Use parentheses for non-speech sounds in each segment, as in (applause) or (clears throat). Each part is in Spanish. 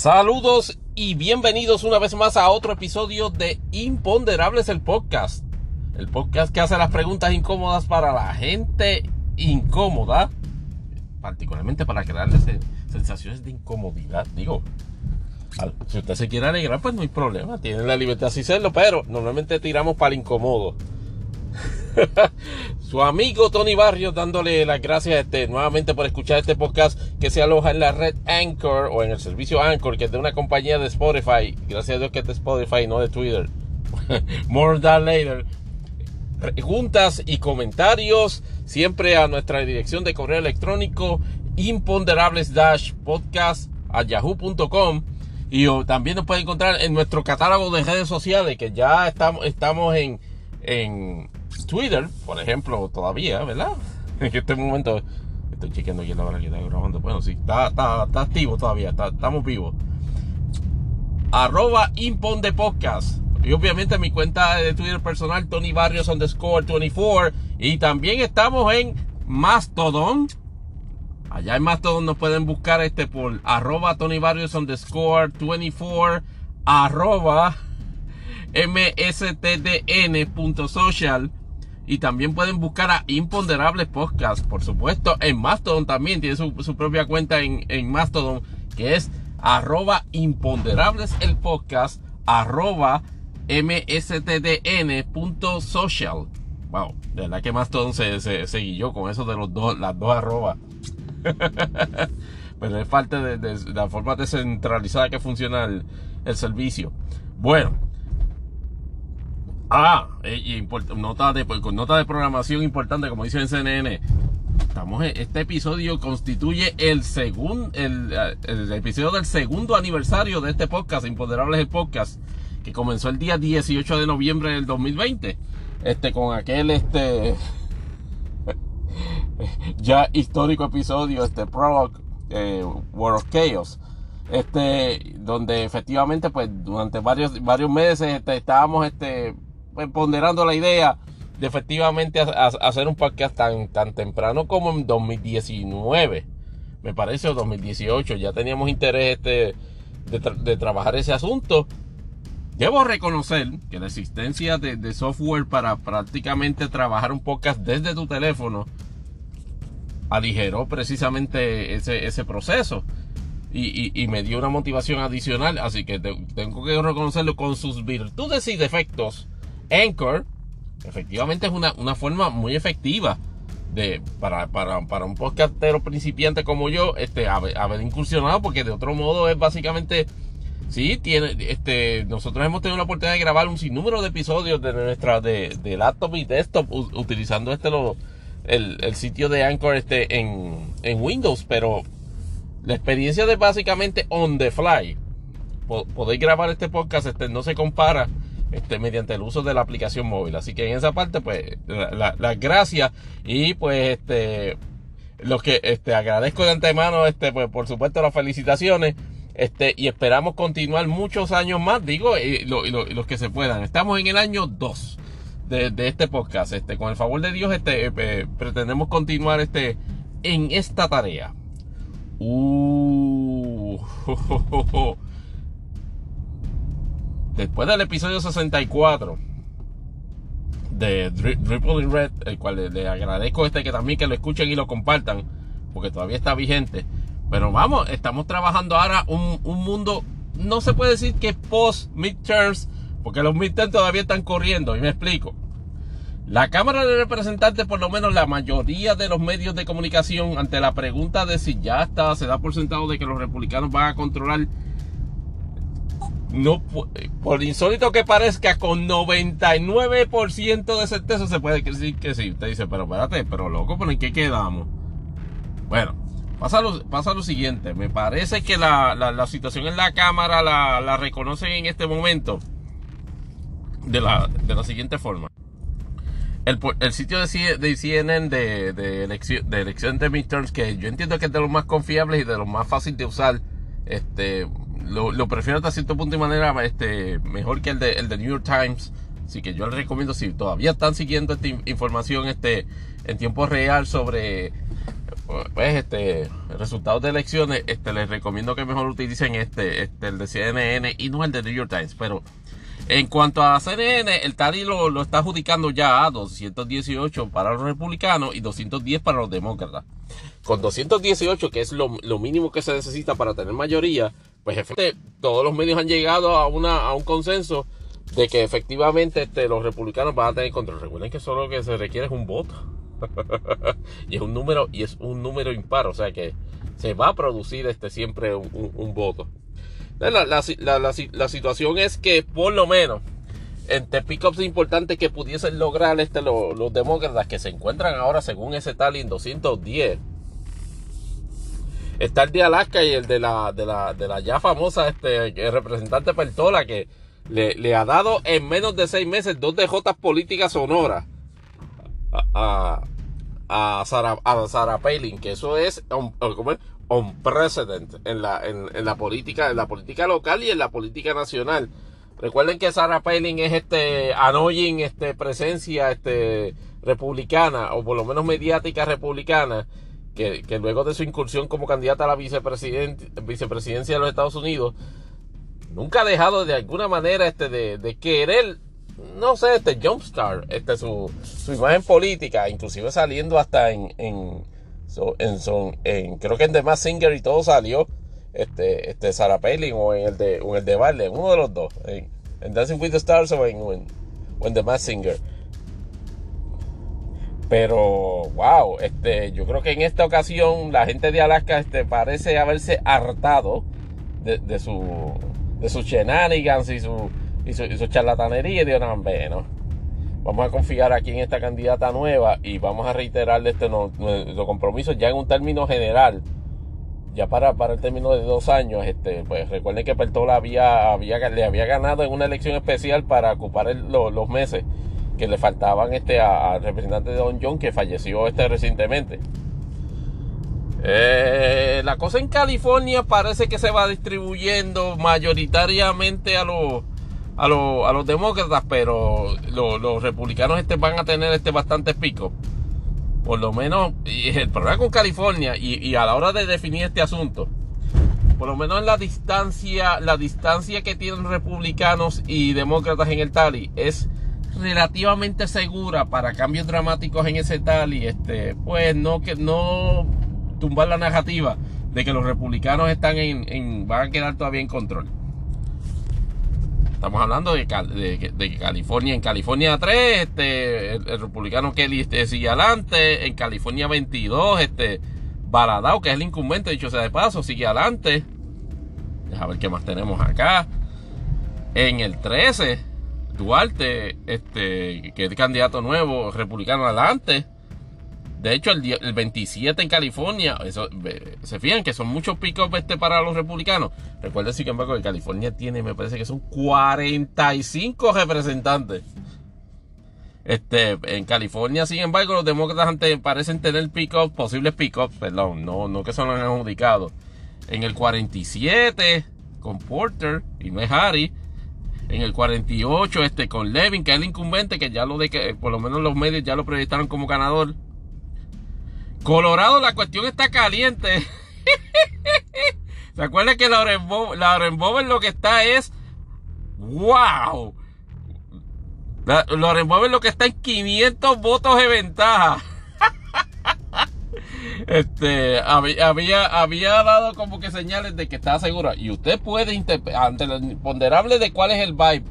Saludos y bienvenidos una vez más a otro episodio de Imponderables el podcast. El podcast que hace las preguntas incómodas para la gente incómoda, particularmente para crearles sensaciones de incomodidad. Digo, si usted se quiere alegrar, pues no hay problema, tiene la libertad de hacerlo, pero normalmente tiramos para el incómodo. (laughs) Su amigo Tony Barrios dándole las gracias este, nuevamente por escuchar este podcast que se aloja en la red Anchor o en el servicio Anchor, que es de una compañía de Spotify. Gracias a Dios que es de Spotify, no de Twitter. (laughs) More than later. Preguntas y comentarios siempre a nuestra dirección de correo electrónico imponderables podcast a yahoo.com y también nos puede encontrar en nuestro catálogo de redes sociales que ya estamos, estamos en, en Twitter, por ejemplo, todavía, ¿verdad? (laughs) En este momento estoy chequeando aquí la hora que está grabando. Bueno, sí, está, está, está activo todavía, estamos vivos. Arroba Imponde Podcast. Y obviamente mi cuenta de Twitter personal, Tony Barrios underscore 24. Y también estamos en Mastodon. Allá en Mastodon nos pueden buscar este por arroba Tony Barrios underscore 24. Arroba mstdn.social y también pueden buscar a Imponderables Podcast, por supuesto, en Mastodon también. Tiene su, propia cuenta en, en, Mastodon, que es arroba Imponderables el podcast, arroba mstdn.social. Wow, de verdad que Mastodon se, se, se guilló con eso de los dos, las dos arrobas. (laughs) Pero es falta de, la forma descentralizada que funciona el, el servicio. Bueno, Ah, y nota de, pues, nota de programación importante, como dice en CNN. Estamos, este episodio constituye el, segundo el, episodio del segundo aniversario de este podcast, Imponderables el Podcast, que comenzó el día 18 de noviembre del 2020. Este, con aquel, este, (laughs) ya histórico episodio, este Prologue, eh, World of Chaos este donde efectivamente pues durante varios varios meses este, estábamos este ponderando la idea de efectivamente hacer un podcast tan, tan temprano como en 2019, me parece, o 2018. Ya teníamos interés este, de, trabajar ese asunto. Debo reconocer que la existencia de, software para prácticamente trabajar un podcast desde tu teléfono aligeró precisamente ese, ese proceso. Y, me dio una motivación adicional. Así que tengo que reconocerlo con sus virtudes y defectos. Anchor efectivamente es una, forma muy efectiva de, para, para, un podcastero principiante como yo, este, haber, incursionado, porque de otro modo es básicamente, sí, tiene, este, nosotros hemos tenido la oportunidad de grabar un sinnúmero de episodios de nuestra, de, de laptop y desktop utilizando este, lo, el, sitio de Anchor este, en, en Windows, pero la experiencia de básicamente on the fly, podéis grabar este podcast, este, no se compara este, mediante el uso de la aplicación móvil. Así que en esa parte, pues, las la, gracias y pues, este, los que, este, agradezco de antemano, este, pues, por supuesto, las felicitaciones. Este, y esperamos continuar muchos años más, digo, y, los que se puedan. Estamos en el año 2 de, este podcast. Este, con el favor de Dios, este, eh, pretendemos continuar este, en esta tarea. Uh, (laughs) después del episodio 64 de Rippling Red, el cual le, agradezco este que también que lo escuchen y lo compartan, porque todavía está vigente. Pero vamos, estamos trabajando ahora un, un mundo, no se puede decir que post midterms, porque los midterms todavía están corriendo, y me explico. La Cámara de Representantes, por lo menos la mayoría de los medios de comunicación, ante la pregunta de si ya está, se da por sentado de que los republicanos van a controlar no, por insólito que parezca, con 99% de certeza se puede decir que sí. Usted dice, pero espérate, pero loco, ¿por en qué quedamos? Bueno, pasa lo, siguiente. Me parece que la, situación en la Cámara la, reconocen en este momento de la, siguiente forma. El, sitio de, CNN de, elección, de elección de que yo entiendo que es de los más confiables y de los más fáciles de usar, este, lo, prefiero hasta cierto punto y manera este, mejor que el de, el de New York Times. Así que yo les recomiendo, si todavía están siguiendo esta información este, en tiempo real sobre pues este resultados de elecciones, este les recomiendo que mejor utilicen este, este el de CNN y no el de New York Times, pero en cuanto a CNN, el tally lo, lo, está adjudicando ya a 218 para los republicanos y 210 para los demócratas. Con 218, que es lo, lo mínimo que se necesita para tener mayoría, pues todos los medios han llegado a, una, a un consenso de que efectivamente este, los republicanos van a tener control. Recuerden que solo lo que se requiere es un voto. (laughs) y es un número, y es un número impar, o sea que se va a producir este siempre un voto. La, la, situación es que por lo menos entre pickups importantes que pudiesen lograr este, los, demócratas que se encuentran ahora según ese tal en 210 está el de Alaska y el de la, de la, de la ya famosa este, representante Pertola que le, ha dado en menos de seis meses dos DJs políticas sonoras a, a, a, a Sarah Palin, que eso es, un precedent en la, en, la política, en la política local y en la política nacional. Recuerden que Sarah Palin es este annoying este presencia este republicana o por lo menos mediática republicana que, luego de su incursión como candidata a la vicepresidencia de los Estados Unidos nunca ha dejado de alguna manera este de, de querer no sé este jumpstart este su, su imagen política inclusive saliendo hasta en en son, en, creo que en The Mask Singer y todo salió este, este Sarah Palin o en el de, o en el de Barley, uno de los dos. En, Dancing with the Stars o en, en The Mask Singer. Pero, wow, este, yo creo que en esta ocasión la gente de Alaska este, parece haberse hartado de, de su de sus shenanigans y su, y su, y su charlatanería. De una ¿no? vamos a confiar aquí en esta candidata nueva y vamos a reiterarle este nuestro compromiso ya en un término general. Ya para, para el término de dos años este pues recuerden que Pertola había, había le había ganado en una elección especial para ocupar los meses que le faltaban este al representante de Don John que falleció este recientemente eh, la cosa en California parece que se va distribuyendo mayoritariamente a los a, a los demócratas, pero los republicanos este van a tener este bastante pico. Por lo menos, y el problema con California y, a la hora de definir este asunto, por lo menos en la distancia, la distancia que tienen republicanos y demócratas en el tali es relativamente segura para cambios dramáticos en ese tali, este, pues no que no tumbar la narrativa de que los republicanos están en van a quedar todavía en control. Estamos hablando de, de, California. En California 3, este, el, republicano Kelly este, sigue adelante. En California 22, este, Baladao, que es el incumbente, dicho sea de paso, sigue adelante. Deja ver qué más tenemos acá. En el 13, Duarte, este, que es candidato nuevo, republicano adelante. De hecho, el, el 27 en California, se fijan que son muchos pick-up este para los republicanos. Recuerden, sin embargo, que California tiene, me parece que son 45 representantes. Este, en California, sin embargo, los demócratas parecen tener pick-up, posibles pick-ups, perdón, no, no que son adjudicados. En el 47, con Porter, y no es Harry. En el 48, este, con Levin, que es el incumbente, que ya lo de que, por lo menos los medios ya lo proyectaron como ganador. Colorado, la cuestión está caliente. (laughs) ¿Se acuerdan que Lauren, Bowen lo que está es. ¡Wow! Lauren Bowen lo que está en 500 votos de ventaja. Este, había, había dado como que señales de que estaba segura. Y usted puede, ante lo imponderable de cuál es el vibe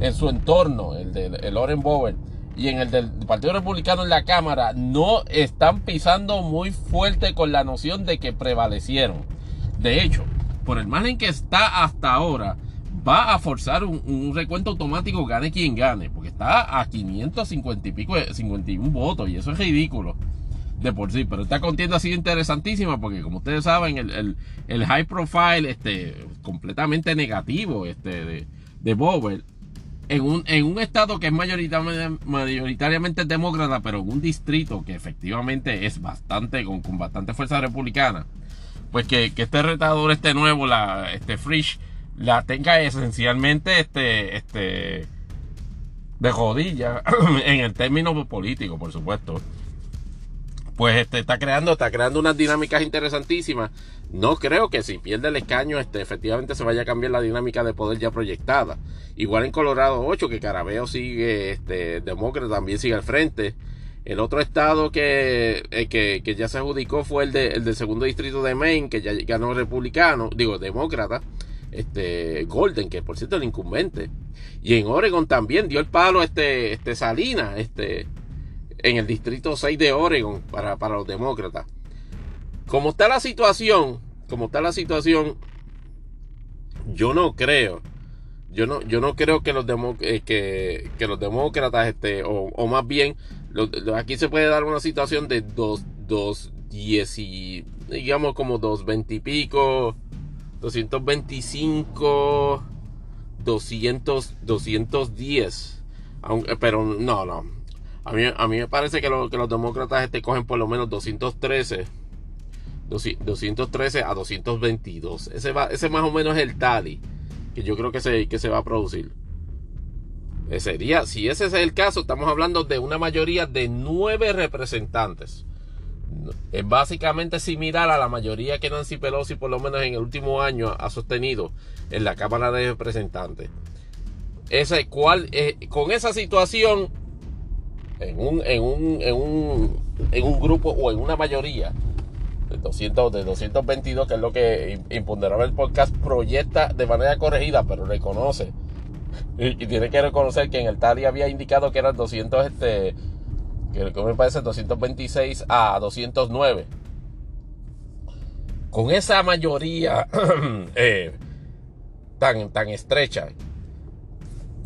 en su entorno, el de el Lauren Bowen y en el del Partido Republicano en la Cámara no están pisando muy fuerte con la noción de que prevalecieron. De hecho, por el margen que está hasta ahora, va a forzar un, recuento automático gane quien gane, porque está a 550 y pico, 51 votos, y eso es ridículo de por sí. Pero esta contienda ha sido interesantísima porque, como ustedes saben, el, el, high profile, este, completamente negativo este, de, de en un, en un estado que es mayoritariamente, demócrata, pero en un distrito que efectivamente es bastante, con, con bastante fuerza republicana, pues que, este retador, este nuevo, la, este Frisch, la tenga esencialmente este, este, de rodilla, (clears throat) en el término político, por supuesto. Pues este, está creando, está creando unas dinámicas interesantísimas. No creo que si pierde el escaño, este, efectivamente se vaya a cambiar la dinámica de poder ya proyectada. Igual en Colorado 8, que Carabeo sigue, este, demócrata también sigue al frente. El otro estado que, eh, que, ya se adjudicó fue el, de, el del segundo distrito de Maine, que ya ganó republicano, digo, demócrata, este, Golden, que por cierto es el incumbente. Y en Oregon también dio el palo este, este Salina, este, en el distrito 6 de Oregon para, para los demócratas. Como está la situación, como está la situación, yo no creo, yo no, yo no creo que los, eh, que, que, los demócratas, este, o, más bien, aquí se puede dar una situación de dos, dos, diez y, digamos como dos veinte y pico, 225, 200, 210. Aunque, pero no, no. A mí, a mí me parece que, que los demócratas este, cogen por lo menos 213. 213 a 222. Ese, va, ese más o menos es el tally que yo creo que se, que se va a producir. Eh, sería, si ese es el caso, estamos hablando de una mayoría de nueve representantes. Es básicamente similar a la mayoría que Nancy Pelosi, por lo menos en el último año, ha sostenido en la Cámara de Representantes. Ese, cual, eh, con esa situación, en un, en, un, en, un, en un grupo o en una mayoría, de 200, de 222, que es lo que Imponderable el podcast proyecta de manera corregida, pero reconoce. Y, tiene que reconocer que en el TALI había indicado que eran 200, este, que me parece 226 a 209. Con esa mayoría (clears throat) eh, tan, tan estrecha,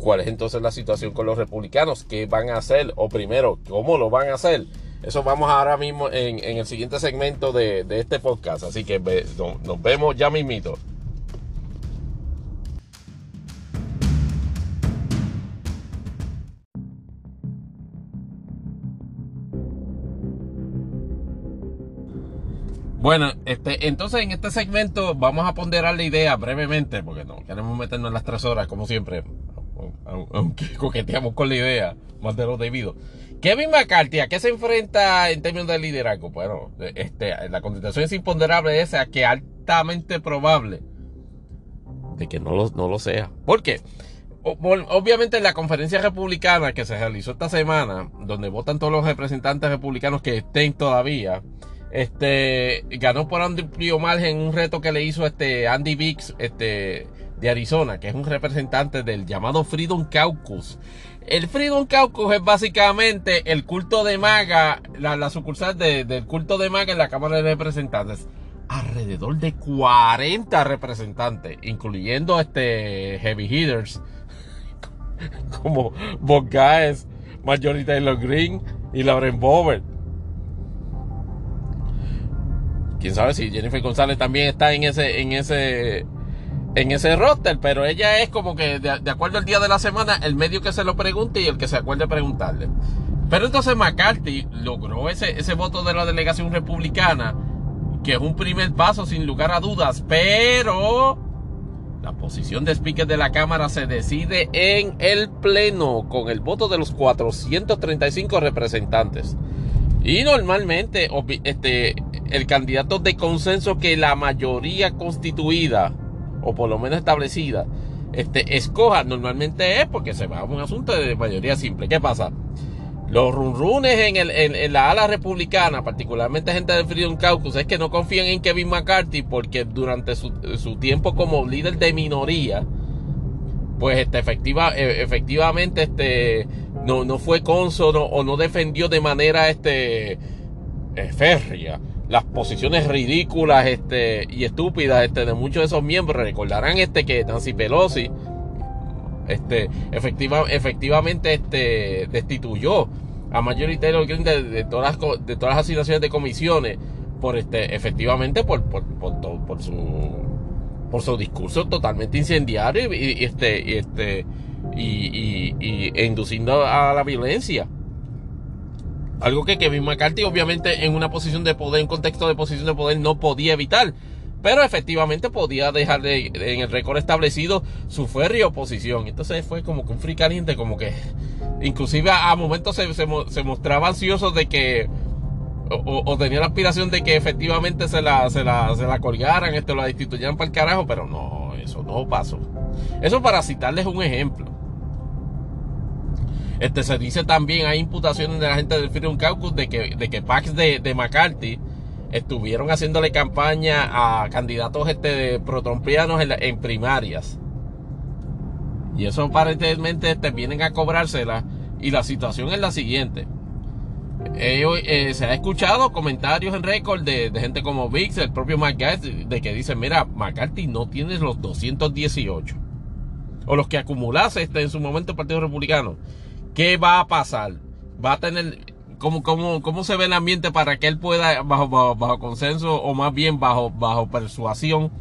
¿cuál es entonces la situación con los republicanos? ¿Qué van a hacer? O primero, ¿cómo lo van a hacer? Eso vamos ahora mismo en, el siguiente segmento de, este podcast. Así que nos vemos ya mismito. Bueno, este, entonces en este segmento vamos a ponderar la idea brevemente, porque no queremos meternos en las tres horas, como siempre, aunque (laughs) coqueteamos con la idea, más de lo debido. Kevin McCarthy, ¿a qué se enfrenta en términos de liderazgo? Bueno, este, la contestación es imponderable esa, que altamente probable de que no lo, no lo sea. ¿Por qué? Obviamente en la conferencia republicana que se realizó esta semana, donde votan todos los representantes republicanos que estén todavía, este, ganó por amplio margen un reto que le hizo este Andy Biggs, este, de Arizona, que es un representante del llamado Freedom Caucus. El Freedom Caucus es básicamente el culto de maga, la, sucursal del culto de maga en la Cámara de Representantes. Alrededor de 40 representantes, incluyendo este heavy hitters (laughs) como Bob Gaes, Marjorie Taylor Green y Lauren Bower. Quién sabe si Jennifer González también está en ese, en ese, en ese roster, pero ella es como que de, acuerdo al día de la semana, el medio que se lo pregunte y el que se acuerde preguntarle. Pero entonces McCarthy logró ese, ese voto de la delegación republicana, que es un primer paso sin lugar a dudas, pero la posición de speaker de la Cámara se decide en el Pleno con el voto de los 435 representantes. Y normalmente este, el candidato de consenso que la mayoría constituida o por lo menos establecida, este, escoja, normalmente es porque se va a un asunto de mayoría simple. ¿Qué pasa? Los runrunes en, el, en, la ala republicana, particularmente gente del Freedom Caucus, es que no confían en Kevin McCarthy porque durante su, tiempo como líder de minoría, pues este, efectiva, e, efectivamente este, no, no fue consono o no defendió de manera este, eh, férrea las posiciones ridículas este, y estúpidas este, de muchos de esos miembros. Recordarán este, que Nancy Pelosi este, efectiva, efectivamente este, destituyó a Marjorie Taylor Greene de, todas las, de todas las asignaciones de comisiones por este, efectivamente por, por, por, su por su discurso totalmente incendiario y, este, y este y, y, e induciendo a la violencia. Algo que Kevin McCarthy obviamente en una posición de poder, en contexto de posición de poder no podía evitar. Pero efectivamente podía dejar de, en el récord establecido su férrea oposición. Entonces fue como que un free caliente, como que inclusive a, momentos se, se, mostraba ansioso de que o, tenía la aspiración de que efectivamente se la, se la, se la colgaran, esto la destituyeran para el carajo, pero no, eso no pasó. Eso para citarles un ejemplo. Este, se dice también, hay imputaciones de la gente del Freedom Caucus de que, de que de, de McCarthy estuvieron haciéndole campaña a candidatos este, protrompianos en, en primarias. Y eso aparentemente este, vienen a cobrársela. Y la situación es la siguiente. Eh, se ha escuchado comentarios en récord de, gente como Vix, el propio McCarthy, de que dicen, mira, McCarthy no tiene los 218. O los que acumulase este, en su momento el Partido Republicano. ¿Qué va a pasar? Va a tener... ¿Cómo, cómo, cómo se ve el ambiente para que él pueda, bajo, bajo, consenso o más bien bajo, bajo persuasión,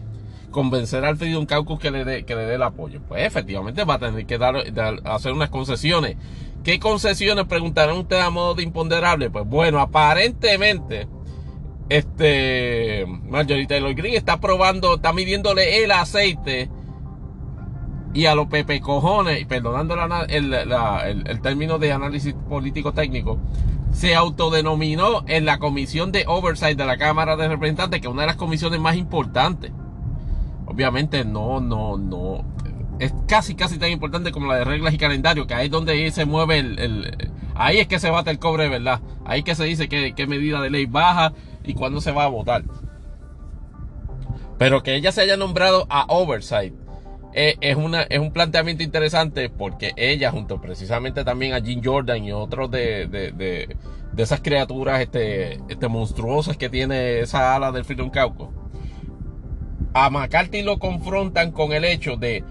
convencer al Freedom Caucus que le dé que le dé el apoyo. Pues efectivamente va a tener que dar, hacer unas concesiones. ¿Qué concesiones preguntarán ustedes a modo de imponderable? Pues bueno, aparentemente este Marjorie Taylor Green está probando, está midiéndole el aceite y a los pepe cojones, perdonando el, término de análisis político técnico, se autodenominó en la comisión de oversight de la Cámara de Representantes, que es una de las comisiones más importantes obviamente no, no, no, es casi, casi tan importante como la de reglas y calendario, que ahí es donde se mueve el, ahí es que se bate el cobre, ¿verdad? Ahí que se dice qué medida de ley baja y cuándo se va a votar. Pero que ella se haya nombrado a Oversight eh, es, una, es un planteamiento interesante porque ella, junto precisamente también a Jim Jordan y otros de, de, de, de esas criaturas este, este monstruosas que tiene esa ala del Freedom Caucus, a McCarthy lo confrontan con el hecho de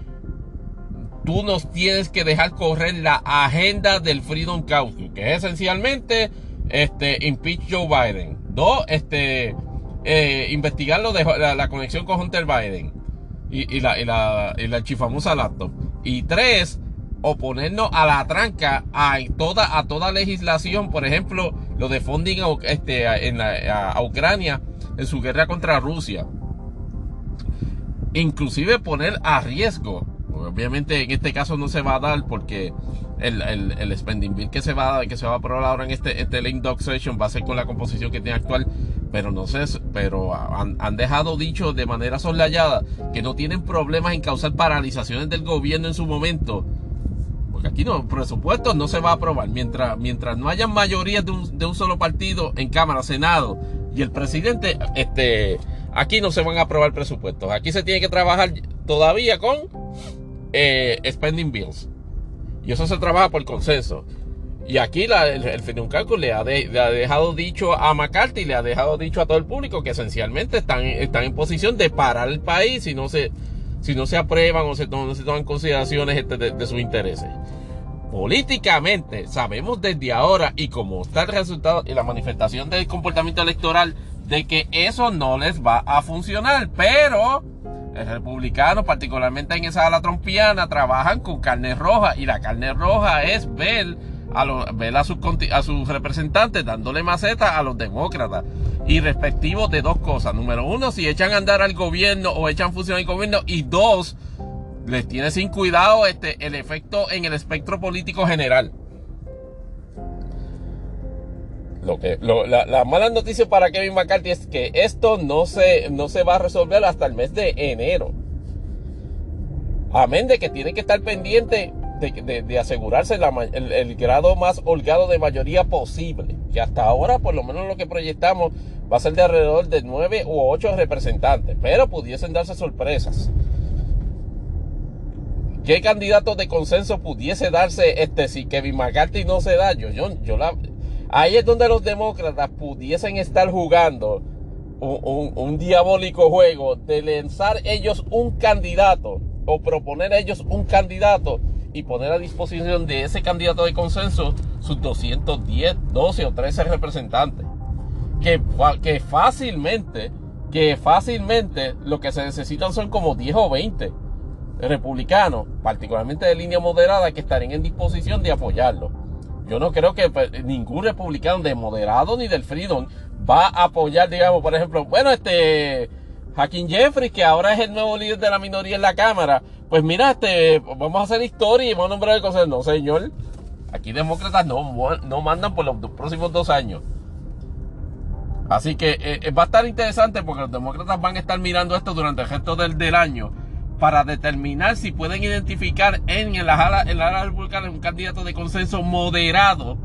tú nos tienes que dejar correr la agenda del Freedom Caucus, que es esencialmente este, impeach Joe Biden. Dos, este, eh, investigar la, conexión con Hunter Biden y, la, y, la, y la chifamosa laptop. Y tres, oponernos a la tranca a toda, a toda legislación, por ejemplo, lo de funding este, en a Ucrania en su guerra contra Rusia inclusive poner a riesgo. Obviamente en este caso no se va a dar porque el, el, spending bill que se va que se va a aprobar ahora en este, este link doc session va a ser con la composición que tiene actual. Pero no sé, pero han, han dejado dicho de manera soslayada que no tienen problemas en causar paralizaciones del gobierno en su momento. Porque aquí no, presupuesto no se va a aprobar. Mientras, mientras no haya mayoría de un, de un solo partido en Cámara, Senado y el presidente, este, Aquí no se van a aprobar presupuestos. Aquí se tiene que trabajar todavía con eh, spending bills. Y eso se trabaja por consenso. Y aquí el, el le ha, le ha dejado dicho a McCarthy, le ha dejado dicho a todo el público que esencialmente están, están en posición de parar el país si no se, si no se aprueban o se, se toman consideraciones este, de, de sus intereses. Políticamente, sabemos desde ahora y como está el resultado y la manifestación del comportamiento electoral de que eso no les va a funcionar. Pero el republicano, particularmente en esa ala trompiana, trabajan con carne roja. Y la carne roja es ver a, los, ver a, sus, a sus representantes dándole maceta a los demócratas. Y respectivos de dos cosas. Número uno, si echan a andar al gobierno o echan función al gobierno. Y dos, les tiene sin cuidado este, el efecto en el espectro político general. Lo que, la, mala noticia para Kevin McCarthy es que esto no se, no se va a resolver hasta el mes de enero. Amén de que tiene que estar pendiente de, asegurarse el, grado más holgado de mayoría posible. Que hasta ahora, por lo menos lo que proyectamos, va a ser de alrededor de 9 u 8 representantes. Pero pudiesen darse sorpresas. ¿Qué candidato de consenso pudiese darse este si Kevin McCarthy no se da? Yo, yo, yo la, Ahí es donde los demócratas pudiesen estar jugando un, diabólico juego de lanzar ellos un candidato o proponer a ellos un candidato y poner a disposición de ese candidato de consenso sus 210, 12 o 13 representantes. Que, que fácilmente, que fácilmente lo que se necesitan son como 10 o 20 republicanos, particularmente de línea moderada, que estarían en disposición de apoyarlo. Yo no creo que pues, ningún republicano de moderado ni del Freedom va a apoyar, digamos, por ejemplo, bueno, este Hakim Jeffrey, que ahora es el nuevo líder de la minoría en la Cámara, pues mira, este, vamos a hacer historia y vamos a nombrar el consejo. No, señor. Aquí demócratas no, no mandan por los próximos dos años. Así que eh, va a estar interesante porque los demócratas van a estar mirando esto durante el resto del, del año para determinar si pueden identificar en el ala, en la republicana un candidato de consenso moderado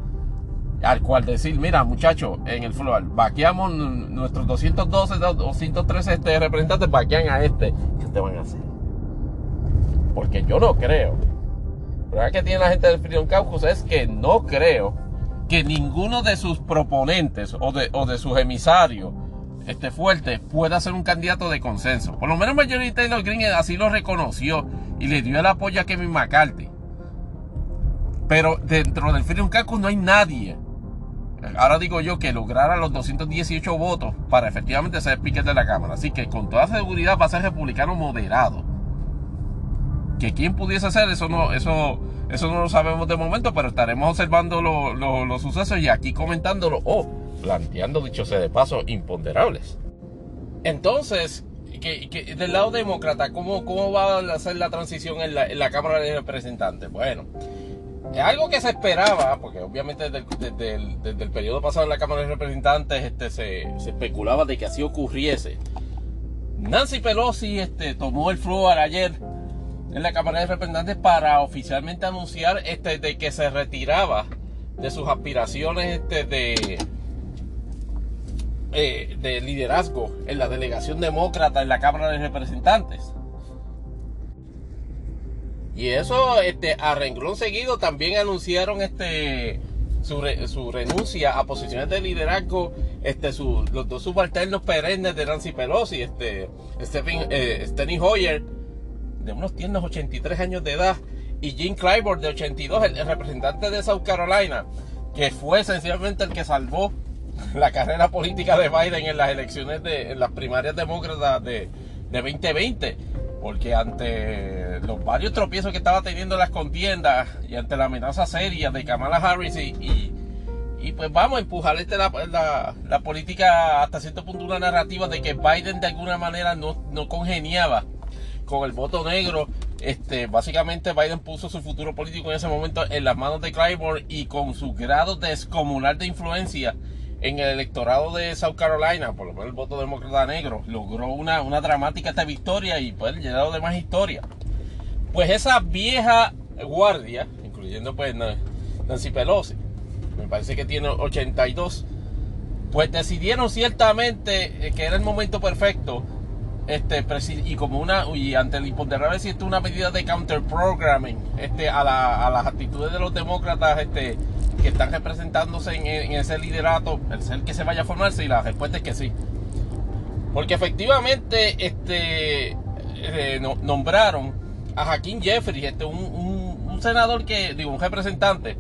al cual decir, mira muchachos, en el floor, vaqueamos nuestros 212, 213 este, representantes, vaquean a este. ¿Qué te van a hacer? Porque yo no creo. La que tiene la gente del Freedom Caucus es que no creo que ninguno de sus proponentes o de, o de sus emisarios este, fuerte pueda ser un candidato de consenso. Por lo menos Marjorie Taylor Greene así lo reconoció y le dio el apoyo a Kevin McCarthy. Pero dentro del Freedom Caucus no hay nadie. Ahora digo yo que lograra los 218 votos para efectivamente ser speaker de la Cámara. Así que con toda seguridad va a ser republicano moderado. Que quién pudiese ser, eso no, eso, eso no lo sabemos de momento, pero estaremos observando los sucesos y aquí comentándolo o planteando, dicho sea de paso, imponderables. Entonces, del lado demócrata, ¿cómo, ¿cómo va a ser la transición en la, en la Cámara de Representantes? Bueno, algo que se esperaba, porque obviamente desde el, periodo pasado en la Cámara de Representantes este, se, especulaba de que así ocurriese. Nancy Pelosi este, tomó el floor ayer en la Cámara de Representantes para oficialmente anunciar este, de que se retiraba de sus aspiraciones este, de, eh, de liderazgo en la delegación demócrata en la Cámara de Representantes. Y eso, este, a renglón seguido, también anunciaron este su, su renuncia a posiciones de liderazgo, este, su, los dos subalternos perennes de Nancy Pelosi, este, Stephen, eh, Hoyer, de unos tiernos 83 años de edad, y Jim Clyburn, de 82, el, representante de South Carolina, que fue esencialmente el que salvó (laughs) la carrera política de Biden en las elecciones de en las primarias demócratas de, de 2020 porque ante los varios tropiezos que estaba teniendo las contiendas y ante la amenaza seria de Kamala Harris y, y, pues vamos a empujar este la, la, política hasta cierto punto una narrativa de que Biden de alguna manera no, no congeniaba con el voto negro. Este, básicamente Biden puso su futuro político en ese momento en las manos de Clyburn y con su grado descomunal de influencia en el electorado de South Carolina, por lo menos el voto demócrata negro, logró una, una dramática esta victoria y pues llenado de más historia. Pues esa vieja guardia, incluyendo pues Nancy Pelosi, me parece que tiene 82, pues decidieron ciertamente eh, que era el momento perfecto este y como una y ante el imponderable esto una medida de counter programming este a, a las actitudes de los demócratas este que están representándose en, ese liderato, el ser que se vaya a formarse, y la respuesta es que sí. Porque efectivamente este, eh, nombraron a Joaquín Jeffrey, este, un, senador que, digo, un representante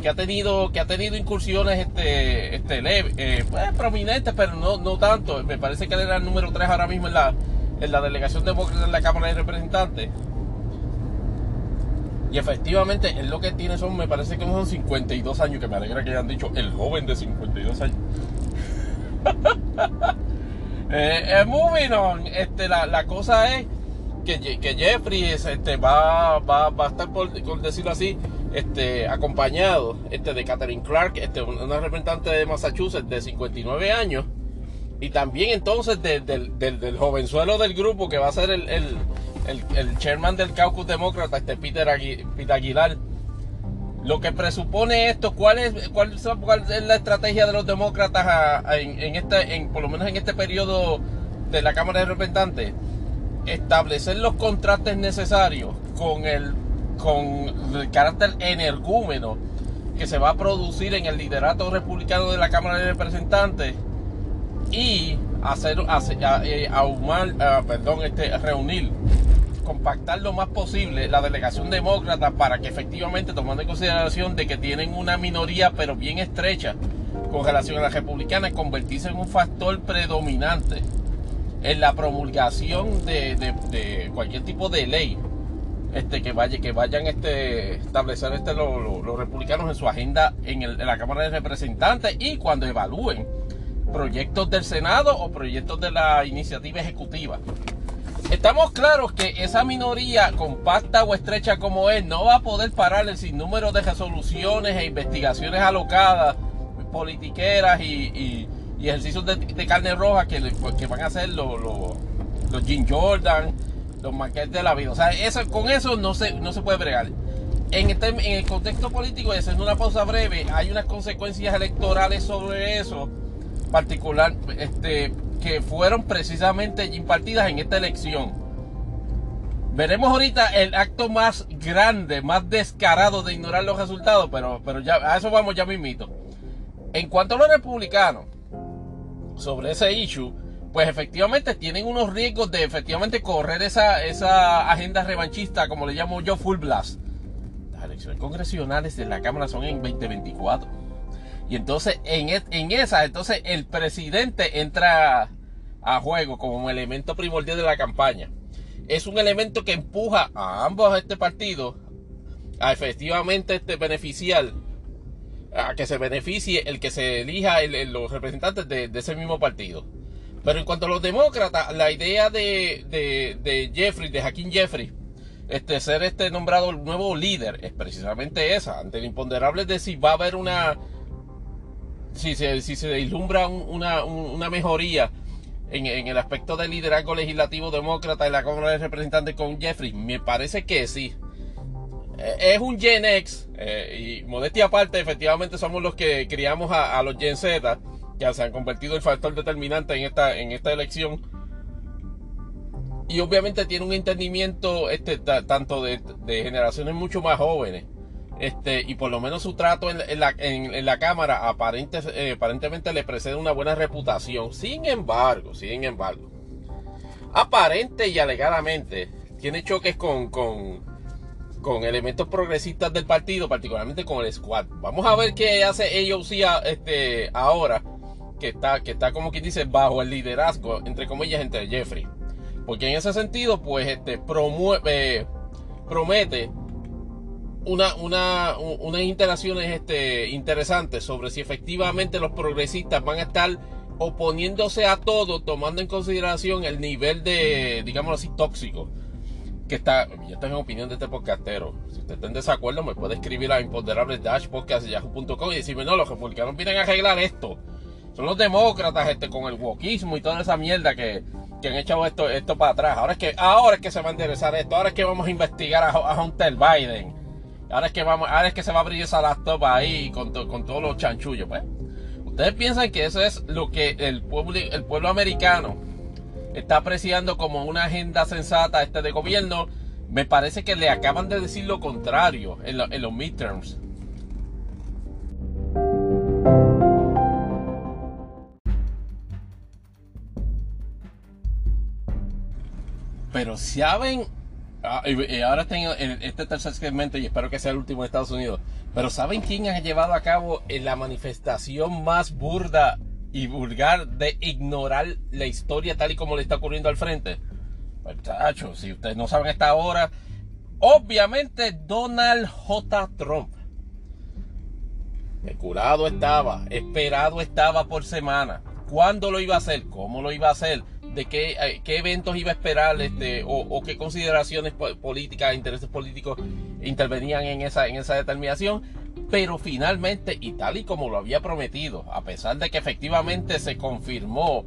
que ha tenido, que ha tenido incursiones este, este eh, pues, prominentes, pero no, no tanto. Me parece que él era el número 3 ahora mismo en la, en la delegación demócrata en la Cámara de Representantes. Y efectivamente, él lo que tiene son, me parece que son 52 años, que me alegra que hayan dicho el joven de 52 años. (laughs) eh, eh, moving este, la, la cosa es que, que Jeffrey este, va, va, va a estar, por, decirlo así, este, acompañado este, de Catherine Clark, este, una representante de Massachusetts de 59 años, y también entonces del, del, del, jovenzuelo del grupo que va a ser el el, chairman del caucus demócrata, este Peter, Aguilar, lo que presupone esto, ¿cuál es, cuál, es la estrategia de los demócratas en, este, en, por lo menos en este periodo de la Cámara de Representantes? Establecer los contrastes necesarios con el, con el carácter energúmeno que se va a producir en el liderato republicano de la Cámara de Representantes y hacer, hacer eh, perdón, este, reunir compactar lo más posible la delegación demócrata para que efectivamente, tomando en consideración de que tienen una minoría pero bien estrecha con relación a la republicana, convertirse en un factor predominante en la promulgación de, cualquier tipo de ley este, que, vaya, que vayan este, establecer este, los republicanos en su agenda en, en la Cámara de Representantes y cuando evalúen proyectos del Senado o proyectos de la iniciativa ejecutiva. Estamos claros que esa minoría compacta o estrecha como es no va a poder parar el sinnúmero de resoluciones e investigaciones alocadas, politiqueras y, y ejercicios de, carne roja que, que, van a hacer los, los, Jim Jordan, los maquetes de la vida. O sea, eso, con eso no se, no se puede bregar. En, este, en el contexto político, y haciendo una pausa breve, hay unas consecuencias electorales sobre eso, particular, este, que fueron precisamente impartidas en esta elección. Veremos ahorita el acto más grande, más descarado de ignorar los resultados, pero, pero ya a eso vamos ya mismito. En cuanto a los republicanos, sobre ese issue, pues efectivamente tienen unos riesgos de efectivamente correr esa, esa agenda revanchista, como le llamo yo, full blast. Las elecciones congresionales de la Cámara son en 2024. Y entonces en, e, en esa, entonces el presidente entra a juego como elemento primordial de la campaña. Es un elemento que empuja a ambos este partido a efectivamente este beneficiar, a que se beneficie el que se elija los representantes de, ese mismo partido. Pero en cuanto a los demócratas, la idea de, de, Jeffrey, de Hakeem Jeffrey, este, ser este nombrado el nuevo líder, es precisamente esa, ante el imponderable de si va a haber una, si se, si se vislumbra una, una mejoría en, el aspecto del liderazgo legislativo demócrata en la Cámara de Representantes con Jeffrey? Me parece que sí. Eh, es un Gen X, eh, y modestia aparte, efectivamente somos los que criamos a, los Gen Z, que se han convertido en factor determinante en esta, en esta elección. Y obviamente tiene un entendimiento este, tanto de generaciones mucho más jóvenes este, y por lo menos su trato en, la, Cámara eh, aparentemente le precede una buena reputación. Sin embargo, sin embargo, aparente y alegadamente tiene choques con, elementos progresistas del partido, particularmente con el squad. Vamos a ver qué hace AOC este, ahora, que está, como quien dice bajo el liderazgo, entre comillas, entre Jeffrey. Porque en ese sentido, pues, este, promueve, promete una, una, unas interacciones este, interesantes sobre si efectivamente los progresistas van a estar oponiéndose a todo, tomando en consideración el nivel de, digamos así, tóxico que está. Yo tengo opinión de este podcastero. Si usted está en desacuerdo, me puede escribir a imponderables y decirme, no, los republicanos vienen a arreglar esto. Son los demócratas este, con el wokismo y toda esa mierda que, que han echado esto, esto para atrás. Ahora es que, ahora es que se va a interesar esto. Ahora es que vamos a investigar a, a Hunter Biden Ahora es que vamos, ahora es que se va a abrir esa laptop ahí con, con todos los chanchullos, pues. Ustedes piensan que eso es lo que el pueblo, el pueblo americano está apreciando como una agenda sensata este de gobierno. Me parece que le acaban de decir lo contrario en, en los midterms. Pero saben Ah, ahora tengo este tercer segmento y espero que sea el último en Estados Unidos. Pero ¿saben quién ha llevado a cabo la manifestación más burda y vulgar de ignorar la historia tal y como le está ocurriendo al frente? Muchachos, si ustedes no saben esta hora, obviamente Donald J. Trump. El curado estaba, esperado estaba por semana. ¿Cuándo lo iba a hacer? ¿Cómo lo iba a hacer? De qué, eh, qué eventos iba a esperar este, o, qué consideraciones políticas, intereses políticos intervenían en esa, en esa determinación. Pero finalmente, y tal y como lo había prometido, a pesar de que efectivamente se confirmó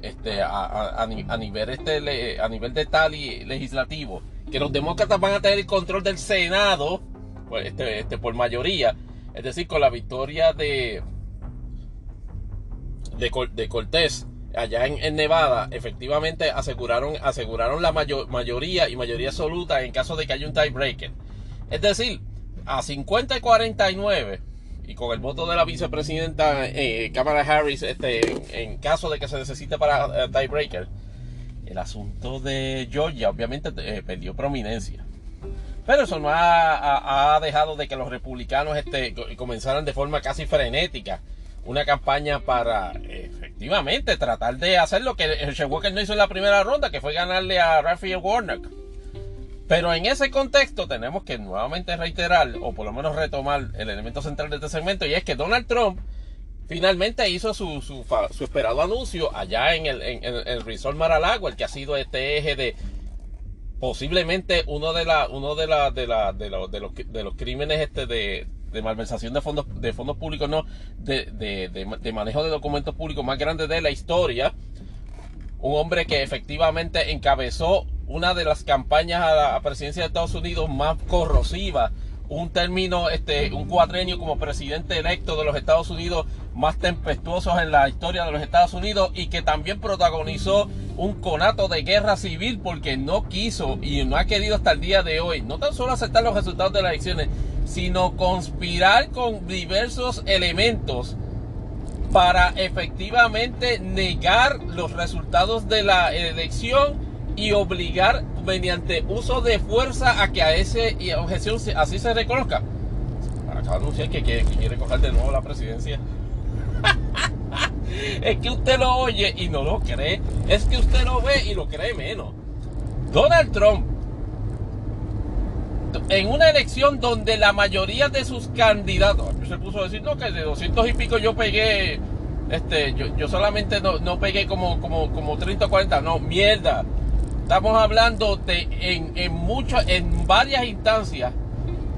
este, a, nivel, este, a nivel de tal y legislativo, que los demócratas van a tener el control del Senado, pues, este, este, por mayoría, es decir, con la victoria de, de, de Cortés allá en, Nevada, efectivamente aseguraron, aseguraron la mayoría y mayoría absoluta en caso de que haya un tiebreaker. Es decir, a 50 y 49, y con el voto de la vicepresidenta eh, Kamala Harris, este, en caso de que se necesite para eh, tiebreaker, el asunto de Georgia obviamente eh, perdió prominencia. Pero eso no ha, dejado de que los republicanos este, comenzaran de forma casi frenética una campaña para efectivamente tratar de hacer lo que Walker no hizo en la primera ronda, que fue ganarle a Raphael Warnock. Pero en ese contexto tenemos que nuevamente reiterar, o por lo menos retomar el elemento central de este segmento, y es que Donald Trump finalmente hizo su, su, esperado anuncio allá en el, en, el Resort Mar-a-Lago, el que ha sido este eje de posiblemente uno de la, uno de la, de la, de, los, de los crímenes este de de malversación de fondos, de fondos públicos, no, de, de, manejo de documentos públicos más grande de la historia. Un hombre que efectivamente encabezó una de las campañas a la presidencia de Estados Unidos más corrosivas un término, este, un cuatrenio como presidente electo de los Estados Unidos más tempestuosos en la historia de los Estados Unidos y que también protagonizó un conato de guerra civil porque no quiso y no ha querido hasta el día de hoy, no tan solo aceptar los resultados de las elecciones, sino conspirar con diversos elementos para efectivamente negar los resultados de la elección y obligar mediante uso de fuerza a que a esa objeción así se reconozca. Acaba de anunciar que quiere, coger de nuevo la presidencia. (laughs) es que usted lo oye y no lo cree. Es que usted lo ve y lo cree menos. Donald Trump, en una elección donde la mayoría de sus candidatos, se puso a decir, no, que de 200 y pico yo pegué, este, yo, yo solamente no, no, pegué como, como, como 30 o 40, no, mierda. Estamos hablando de en, en, en varias instancias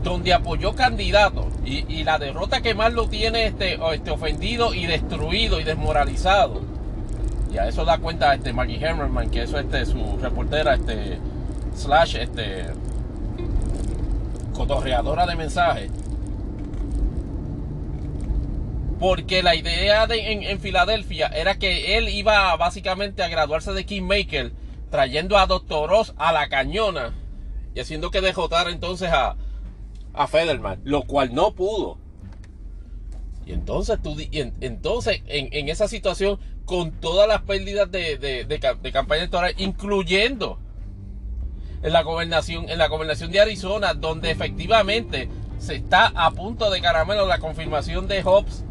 donde apoyó candidatos y, la derrota que más lo tiene este, este ofendido y destruido y desmoralizado. Y a eso da cuenta este Maggie Hammerman, que eso este su reportera, este slash este cotorreadora de mensajes. Porque la idea de, en, en Filadelfia era que él iba básicamente a graduarse de Kingmaker trayendo a Doctor Oz a la cañona y haciendo que dejotara entonces a, a Federman, lo cual no pudo. Y entonces, tú, entonces en, esa situación, con todas las pérdidas de, de, campaña electoral, incluyendo en la gobernación, en la gobernación de Arizona, donde efectivamente se está a punto de caramelo la confirmación de Hobbs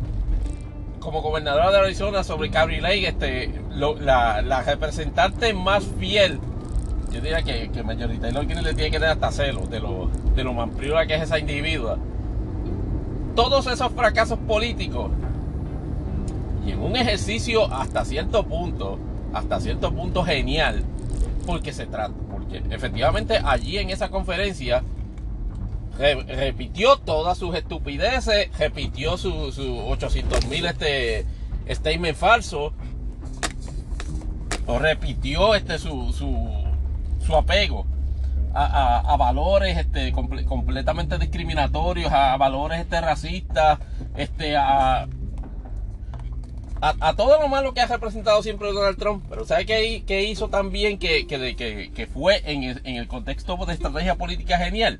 como gobernadora de Arizona sobre Cabri Lake, este, la, representante más fiel, yo diría que, que Mayorita lo que le tiene que tener hasta celo de lo, de lo que es esa individua. Todos esos fracasos políticos y en un ejercicio hasta cierto punto, hasta cierto punto genial, porque se trata, efectivamente allí en esa conferencia repitió todas sus estupideces, repitió sus su 800 mil este statement falso, o repitió este su, su, apego a, valores este, completamente discriminatorios, a, valores este, racistas, este, a, a, todo lo malo que ha representado siempre Donald Trump. Pero ¿sabe qué, hizo también que, que, fue en en el contexto de estrategia política genial?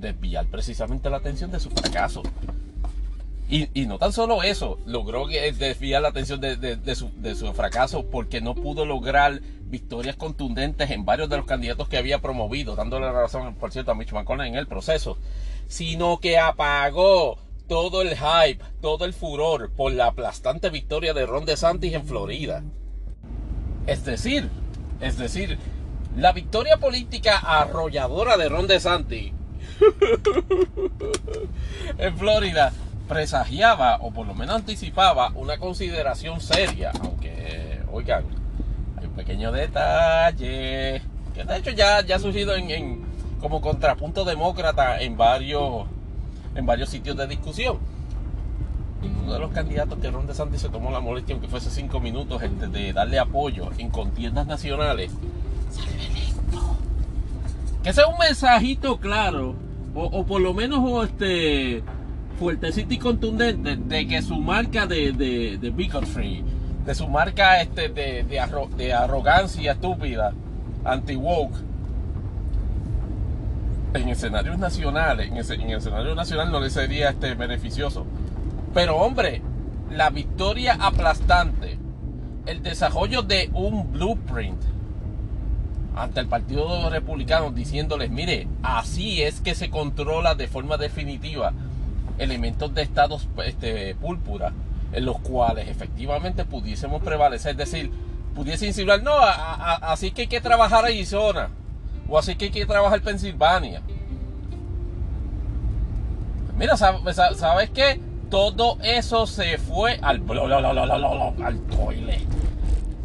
desviar precisamente la atención de su fracaso. Y, no tan solo eso, logró desviar la atención de, su, fracaso porque no pudo lograr victorias contundentes en varios de los candidatos que había promovido, dándole la razón, por cierto, a Mitch McConnell en el proceso, sino que apagó todo el hype, todo el furor por la aplastante victoria de Ron DeSantis en Florida. Es decir, es decir, la victoria política arrolladora de Ron DeSantis (laughs) en Florida presagiaba o por lo menos anticipaba una consideración seria, aunque, oigan, hay un pequeño detalle que de hecho ya, ya ha surgido en, como contrapunto demócrata en varios, en varios sitios de discusión. Uno de los candidatos que Ron DeSantis se tomó la molestia, aunque fuese cinco minutos, este, de darle apoyo en contiendas nacionales. Que sea un mensajito claro o, por lo menos este fuertecito y contundente de que su marca de, de, de bigotry, de su marca este de, de, arrogancia estúpida, anti-woke, en escenarios nacionales, en, en el escenario nacional no le sería este beneficioso. Pero hombre, la victoria aplastante, el desarrollo de un blueprint ante el Partido Republicano diciéndoles, mire, así es que se controla de forma definitiva elementos de estados este, púrpura en los cuales efectivamente pudiésemos prevalecer, es decir, pudiese insinuar, no, así que hay que trabajar Arizona, o así que hay que trabajar Pensilvania. Mira, ¿sabes qué? Todo eso se fue al, al toilet.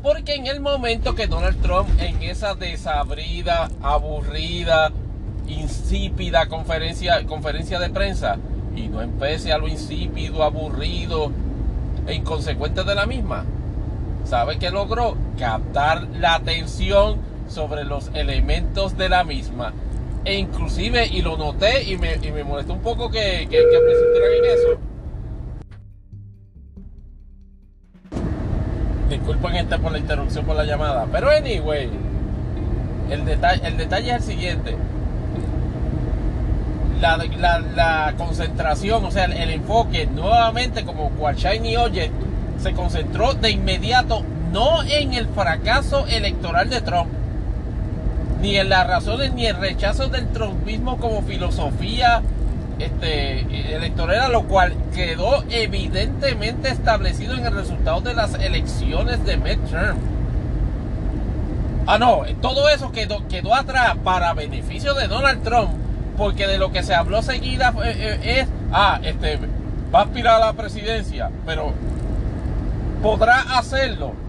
Porque en el momento que Donald Trump, en esa desabrida, aburrida, insípida conferencia, conferencia de prensa, y no empece a lo insípido, aburrido e inconsecuente de la misma. ¿Sabe qué logró? Captar la atención sobre los elementos de la misma. E inclusive, y lo noté y me, y me molestó un poco que, que, que en eso. Disculpen este por la interrupción por la llamada. Pero anyway, el detalle, el detalle es el siguiente. La, la, concentración, o sea, el, enfoque, nuevamente como cual Shiny Oye, se concentró de inmediato no en el fracaso electoral de Trump, ni en las razones ni el rechazo del trumpismo como filosofía este, electoral, lo cual quedó evidentemente establecido en el resultado de las elecciones de midterm. Ah, no, todo eso quedó, quedó atrás para beneficio de Donald Trump, porque de lo que se habló seguida eh, eh, es, ah, este, va a aspirar a la presidencia, pero podrá hacerlo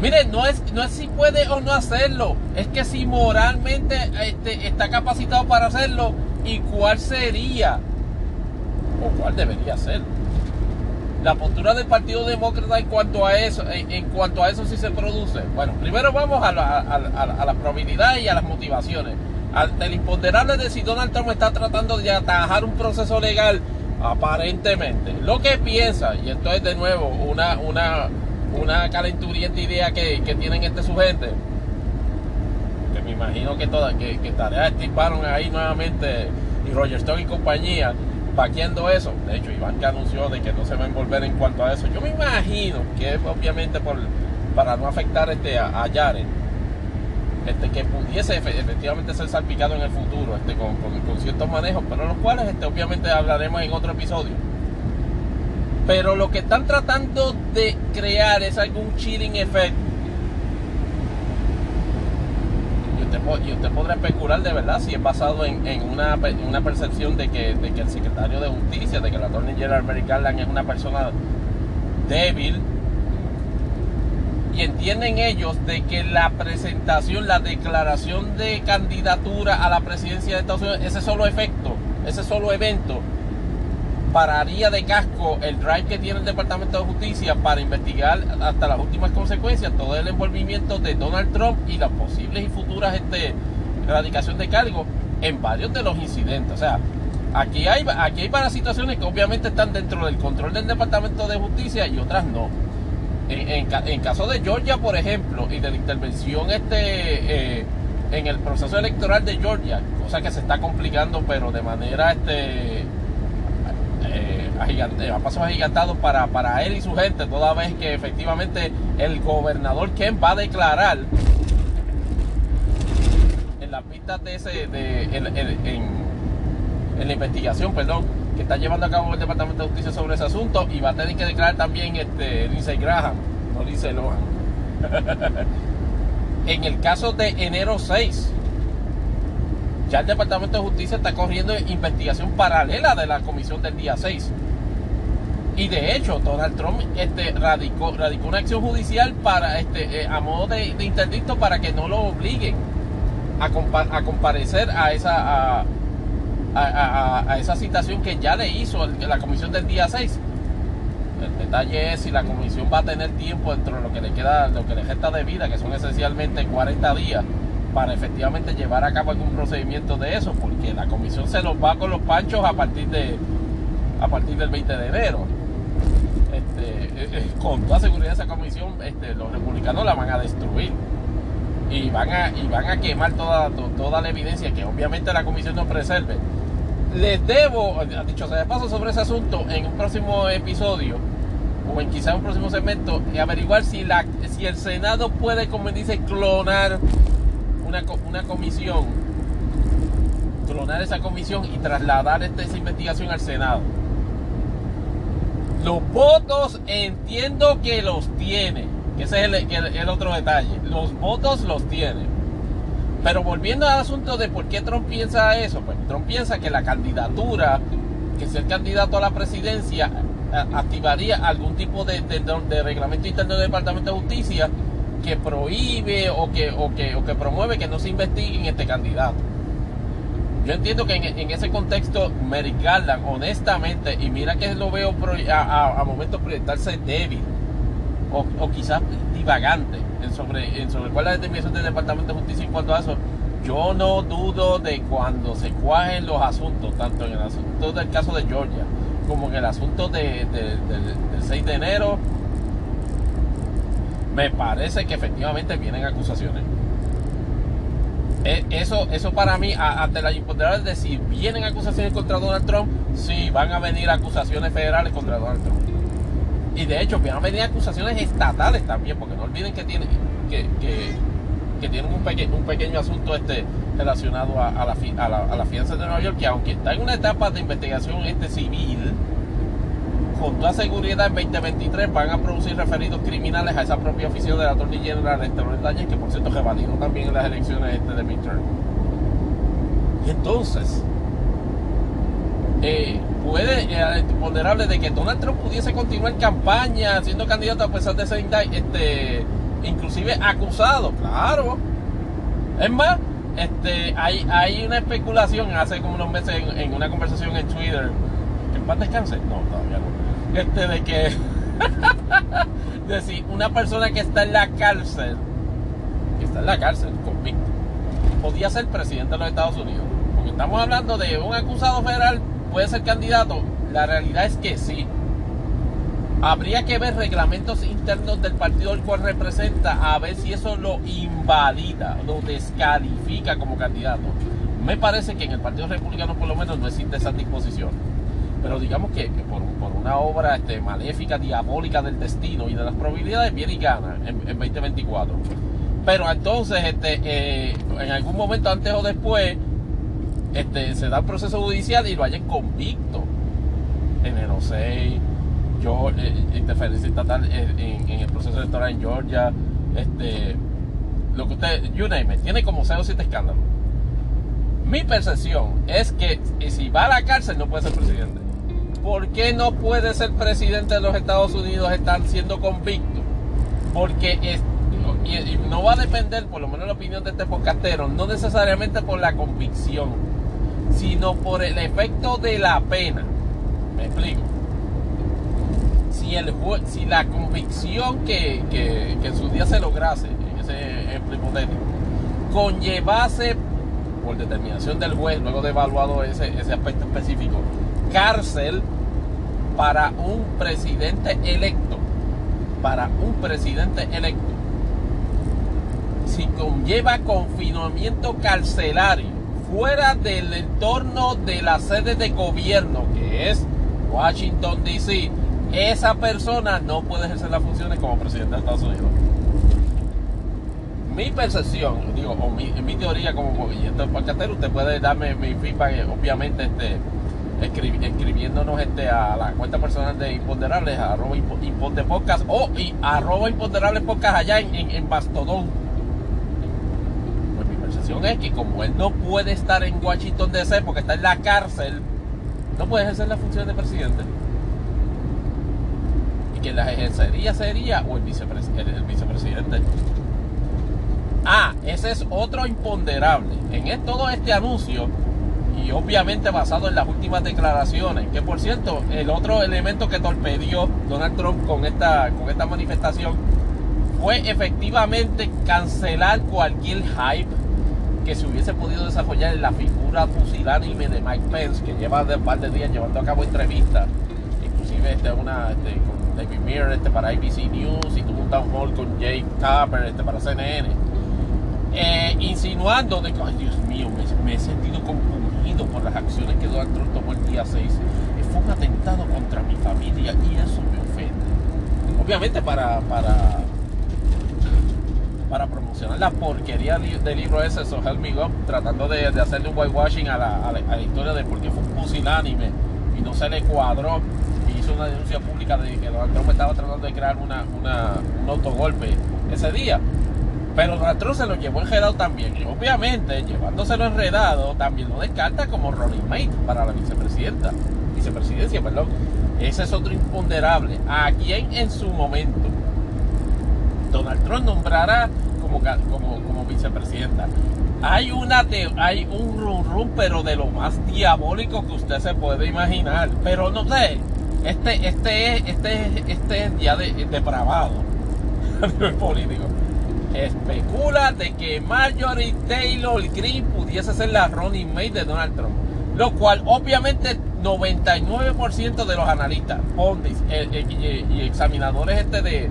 Miren, no es, no es si puede o no hacerlo, es que si moralmente este, está capacitado para hacerlo y cuál sería o cuál debería ser. La postura del Partido Demócrata en cuanto a eso, en, cuanto a eso si se produce. Bueno, primero vamos a la, a, la probabilidad y a las motivaciones. Del imponderable de si Donald Trump está tratando de atajar un proceso legal, aparentemente. Lo que piensa, y esto es de nuevo una, una, una calenturienta idea que, que tienen este sujeto, que me imagino que toda, que, que tarea ahí nuevamente y Roger Stone y compañía vaqueando eso. De hecho, Iván que anunció de que no se va a envolver en cuanto a eso. Yo me imagino que obviamente por, para no afectar este, a, a este, que pudiese efectivamente ser salpicado en el futuro este, con, con, ciertos manejos, pero los cuales este, obviamente hablaremos en otro episodio. Pero lo que están tratando de crear es algún chilling effect. Y usted, podrá especular de verdad si es basado en, una, una, percepción de que, de que el secretario de justicia, de que la Attorney General Mary Garland es una persona débil. Y entienden ellos de que la presentación, la declaración de candidatura a la presidencia de Estados Unidos, ese solo efecto, ese solo evento, pararía de casco el drive que tiene el Departamento de Justicia para investigar hasta las últimas consecuencias todo el envolvimiento de Donald Trump y las posibles y futuras este, erradicación de cargos en varios de los incidentes. O sea, aquí hay, aquí hay varias situaciones que obviamente están dentro del control del Departamento de Justicia y otras no. En, en, caso de Georgia, por ejemplo, y de la intervención este, eh, en el proceso electoral de Georgia, cosa que se está complicando, pero de manera este, a pasos agigantados para, para él y su gente, toda vez que efectivamente el gobernador Ken va a declarar en las pistas de ese, de, en, la investigación, perdón, que está llevando a cabo el Departamento de Justicia sobre ese asunto y va a tener que declarar también este Lindsey Graham, no dice Lohan. (laughs) en el caso de enero 6, ya el Departamento de Justicia está corriendo investigación paralela de la comisión del día 6. Y de hecho, Donald Trump este, radicó, una acción judicial para, este, eh, a modo de, interdicto para que no lo obliguen a, comparecer a esa, a, esa citación que ya le hizo la comisión del día 6. El detalle es si la comisión va a tener tiempo dentro de lo que le queda, lo que le resta de vida, que son esencialmente 40 días, para efectivamente llevar a cabo algún procedimiento de eso, porque la comisión se los va con los panchos a partir de a partir del 20 de enero. Este, eh, eh, con toda seguridad esa comisión este, los republicanos la van a destruir y van a, y van a quemar toda, toda la evidencia que obviamente la comisión no preserve. Les debo, dicho sea de paso sobre ese asunto, en un próximo episodio o en quizá un próximo segmento, averiguar si, la, si el Senado puede, como dice, clonar una, una comisión, clonar esa comisión y trasladar esta, esa investigación al Senado. Los votos entiendo que los tiene. Ese es el, otro detalle. Los votos los tiene. Pero volviendo al asunto de por qué Trump piensa eso, pues Trump piensa que la candidatura, que ser candidato a la presidencia, activaría algún tipo de, reglamento interno del Departamento de Justicia que prohíbe o que, o que, o que promueve que no se investigue en este candidato. Yo entiendo que en, ese contexto, Merrick Garland, honestamente, y mira que lo veo a, a, momentos proyectarse débil, o, quizás divagante, sobre, sobre cuál es la determinación del Departamento de Justicia en cuanto a eso, yo no dudo de cuando se cuajen los asuntos, tanto en el asunto del caso de Georgia, como en el asunto de, del 6 de enero, me parece que efectivamente vienen acusaciones. E, eso, eso para mí, ante la imposibilidad de si vienen acusaciones contra Donald Trump, sí, van a venir acusaciones federales contra Donald Trump. Y de hecho, van a venir acusaciones estatales también, porque no olviden que tienen, que, que, tienen un, pequeño un pequeño asunto este relacionado a, la, a, la, a la fianza de Nueva York, que aunque está en una etapa de investigación este civil, con toda seguridad en 2023 van a producir referidos criminales a esa propia oficina de la Attorney General este Bretaña, que por cierto revalidó también en las elecciones este de midterm. Y entonces, eh, puede eh, ponderable de que Donald Trump pudiese continuar campaña siendo candidato a pesar de ser este, inclusive acusado, claro. Es más, este, hay, hay una especulación hace como unos meses en, en una conversación en Twitter, que en paz descanse, no, todavía no este de que (laughs) de si una persona que está en la cárcel que está en la cárcel convicto podía ser presidente de los Estados Unidos. Porque estamos hablando de un acusado federal puede ser candidato. La realidad es que sí. Habría que ver reglamentos internos del partido al cual representa a ver si eso lo invalida lo descalifica como candidato. Me parece que en el Partido Republicano por lo menos no existe esa disposición pero digamos que, por, una obra este, maléfica, diabólica del destino y de las probabilidades, viene y gana en, 2024. Pero entonces, este, eh, en algún momento antes o después, este, se da el proceso judicial y lo hayan convicto en el 6, yo, eh, interferencia estatal en, el proceso electoral en Georgia, este, lo que usted, you name it, tiene como 0 o 7 escándalos. Mi percepción es que si va a la cárcel no puede ser presidente. ¿Por qué no puede ser presidente de los Estados Unidos están siendo convicto? Porque no va a depender, por lo menos la opinión de este podcastero, no necesariamente por la convicción, sino por el efecto de la pena. Me explico. Si, la convicción que, en su día se lograse, en ese ejemplo hipotético, conllevase, por determinación del juez, luego de evaluado ese aspecto específico, cárcel para un presidente electo. Para un presidente electo. Si conlleva confinamiento carcelario fuera del entorno de la sede de gobierno, que es Washington, D.C., esa persona no puede ejercer las funciones como presidente de Estados Unidos. Mi percepción, digo, o mi, mi teoría como y esto es usted puede darme mi feedback, obviamente, este, escribiéndonos este, a la cuenta personal de Imponderables, arroba Imponde Podcast o y, arroba Imponderables Podcast allá en, en, Mastodon. Pues mi percepción es que como él no puede estar en Washington DC porque está en la cárcel, no puede ejercer la función de presidente. Y que la ejercería sería o el, el vicepresidente. Ah, ese es otro imponderable. En todo este anuncio y obviamente basado en las últimas declaraciones, que por cierto, el otro elemento que torpedió Donald Trump con esta, con esta manifestación fue efectivamente cancelar cualquier hype que se hubiese podido desarrollar en la figura pusilánime de Mike Pence, que lleva de un par de días llevando a cabo entrevistas, inclusive este, una este, con David Meir este, para ABC News y tuvo un town hall con Jake Tapper este, para CNN, eh, insinuando de que, ay Dios mío, me, he sentido como por las acciones que Donald Trump tomó el día 6. Fue un atentado contra mi familia y eso me ofende. Obviamente para, para, para promocionar la porquería del libro ese, So Help Me tratando de, hacerle un whitewashing a la, a, la, historia de por qué fue un pusilánime y no se le cuadró hizo una denuncia pública de que Donald Trump estaba tratando de crear una, un autogolpe ese día. Pero Trump se lo llevó enredado también. Y obviamente, llevándoselo enredado, también lo descarta como Ronnie Mate para la vicepresidenta. Vicepresidencia, perdón. Ese es otro imponderable. A quien en su momento Donald Trump nombrará como, como, vicepresidenta. hay una hay un rum rum pero de lo más diabólico que usted se puede imaginar pero no sé este este es este este es ya de, depravado (laughs) a nivel político especula de que Marjorie Taylor Greene pudiese ser la running mate de Donald Trump lo cual obviamente 99% de los analistas eh, eh, y examinadores este de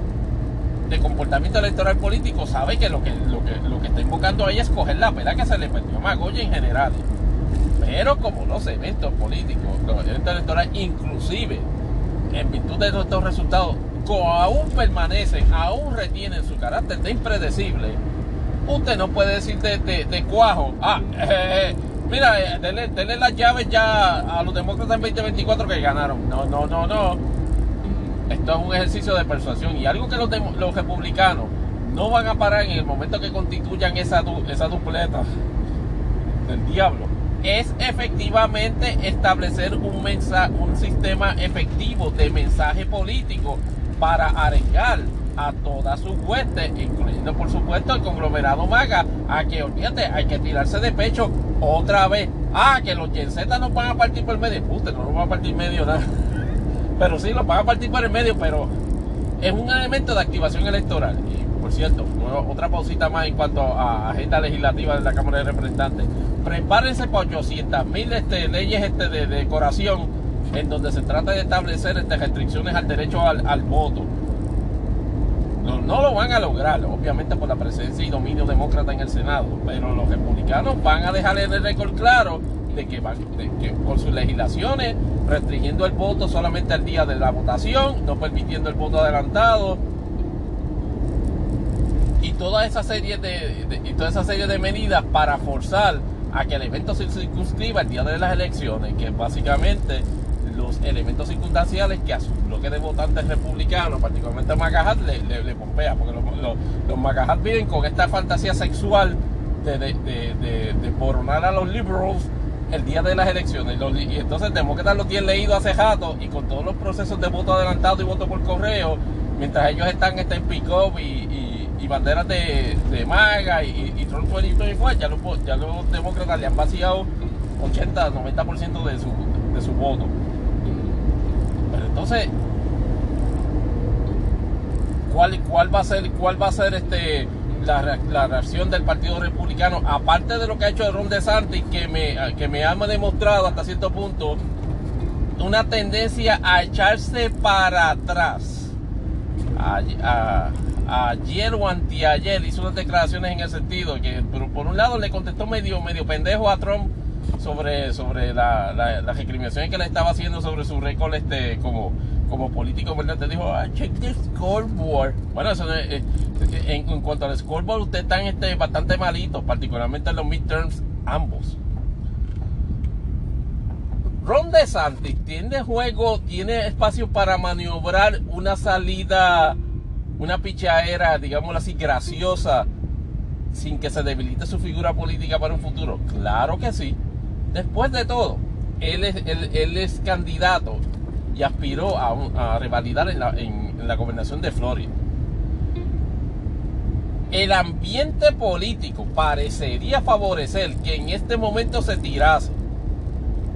de comportamiento electoral político sabe que lo que, lo que, lo que está invocando ahí es coger la pela que se le perdió a Magoya en general. Pero como los eventos políticos, los eventos electorales, inclusive en virtud de estos resultados, aún permanecen, aún retienen su carácter de impredecible, usted no puede decir de, cuajo, ah, (laughs) eh, mira, eh, denle, las llaves ya a los demócratas en 2024 que ganaron. No, no, no, no. Esto es un ejercicio de persuasión y algo que los, republicanos no van a parar en el momento que constituyan esa, esa dupleta del diablo. Es efectivamente establecer un, mensaje, un sistema efectivo de mensaje político para arengar a todas sus huestes, incluyendo por supuesto el conglomerado MAGA, a que olvídate, hay que tirarse de pecho otra vez. Ah, que los Yensetas no van a partir por el medio. Usted no lo van a partir medio nada. (laughs) Pero sí, lo van a partir por el medio, pero es un elemento de activación electoral. Y por cierto, otra pausita más en cuanto a agenda legislativa de la Cámara de Representantes. Prepárense para 800 mil este, leyes este, de, decoración en donde se trata de establecer este, restricciones al derecho al, voto. No, no, lo van a lograr, obviamente por la presencia y dominio demócrata en el Senado, pero los republicanos van a dejar el récord claro de que, van, de sus legislaciones restringiendo el voto solamente al día de la votación, no permitiendo el voto adelantado y toda esa serie de, y toda esa serie de medidas para forzar a que el evento se circunscriba el día de las elecciones, que básicamente los elementos circunstanciales que a su bloque de votantes republicanos, particularmente Magahat, le, le, pompea, porque los, los, viven con esta fantasía sexual de, de, a los liberals el día de las elecciones. Y, entonces tenemos que lo tienen leído hace rato y con todos los procesos de voto adelantado y voto por correo, mientras ellos están, en pick-up y, y, banderas de, MAGA y, y Trump 2024, ya los, ya los demócratas le han vaciado 80, 90% de de su voto. Entonces, ¿cuál, cuál va a ser, cuál va a ser este la, reacción del Partido Republicano, aparte de lo que ha hecho Ron DeSantis, que me, que me ha demostrado hasta cierto punto una tendencia a echarse para atrás. ayer o anteayer hizo unas declaraciones en el sentido que por, un lado le contestó medio, medio pendejo a Trump sobre, sobre las la, recriminaciones que le estaba haciendo sobre su récord este, como, político, ¿verdad? Te dijo, ah, check the scoreboard. Bueno, eso eh, en, cuanto al scoreboard, ustedes están este, bastante malitos, particularmente en los midterms, ambos. Ron DeSantis tiene juego, tiene espacio para maniobrar una salida, una pichadera, digamos así, graciosa, sin que se debilite su figura política para un futuro. Claro que sí. Después de todo, él es, candidato y aspiró a, a revalidar en la, en la gobernación de Florida. El ambiente político parecería favorecer que en este momento se tirase.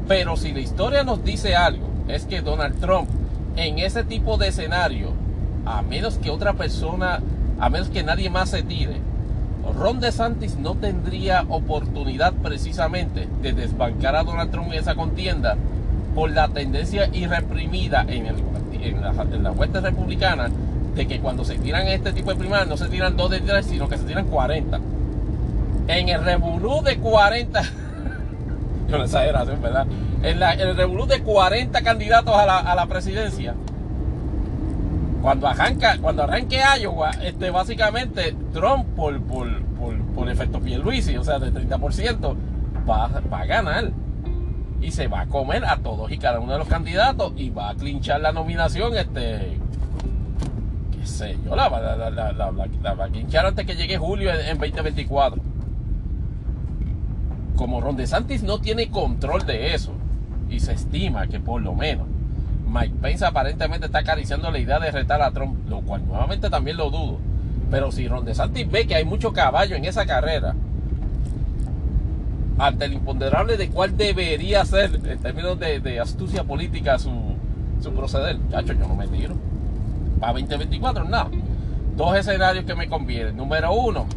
Pero si la historia nos dice algo, es que Donald Trump en ese tipo de escenario, a menos que otra persona, a menos que nadie más se tire, Ron DeSantis no tendría oportunidad precisamente de desbancar a Donald Trump en esa contienda por la tendencia irreprimida en, el, en, la, hueste republicana de que cuando se tiran este tipo de primarias no se tiran dos de tres, sino que se tiran 40. En el revolú de 40, (laughs) yo exageración, ¿verdad? En, el revolú de 40 candidatos a la, a la presidencia, cuando arranca, cuando arranque Iowa, este, básicamente Trump por, por, por, por efecto Pierluisi, o sea, de 30%, va, va a ganar. Y se va a comer a todos y cada uno de los candidatos y va a clinchar la nominación, este, qué sé yo, la, la, va a clinchar antes que llegue julio en, en 2024. Como Ron DeSantis no tiene control de eso, y se estima que por lo menos Mike Pence aparentemente está acariciando la idea de retar a Trump, lo cual nuevamente también lo dudo. Pero si Ron DeSantis ve que hay mucho caballo en esa carrera ante el imponderable de cuál debería ser, en términos de, astucia política, su, proceder. Chacho, yo no me tiro. Para 2024, nada. Dos escenarios que me convienen. Número uno,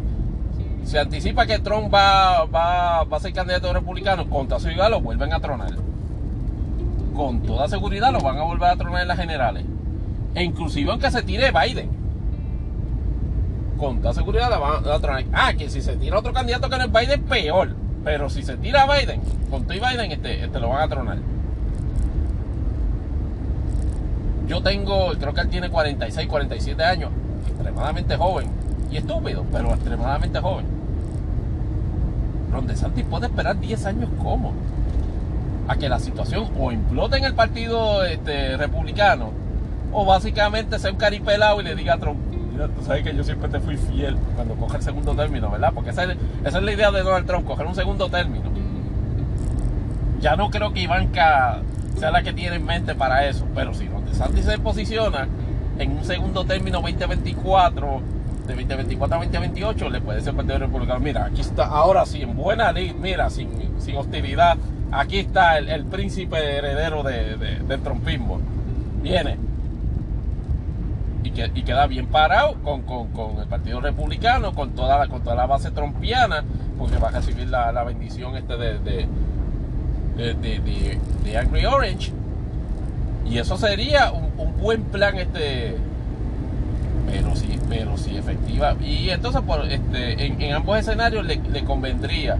se anticipa que Trump va, a ser candidato republicano. Con toda seguridad lo vuelven a tronar. Con toda seguridad lo van a volver a tronar en las generales. E inclusive aunque se tire Biden. Con toda seguridad la van a tronar. Ah, que si se tira otro candidato que no es Biden, peor. Pero si se tira Biden, con todo y Biden, este, este lo van a tronar. Yo tengo, creo que él tiene 46, 47 años, extremadamente joven y estúpido, pero extremadamente joven. Ron DeSantis puede esperar 10 años como a que la situación o implote en el partido este, republicano o básicamente sea un caripelado y le diga a Trump, tú sabes que yo siempre te fui fiel cuando coge el segundo término, ¿verdad? Porque esa es, la idea de Donald Trump, coger un segundo término. Ya no creo que Ivanka sea la que tiene en mente para eso, pero si donde Santi se posiciona en un segundo término 2024, de 2024 a 2028, le puede ser partido republicano. Mira, aquí está, ahora sí, en buena ley, mira, sin, sin hostilidad, aquí está el, príncipe heredero de, del trompismo. Viene y, queda bien parado con, el Partido Republicano, con toda la, con toda la base trompiana, porque va a recibir la, bendición este de, de, Angry Orange. Y eso sería un, buen plan, este, pero sí, pero sí, efectiva. Y entonces por, este, en, ambos escenarios le, convendría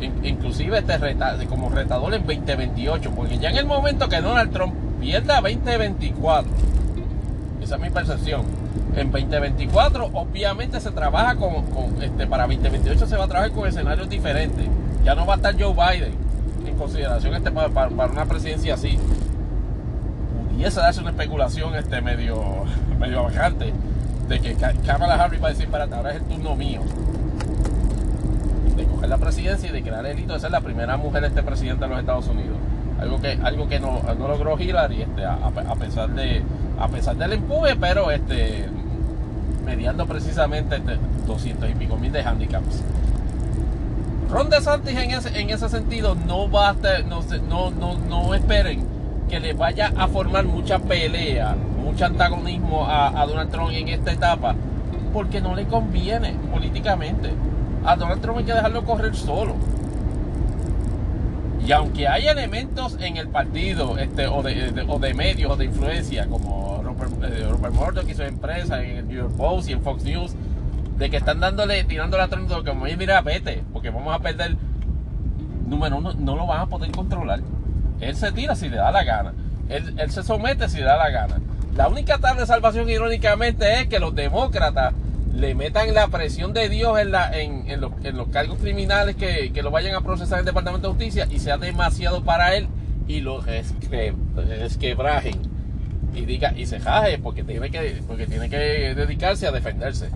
inclusive este reta, como retador en 2028, porque ya en el momento que Donald Trump pierda 2024, esa es mi percepción. En 2024, obviamente se trabaja con, este, para 2028 se va a trabajar con escenarios diferentes. Ya no va a estar Joe Biden en consideración este para, una presidencia así. Pudiese darse una especulación este medio, (laughs) medio bajante de que Kamala Harris va a decir, para ahora es el turno mío la presidencia y de crear el hito de ser la primera mujer este presidente de los Estados Unidos. Algo que, algo que no, logró Hillary este, a pesar de a pesar del empuje, pero este, mediando precisamente este 200 y pico mil de handicaps. Ron DeSantis en ese, en ese sentido no va a no, no, no, esperen que le vaya a formar mucha pelea, mucho antagonismo a, a Donald Trump en esta etapa, porque no le conviene políticamente. A Donald Trump hay que dejarlo correr solo. Y aunque hay elementos en el partido este, o, de, medios o de influencia, como Rupert, eh, Murdoch y su empresa en el New York Post y en Fox News, de que están dándole, tirándole a Trump, como mira, vete, porque vamos a perder. Número uno, no lo van a poder controlar. Él se tira si le da la gana. Él, él se somete si le da la gana. La única tabla de salvación, irónicamente, es que los demócratas le metan la presión de Dios en, los, cargos criminales que, lo vayan a procesar el Departamento de Justicia y sea demasiado para él y lo esquebrajen y diga y se jaje porque tiene que dedicarse a defenderse.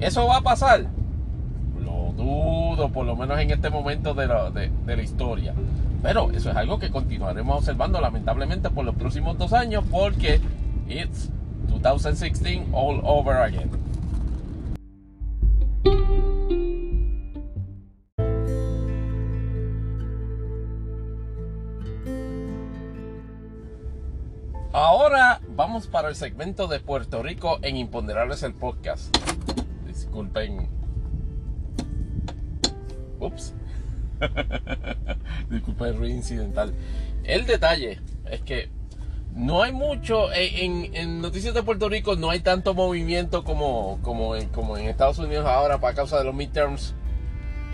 ¿Eso va a pasar? Lo dudo, por lo menos en este momento de la, de la historia. Pero eso es algo que continuaremos observando lamentablemente por los próximos dos años porque it's 2016 all over again. Ahora vamos para el segmento de Puerto Rico en Imponderables el podcast. Disculpen. Ups. (laughs) Disculpen el ruido incidental. El detalle es que no hay mucho en, noticias de Puerto Rico no hay tanto movimiento como, como, en, Estados Unidos ahora para causa de los midterms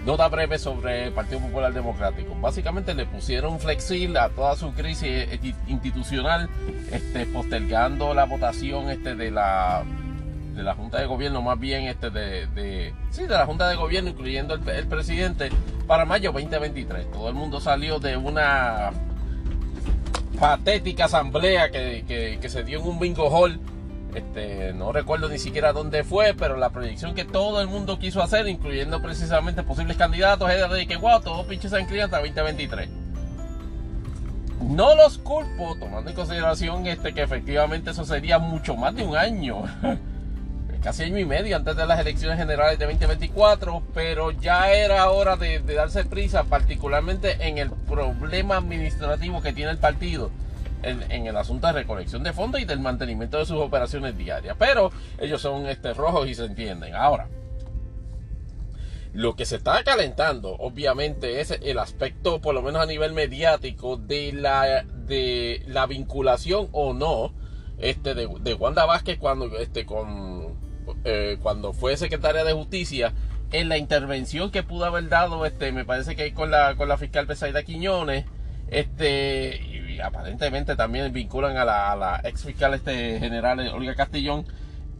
nota breve sobre el Partido Popular Democrático básicamente le pusieron flexible a toda su crisis institucional este, postergando la votación este, de la de la Junta de Gobierno, más bien este de, de sí, de la Junta de Gobierno, incluyendo el, el presidente, para mayo 2023. Todo el mundo salió de una patética asamblea que, se dio en un bingo hall. Este, no recuerdo ni siquiera dónde fue, pero la proyección que todo el mundo quiso hacer, incluyendo precisamente posibles candidatos, era de que, wow, todos pinches inscriben hasta 2023. No los culpo, tomando en consideración este, que efectivamente eso sería mucho más de un año. (laughs) casi año y medio antes de las elecciones generales de 2024, pero ya era hora de, darse prisa, particularmente en el problema administrativo que tiene el partido. En, el asunto de recolección de fondos y del mantenimiento de sus operaciones diarias. Pero ellos son este, rojos y se entienden. Ahora, lo que se está calentando, obviamente, es el aspecto, por lo menos a nivel mediático, de la, de la vinculación o no este, de, de Wanda Vázquez cuando, este, con, eh, cuando fue secretaria de Justicia en la intervención que pudo haber dado, este, me parece que con la, con la fiscal Pesaida Quiñones, este, y aparentemente también vinculan a la, a ex fiscal este, general Olga Castillón,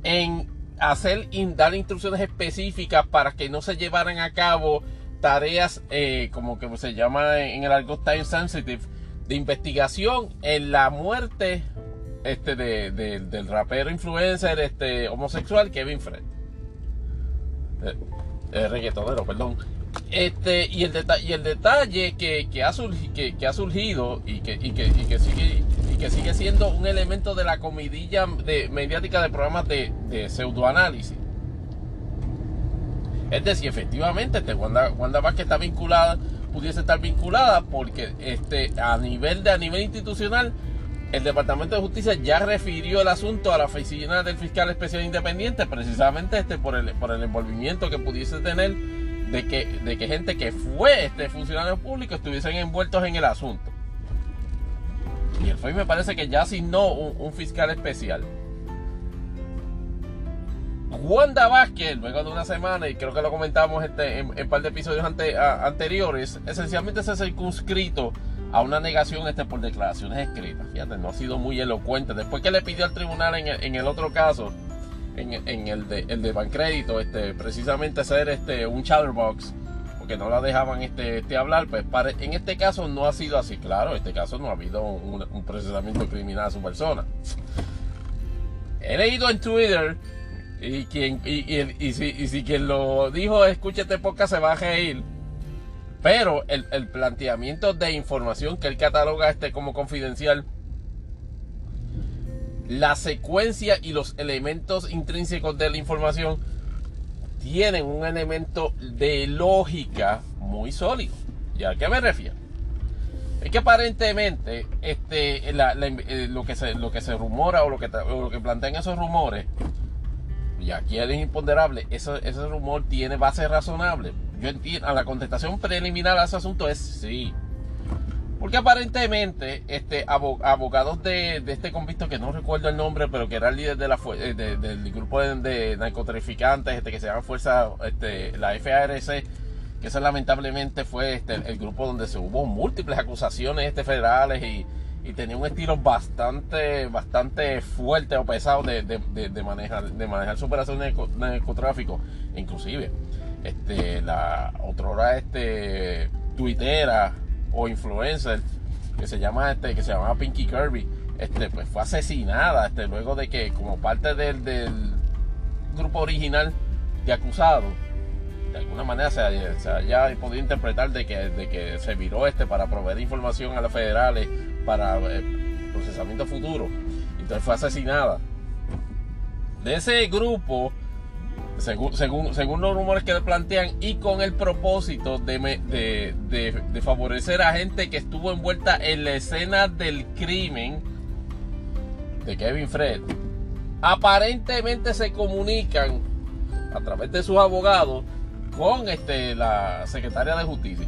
en hacer dar instrucciones específicas para que no se llevaran a cabo tareas eh, como que se llama en el algo time sensitive de investigación en la muerte este de, del rapero influencer este homosexual Kevin Fred eh, eh, perdón este y el detalle y el detalle que, que, ha surgido, y que, y que, y que sigue que sigue siendo un elemento de la comidilla de, mediática de programas de, de pseudoanálisis. Es decir, efectivamente, este Wanda, Wanda Vázquez está vinculada, pudiese estar vinculada porque este, a nivel de a nivel institucional, el Departamento de Justicia ya refirió el asunto a la oficina del fiscal especial independiente, precisamente este por el, por el envolvimiento que pudiese tener de que, de que gente que fue este funcionario público estuviesen envueltos en el asunto. Y el FOI me parece que ya asignó un, fiscal especial. Wanda Vázquez, luego de una semana, y creo que lo comentamos este, en un par de episodios anteriores, esencialmente se ha circunscrito a una negación este, por declaraciones escritas. Fíjate, no ha sido muy elocuente. Después que le pidió al tribunal en el, otro caso, en, el de, el de Bancrédito, este, precisamente ser este, un chatterbox que no la dejaban este, este hablar, pues en este caso no ha sido así, claro, en este caso no ha habido un, procesamiento criminal a su persona. He leído en Twitter y quien y, si, quien lo dijo escucha este podcast se va a reír. Pero el, planteamiento de información que él cataloga este como confidencial, la secuencia y los elementos intrínsecos de la información tienen un elemento de lógica muy sólido. ¿Y a qué me refiero? Es que aparentemente este, eh, lo, que se, lo que se rumora o lo que, lo que plantean esos rumores, y aquí es imponderable, ese, ese rumor tiene base razonable. Yo entiendo, la contestación preliminar a ese asunto es sí. Porque aparentemente este, abogados de, este convicto, que no recuerdo el nombre, pero que era el líder eh, del grupo de, narcotraficantes este, que se llama Fuerza, este, la FARC, que eso lamentablemente fue este, el grupo donde se hubo múltiples acusaciones este, federales y, tenía un estilo bastante bastante fuerte o pesado de, manejar de manejar su operación de narcotráfico inclusive este la otra este tuitera o influencer que se llama este que se llamaba Pinky Kirby este pues fue asesinada este luego de que como parte del, del grupo original de acusados de alguna manera se, haya podido interpretar de que, de que se viró este para proveer información a los federales para eh, procesamiento futuro. Entonces fue asesinada. De ese grupo según, según, los rumores que plantean y con el propósito de, de, favorecer a gente que estuvo envuelta en la escena del crimen de Kevin Fred, aparentemente se comunican a través de sus abogados con este, la secretaria de justicia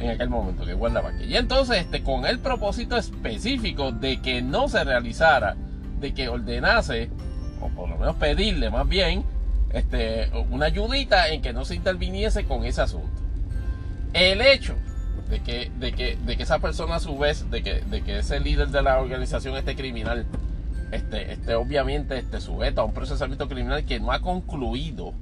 en aquel momento, que es Wanda Y entonces, este, con el propósito específico de que no se realizara, de que ordenase o por lo menos pedirle más bien, este, una ayudita en que no se interviniese con ese asunto. El hecho de que, de que, de que esa persona a su vez, de que, de que ese líder de la organización este criminal, este, este obviamente este, sujeto a un procesamiento criminal que no ha concluido,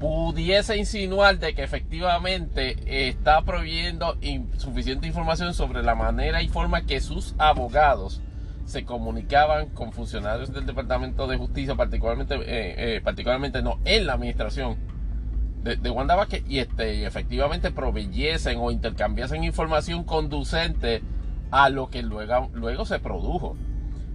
pudiese insinuar de que efectivamente está proveyendo insuficiente información sobre la manera y forma que sus abogados se comunicaban con funcionarios del Departamento de Justicia, particularmente, eh, eh, particularmente no en la administración de, de Wanda Vázquez, y, este, efectivamente proveyesen o intercambiasen información conducente a lo que luego, luego se produjo.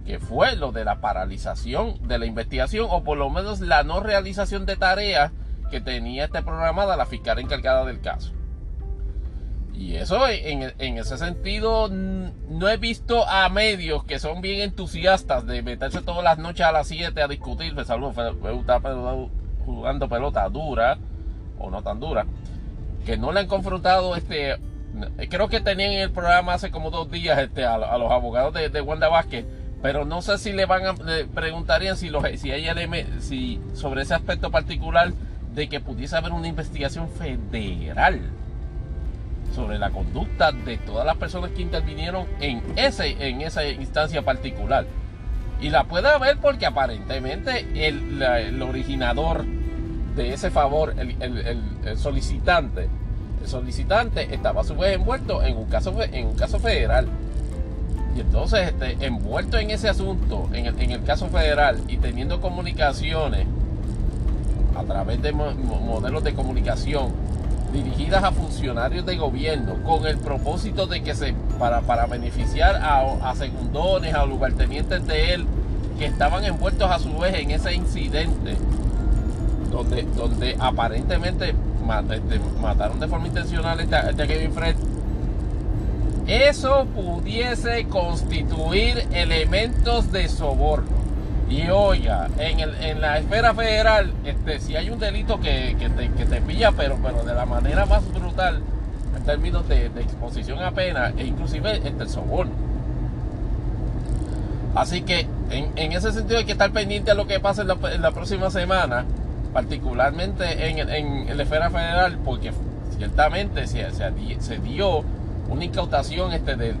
que fue lo de la paralización de la investigación o por lo menos la no realización de tareas que tenía este programada la fiscal encargada del caso. Y eso en, ese sentido no he visto a medios que son bien entusiastas de meterse todas las noches a las 7 a discutir, pues salvo jugando pelota dura o no tan dura, que no le han confrontado este creo que tenían en el programa hace como dos días este, a, los abogados de, de, Wanda Vázquez, pero no sé si le van a preguntarían si los si ella le, si sobre ese aspecto particular de que pudiese haber una investigación federal sobre la conducta de todas las personas que intervinieron en, ese, en esa instancia particular. Y la puede haber porque aparentemente el, originador de ese favor, el, solicitante, el solicitante estaba a su vez envuelto en un caso, en un caso federal. Y entonces, este, envuelto en ese asunto, en el, en el caso federal y teniendo comunicaciones a través de modelos de comunicación dirigidas a funcionarios de gobierno con el propósito de que se para, para beneficiar a, a segundones, a lugartenientes de él que estaban envueltos a su vez en ese incidente donde, donde aparentemente este, mataron de forma intencional a este, Kevin Fred. Eso pudiese constituir elementos de soborno. Y oiga, en, el, en la esfera federal, este, si hay un delito que, te, pilla, pero, pero de la manera más brutal, en términos de, exposición a pena, e inclusive este, el soborno. Así que en, ese sentido hay que estar pendiente a lo que pasa en la, próxima semana, particularmente en, en, la esfera federal, porque ciertamente se, se dio una incautación este, del,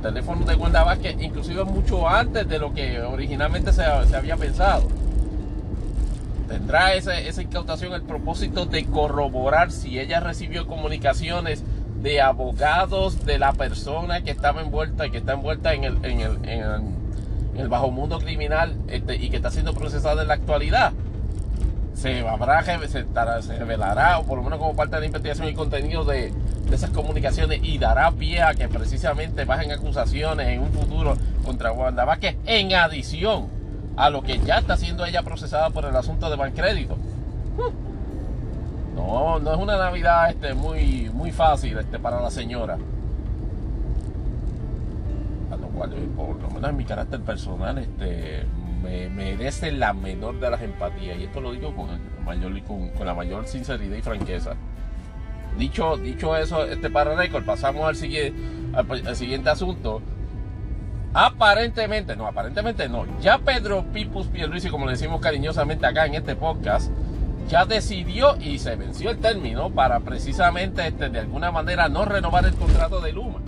teléfono de Wanda Vázquez, inclusive mucho antes de lo que originalmente se, había pensado. Tendrá esa, esa incautación el propósito de corroborar si ella recibió comunicaciones de abogados de la persona que estaba envuelta, que está envuelta en el, en el, en el, bajo mundo criminal este, y que está siendo procesada en la actualidad. Se, habrá, se, se revelará, o por lo menos como parte de la investigación y contenido de, de esas comunicaciones y dará pie a que precisamente bajen acusaciones en un futuro contra Wanda Vázquez en adición a lo que ya está siendo ella procesada por el asunto de Bancrédito. No, no es una Navidad este, muy, muy fácil este, para la señora. A lo cual, eh, por lo menos en mi carácter personal, este, me merece la menor de las empatías. Y esto lo digo con, la mayor sinceridad y franqueza. Dicho, dicho eso, este para récord, pasamos al siguiente, al, siguiente asunto. Aparentemente, no, aparentemente no. Ya Pedro Pipus Pierluisi, como le decimos cariñosamente acá en este podcast, ya decidió y se venció el término para precisamente este, de alguna manera no renovar el contrato de Luma.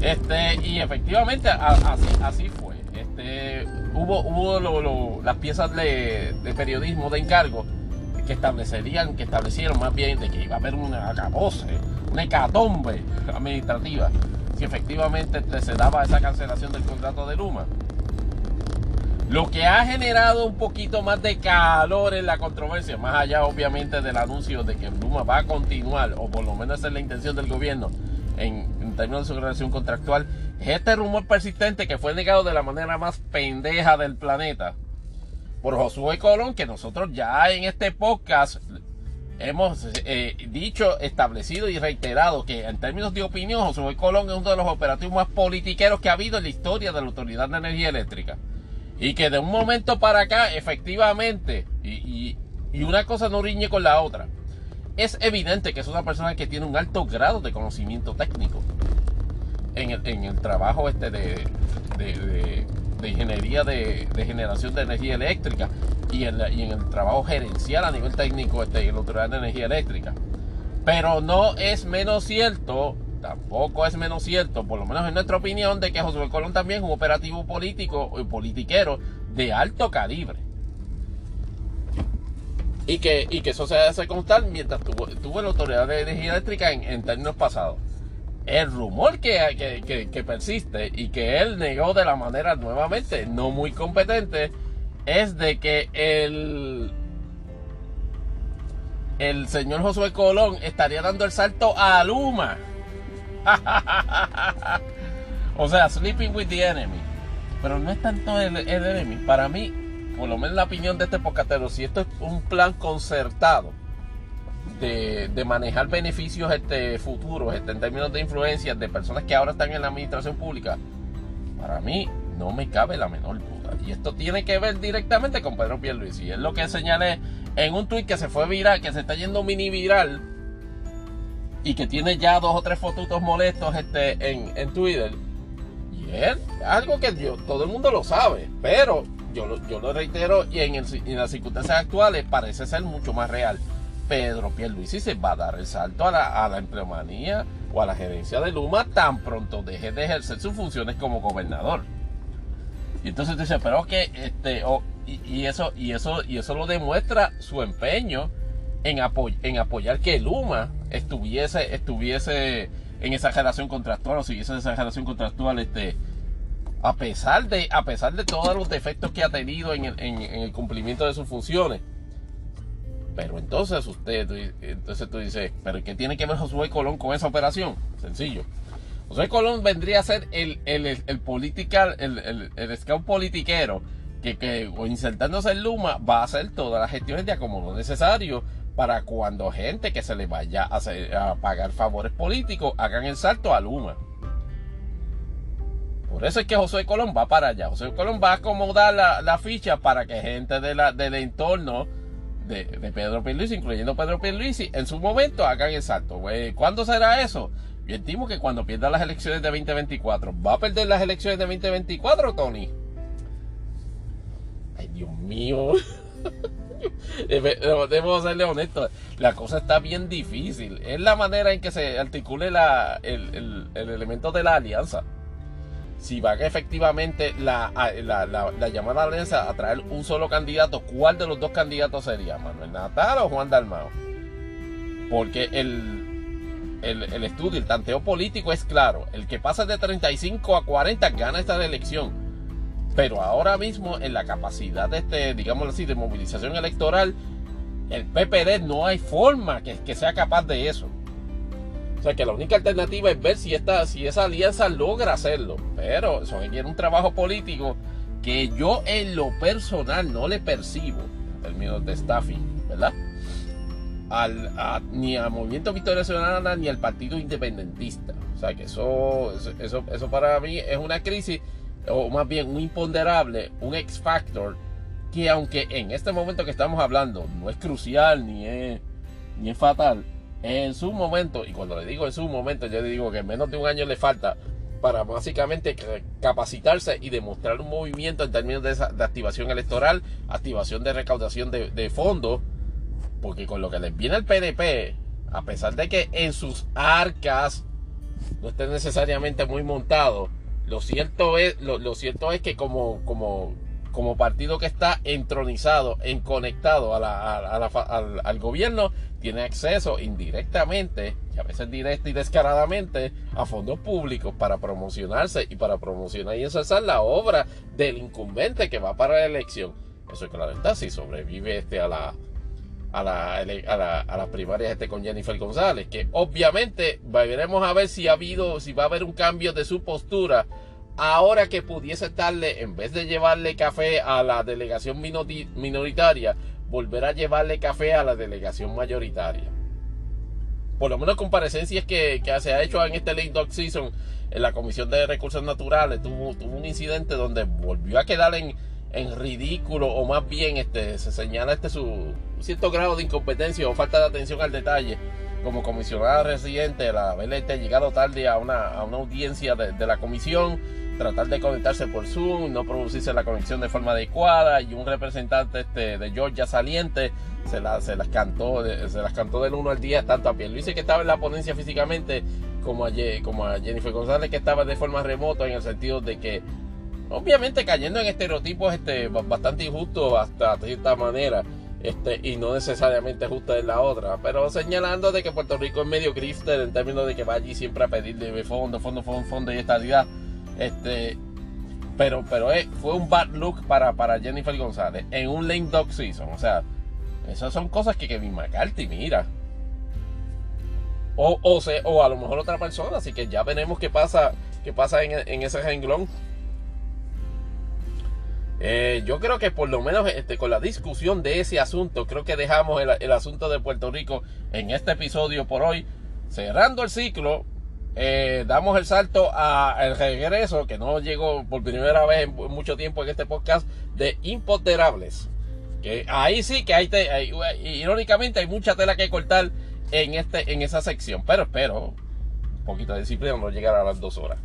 Este, y efectivamente así, fue. Este, hubo hubo las piezas de periodismo de encargo que establecerían, que establecieron más bien de que iba a haber una acabose, una hecatombe administrativa, si efectivamente se daba esa cancelación del contrato de Luma. Lo que ha generado un poquito más de calor en la controversia, más allá obviamente del anuncio de que Luma va a continuar, o por lo menos es la intención del gobierno en, en términos de su relación contractual, es este rumor persistente que fue negado de la manera más pendeja del planeta por Josué Colón, que nosotros ya en este podcast hemos eh, dicho, establecido y reiterado que en términos de opinión, Josué Colón es uno de los operativos más politiqueros que ha habido en la historia de la Autoridad de Energía Eléctrica. Y que de un momento para acá, efectivamente, y, una cosa no riñe con la otra, es evidente que es una persona que tiene un alto grado de conocimiento técnico en el, trabajo este de de ingeniería de, generación de energía eléctrica y en, el trabajo gerencial a nivel técnico este, en la Autoridad de Energía Eléctrica. Pero no es menos cierto, tampoco es menos cierto, por lo menos en nuestra opinión, de que José Colón también es un operativo político y politiquero de alto calibre. Y que, y que eso se hace constar mientras tuvo, tuvo la Autoridad de Energía Eléctrica en, en términos pasados el rumor que, persiste y que él negó de la manera nuevamente no muy competente es de que el, el señor Josué Colón estaría dando el salto a Luma. (laughs) o sea, sleeping with the enemy. Pero no es tanto el, el enemy. Para mí, por lo menos la opinión de este pocatero, si esto es un plan concertado de, de manejar beneficios este, futuros este, en términos de influencia de personas que ahora están en la administración pública, para mí no me cabe la menor duda. Y esto tiene que ver directamente con Pedro Pierluisi. Es lo que señalé en un tuit que se fue viral, que se está yendo mini viral y que tiene ya dos o tres fotos molestos este, en, en Twitter. Y es algo que yo, todo el mundo lo sabe, pero yo, yo lo reitero y en, en, las circunstancias actuales parece ser mucho más real. Pedro Pierluisi se va a dar el salto a la, empleomanía o a la gerencia de Luma tan pronto deje de ejercer sus funciones como gobernador. Y entonces dice, pero que este, y, eso, y eso, y eso lo demuestra su empeño en, apoy en apoyar que Luma estuviese, estuviese en esa relación contractual o siguiese esa relación contractual, este, a pesar de, a pesar de todos los defectos que ha tenido en el cumplimiento de sus funciones. Pero entonces usted, entonces tú dices, ¿pero qué tiene que ver Josué Colón con esa operación? Sencillo. Josué Colón vendría a ser el, el, el, el political, el, el, scout politiquero que, que insertándose en Luma va a hacer todas las gestiones de acomodo necesario para cuando gente que se le vaya a, a pagar favores políticos hagan el salto a Luma. Por eso es que José Colón va para allá. José Colón va a acomodar la, la ficha para que gente de la, del entorno de, Pedro Pierluisi, incluyendo Pedro Pierluisi, en su momento hagan el salto. ¿Cuándo será eso? Yo estimo que cuando pierda las elecciones de 2024. ¿Va a perder las elecciones de 2024, Tony? Ay, Dios mío. (laughs) Debo serle honesto, la cosa está bien difícil. Es la manera en que se articule la, el, el, el elemento de la alianza. Si va efectivamente la, la, la, la llamada alianza a traer un solo candidato, ¿cuál de los dos candidatos sería? ¿Manuel Natal o Juan Dalmao? Porque el, el, estudio, el tanteo político es claro. El que pasa de 35 a 40 gana esta elección pero ahora mismo en la capacidad de este, digamos así, de movilización electoral, el PPD no hay forma que sea capaz de eso. O sea que la única alternativa es ver si, esta, si esa alianza logra hacerlo. Pero eso requiere un trabajo político que yo en lo personal no le percibo en términos de staffing, ¿verdad? Al, a, ni al Movimiento Victoria Ciudadana ni al Partido Independentista. O sea que eso, eso, eso para mí es una crisis o más bien un imponderable, un X factor, que aunque en este momento que estamos hablando no es crucial ni es, ni es fatal, en su momento, y cuando le digo en su momento, yo le digo que menos de un año le falta para básicamente capacitarse y demostrar un movimiento en términos de, esa, de activación electoral, activación de recaudación de, de fondos, porque con lo que les viene el PDP, a pesar de que en sus arcas no esté necesariamente muy montado, lo cierto es, lo, lo cierto es que como, como, como partido que está entronizado, en conectado a al, gobierno, tiene acceso indirectamente, y a veces directa y descaradamente, a fondos públicos para promocionarse y para promocionar y ensalzar la obra del incumbente que va para la elección. Eso es claro está, si sobrevive este a la, a, la, a, a las primarias este con Jennifer González, que obviamente veremos a ver si ha habido, si va a haber un cambio de su postura ahora que pudiese darle, en vez de llevarle café a la delegación minoritaria, volver a llevarle café a la delegación mayoritaria. Por lo menos comparecencias que, que se ha hecho en este late dog season en la Comisión de Recursos Naturales, tuvo, tuvo un incidente donde volvió a quedar en, en ridículo o más bien este, se señala este su cierto grado de incompetencia o falta de atención al detalle como comisionada residente el haberle este, llegado tarde a una, a una audiencia de, la comisión tratar de conectarse por Zoom no producirse la conexión de forma adecuada y un representante este, de Georgia saliente se, la, se las cantó se las cantó del 1 al 10 tanto a Pierluisi que estaba en la ponencia físicamente como a, como Jennifer González que estaba de forma remota en el sentido de que obviamente cayendo en estereotipos este, bastante injustos hasta cierta manera. Este, y no necesariamente justa en la otra, pero señalando de que Puerto Rico es medio grifter en términos de que va allí siempre a pedirle fondo, fondo, fondo, fondo y estabilidad. Este, pero, pero eh, fue un bad look para, para Jennifer González en un lame dog season. O sea, esas son cosas que Kevin McCarthy mira. O, o, se, o a lo mejor otra persona, así que ya veremos qué pasa, qué pasa en, ese renglón. Eh, yo creo que por lo menos este, con la discusión de ese asunto, creo que dejamos el, asunto de Puerto Rico en este episodio por hoy. Cerrando el ciclo, eh, damos el salto al regreso, que no llegó por primera vez en mucho tiempo en este podcast, de Imponderables. Que ahí sí que hay, irónicamente hay mucha tela que cortar en, este, en esa sección. Pero espero un poquito de disciplina no llegar a las dos horas.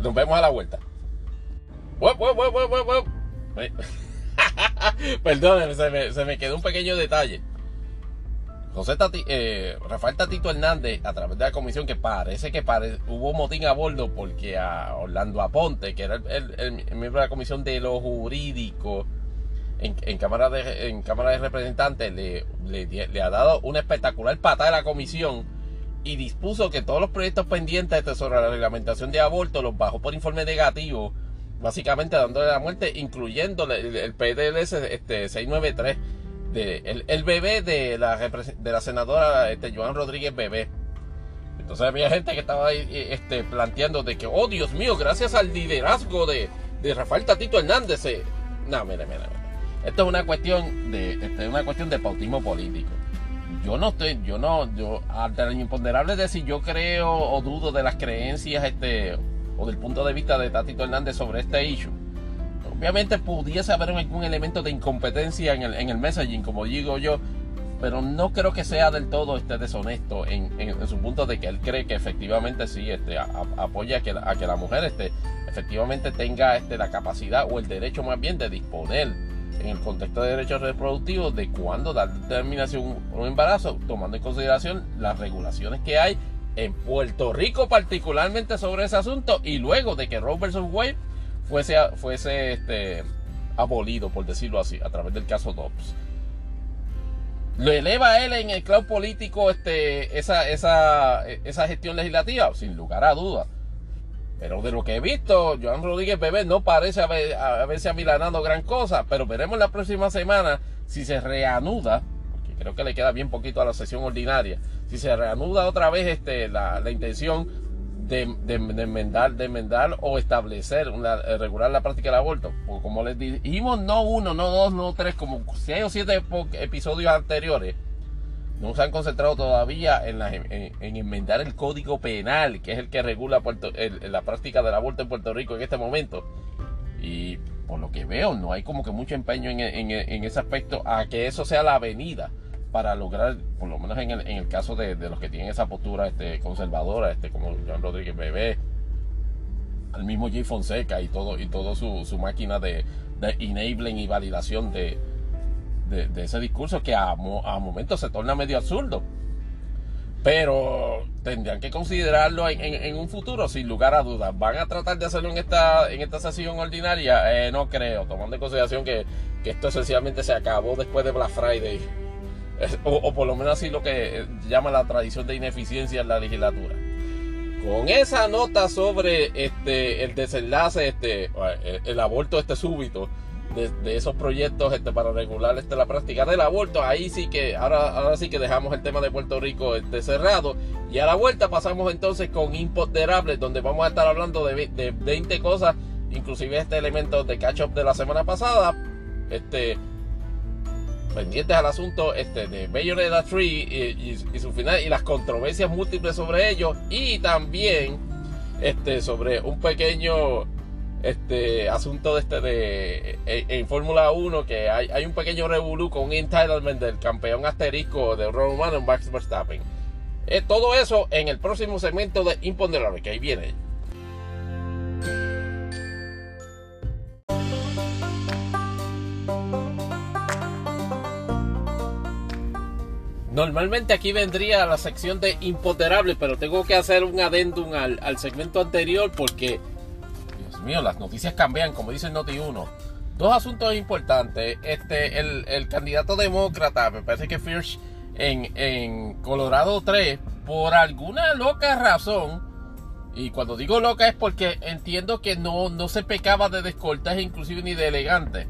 Nos vemos a la vuelta. (laughs) Perdón, se me, se me, quedó un pequeño detalle. José Tati, eh, Rafael Tatito Hernández, a través de la comisión, que parece que hubo motín a bordo porque a Orlando Aponte, que era el, miembro de la comisión de lo jurídico en, Cámara, de, en Cámara de Representantes, le, le, ha dado una espectacular patada a la comisión y dispuso que todos los proyectos pendientes sobre la reglamentación de aborto los bajó por informe negativo básicamente dándole la muerte, incluyendo el, PDLS este, 693, el, bebé de la, de la senadora este, Joan Rodríguez Bebé. Entonces había gente que estaba ahí este, planteando de que, oh Dios mío, gracias al liderazgo de, Rafael Tatito Hernández. No, mire, mire, Esto es una cuestión de, este, una cuestión de pautismo político. Yo no estoy, yo no, yo, ante imponderable de si yo creo o dudo de las creencias, este, o del punto de vista de Tatito Hernández sobre este issue. Obviamente pudiese haber algún elemento de incompetencia en el, en el messaging, como digo yo, pero no creo que sea del todo este deshonesto en, su punto de que él cree que efectivamente sí este, apoya a que, a que la mujer este, efectivamente tenga este, la capacidad o el derecho más bien de disponer en el contexto de derechos reproductivos de cuándo dar determinación un embarazo, tomando en consideración las regulaciones que hay en Puerto Rico particularmente sobre ese asunto y luego de que Roe vs. fuese, fuese este, abolido, por decirlo así, a través del caso Dobbs. ¿Lo eleva él en el cloud político este, esa, esa, esa gestión legislativa? Sin lugar a dudas. Pero de lo que he visto, Joan Rodríguez Bebé no parece haber, haberse amilanado gran cosa, pero veremos la próxima semana si se reanuda, porque creo que le queda bien poquito a la sesión ordinaria, si se reanuda otra vez este, la, intención de, enmendar, enmendar o establecer, eh, regular la práctica del aborto. Porque como les dijimos, no uno, no dos, no tres, como seis o siete episodios anteriores, no se han concentrado todavía en, en, enmendar el código penal, que es el que regula la práctica del aborto en Puerto Rico en este momento. Y por lo que veo, no hay como que mucho empeño en, en ese aspecto a que eso sea la avenida para lograr, por lo menos en el, caso de, los que tienen esa postura este, conservadora, este, como Joan Rodríguez Bebé, al mismo Jay Fonseca y todo, y todo su, máquina de, enabling y validación de, ese discurso que a, momentos se torna medio absurdo. Pero tendrían que considerarlo en, un futuro, sin lugar a dudas. ¿Van a tratar de hacerlo en esta, en esta sesión ordinaria? Eh, no creo, tomando en consideración que esto esencialmente se acabó después de Black Friday o, por lo menos así lo que eh, llama la tradición de ineficiencia en la legislatura. Con esa nota sobre este el desenlace, este, el, aborto este súbito de, esos proyectos este, para regular este, la práctica del aborto, ahí sí que, ahora, ahora sí que dejamos el tema de Puerto Rico este, cerrado. Y a la vuelta pasamos entonces con Imponderables, donde vamos a estar hablando de, de 20 cosas, inclusive este elemento de catch up de la semana pasada. Este, pendientes al asunto este, de Bayonetta 3 y, su final y las controversias múltiples sobre ello y también este, sobre un pequeño este asunto de este de en, Fórmula 1 que hay, hay, un pequeño revolú con un entitlement del campeón asterisco de Roman Max Verstappen. Eh, todo eso en el próximo segmento de Imponderable, que ahí viene. Normalmente aquí vendría la sección de imponderable, pero tengo que hacer un adendum al, segmento anterior porque, Dios mío, las noticias cambian, como dice el Noti 1. Dos asuntos importantes. Este, el, candidato demócrata, me parece que Firsch en, en Colorado 3, por alguna loca razón, y cuando digo loca es porque entiendo que no, no se pecaba de descortaje inclusive ni de elegante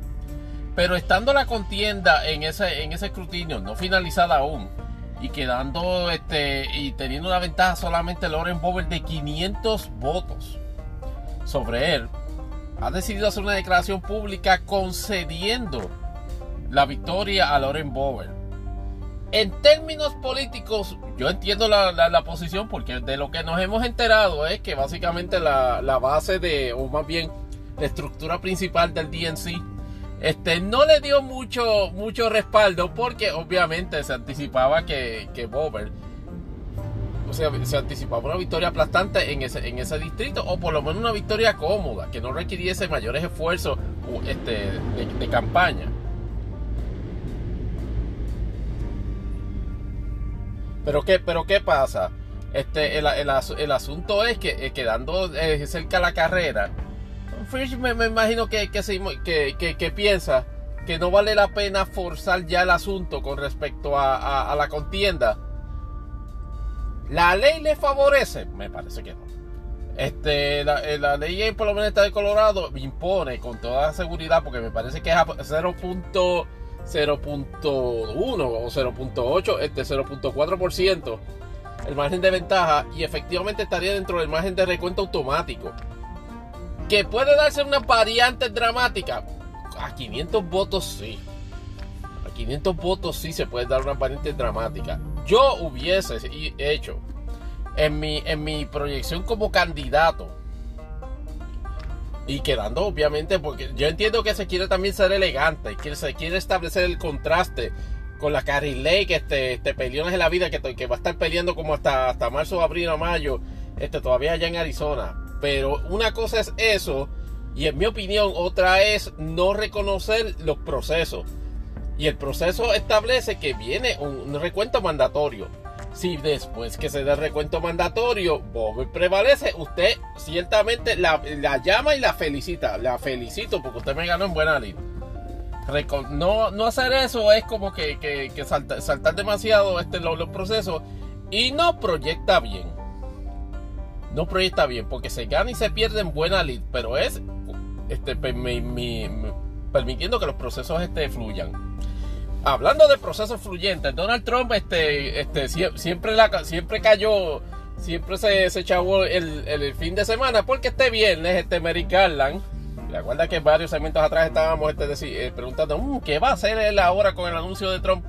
pero estando la contienda en ese, en ese escrutinio, no finalizada aún, y quedando este y teniendo una ventaja solamente Loren Bober de 500 votos sobre él, ha decidido hacer una declaración pública concediendo la victoria a Loren Bower. En términos políticos, yo entiendo la, posición porque de lo que nos hemos enterado es que básicamente la, base de, o más bien la estructura principal del DNC, este, no le dio mucho, mucho respaldo porque obviamente se anticipaba que, que Bober o sea, se anticipaba una victoria aplastante en ese, en ese distrito, o por lo menos una victoria cómoda, que no requiriese mayores esfuerzos este, de, campaña. Pero qué, pero qué pasa? Este, el, el, asunto es que eh, quedando eh, cerca la carrera, Frisch me, imagino que, que, que, piensa que no vale la pena forzar ya el asunto con respecto a la contienda ¿La ley le favorece? Me parece que no. Este, la, eh, ley por lo menos está de Colorado impone con toda seguridad, porque me parece que es 0.01 o 0.8, este 0.4% el margen de ventaja y efectivamente estaría dentro del margen de recuento automático. Que puede darse una variante dramática. A 500 votos sí. A 500 votos sí se puede dar una variante dramática yo hubiese hecho en mi, en mi proyección como candidato y quedando obviamente porque yo entiendo que se quiere también ser elegante que se quiere establecer el contraste con la Carrie Lake este, este peleones en la vida que, que va a estar peleando como hasta, hasta marzo, abril o mayo este, todavía allá en Arizona pero una cosa es eso y en mi opinión otra es no reconocer los procesos y el proceso establece que viene un, recuento mandatorio. Si después que se dé el recuento mandatorio, Bob prevalece, usted ciertamente la, llama y la felicita. La felicito porque usted me ganó en buena lid. No, no hacer eso es como que, saltar, demasiado este, los, procesos y no proyecta bien. No proyecta bien porque se gana y se pierde en buena lid, pero es este, permitiendo que los procesos este, fluyan hablando de procesos fluyentes, Donald Trump este, este, siempre, la, siempre cayó, siempre se, se echó el, fin de semana, porque este viernes, este Merrick Garland, recuerda que varios segmentos atrás estábamos este, eh, preguntando, mm, ¿qué va a hacer él ahora con el anuncio de Trump?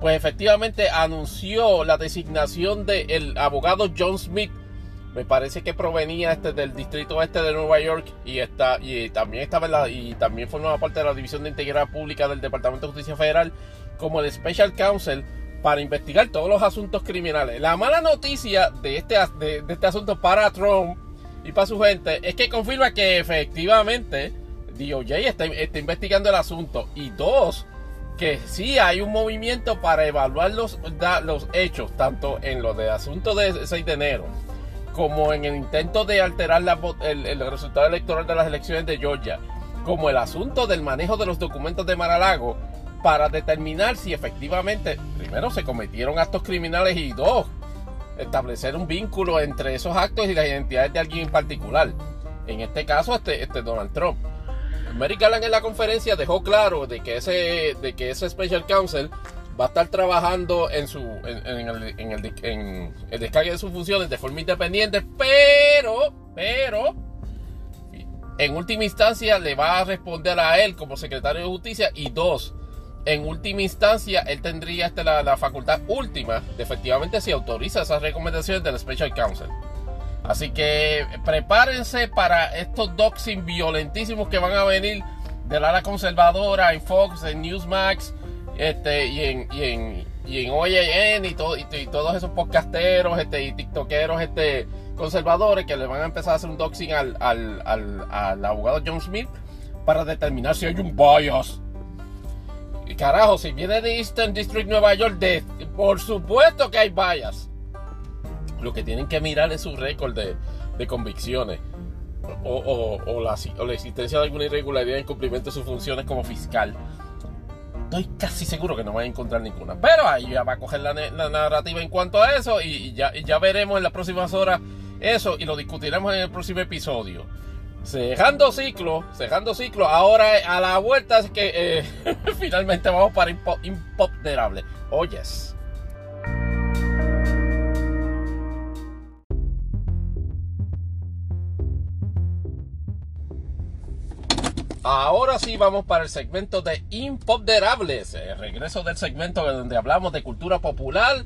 Pues efectivamente anunció la designación del abogado John Smith me parece que provenía este del distrito este de Nueva York y está y también estaba y también formaba parte de la división de integridad pública del Departamento de Justicia Federal como el Special Counsel para investigar todos los asuntos criminales. La mala noticia de este, de, este asunto para Trump y para su gente es que confirma que efectivamente DOJ está, está investigando el asunto y dos que sí hay un movimiento para evaluar los, los hechos tanto en lo de asunto de 6 de enero como en el intento de alterar el, resultado electoral de las elecciones de Georgia, como el asunto del manejo de los documentos de Maralago, para determinar si efectivamente, primero, se cometieron actos criminales y dos, establecer un vínculo entre esos actos y las identidades de alguien en particular. En este caso, este, este Donald Trump. Mary Gallan en la conferencia dejó claro de que ese, de que ese Special Counsel va a estar trabajando en su en, el, en, el, en descargue de sus funciones de forma independiente, pero, pero, en última instancia le va a responder a él como secretario de justicia y dos, en última instancia él tendría este, la, la, facultad última de efectivamente si autoriza esas recomendaciones del Special Counsel. Así que prepárense para estos doxing violentísimos que van a venir del ala conservadora en Fox, en Newsmax, este, y en, y en, y en y, todo, y, todos esos podcasteros este, y tiktokeros este, conservadores que le van a empezar a hacer un doxing al, al, al, abogado John Smith para determinar si hay un bias. Y carajo, si viene de Eastern District Nueva York, por supuesto que hay bias. Lo que tienen que mirar es su récord de, de convicciones. O, o, o, la, o, la, existencia de alguna irregularidad en cumplimiento de sus funciones como fiscal estoy casi seguro que no van a encontrar ninguna. Pero ahí ya va a coger la, narrativa en cuanto a eso y ya, veremos en las próximas horas eso y lo discutiremos en el próximo episodio. Cerrando ciclo, cerrando ciclo, ahora a la vuelta es que eh, (laughs) finalmente vamos para impoderable. Oyes. Oh, Ahora sí vamos para el segmento de Imponderables, el regreso del segmento donde hablamos de cultura popular,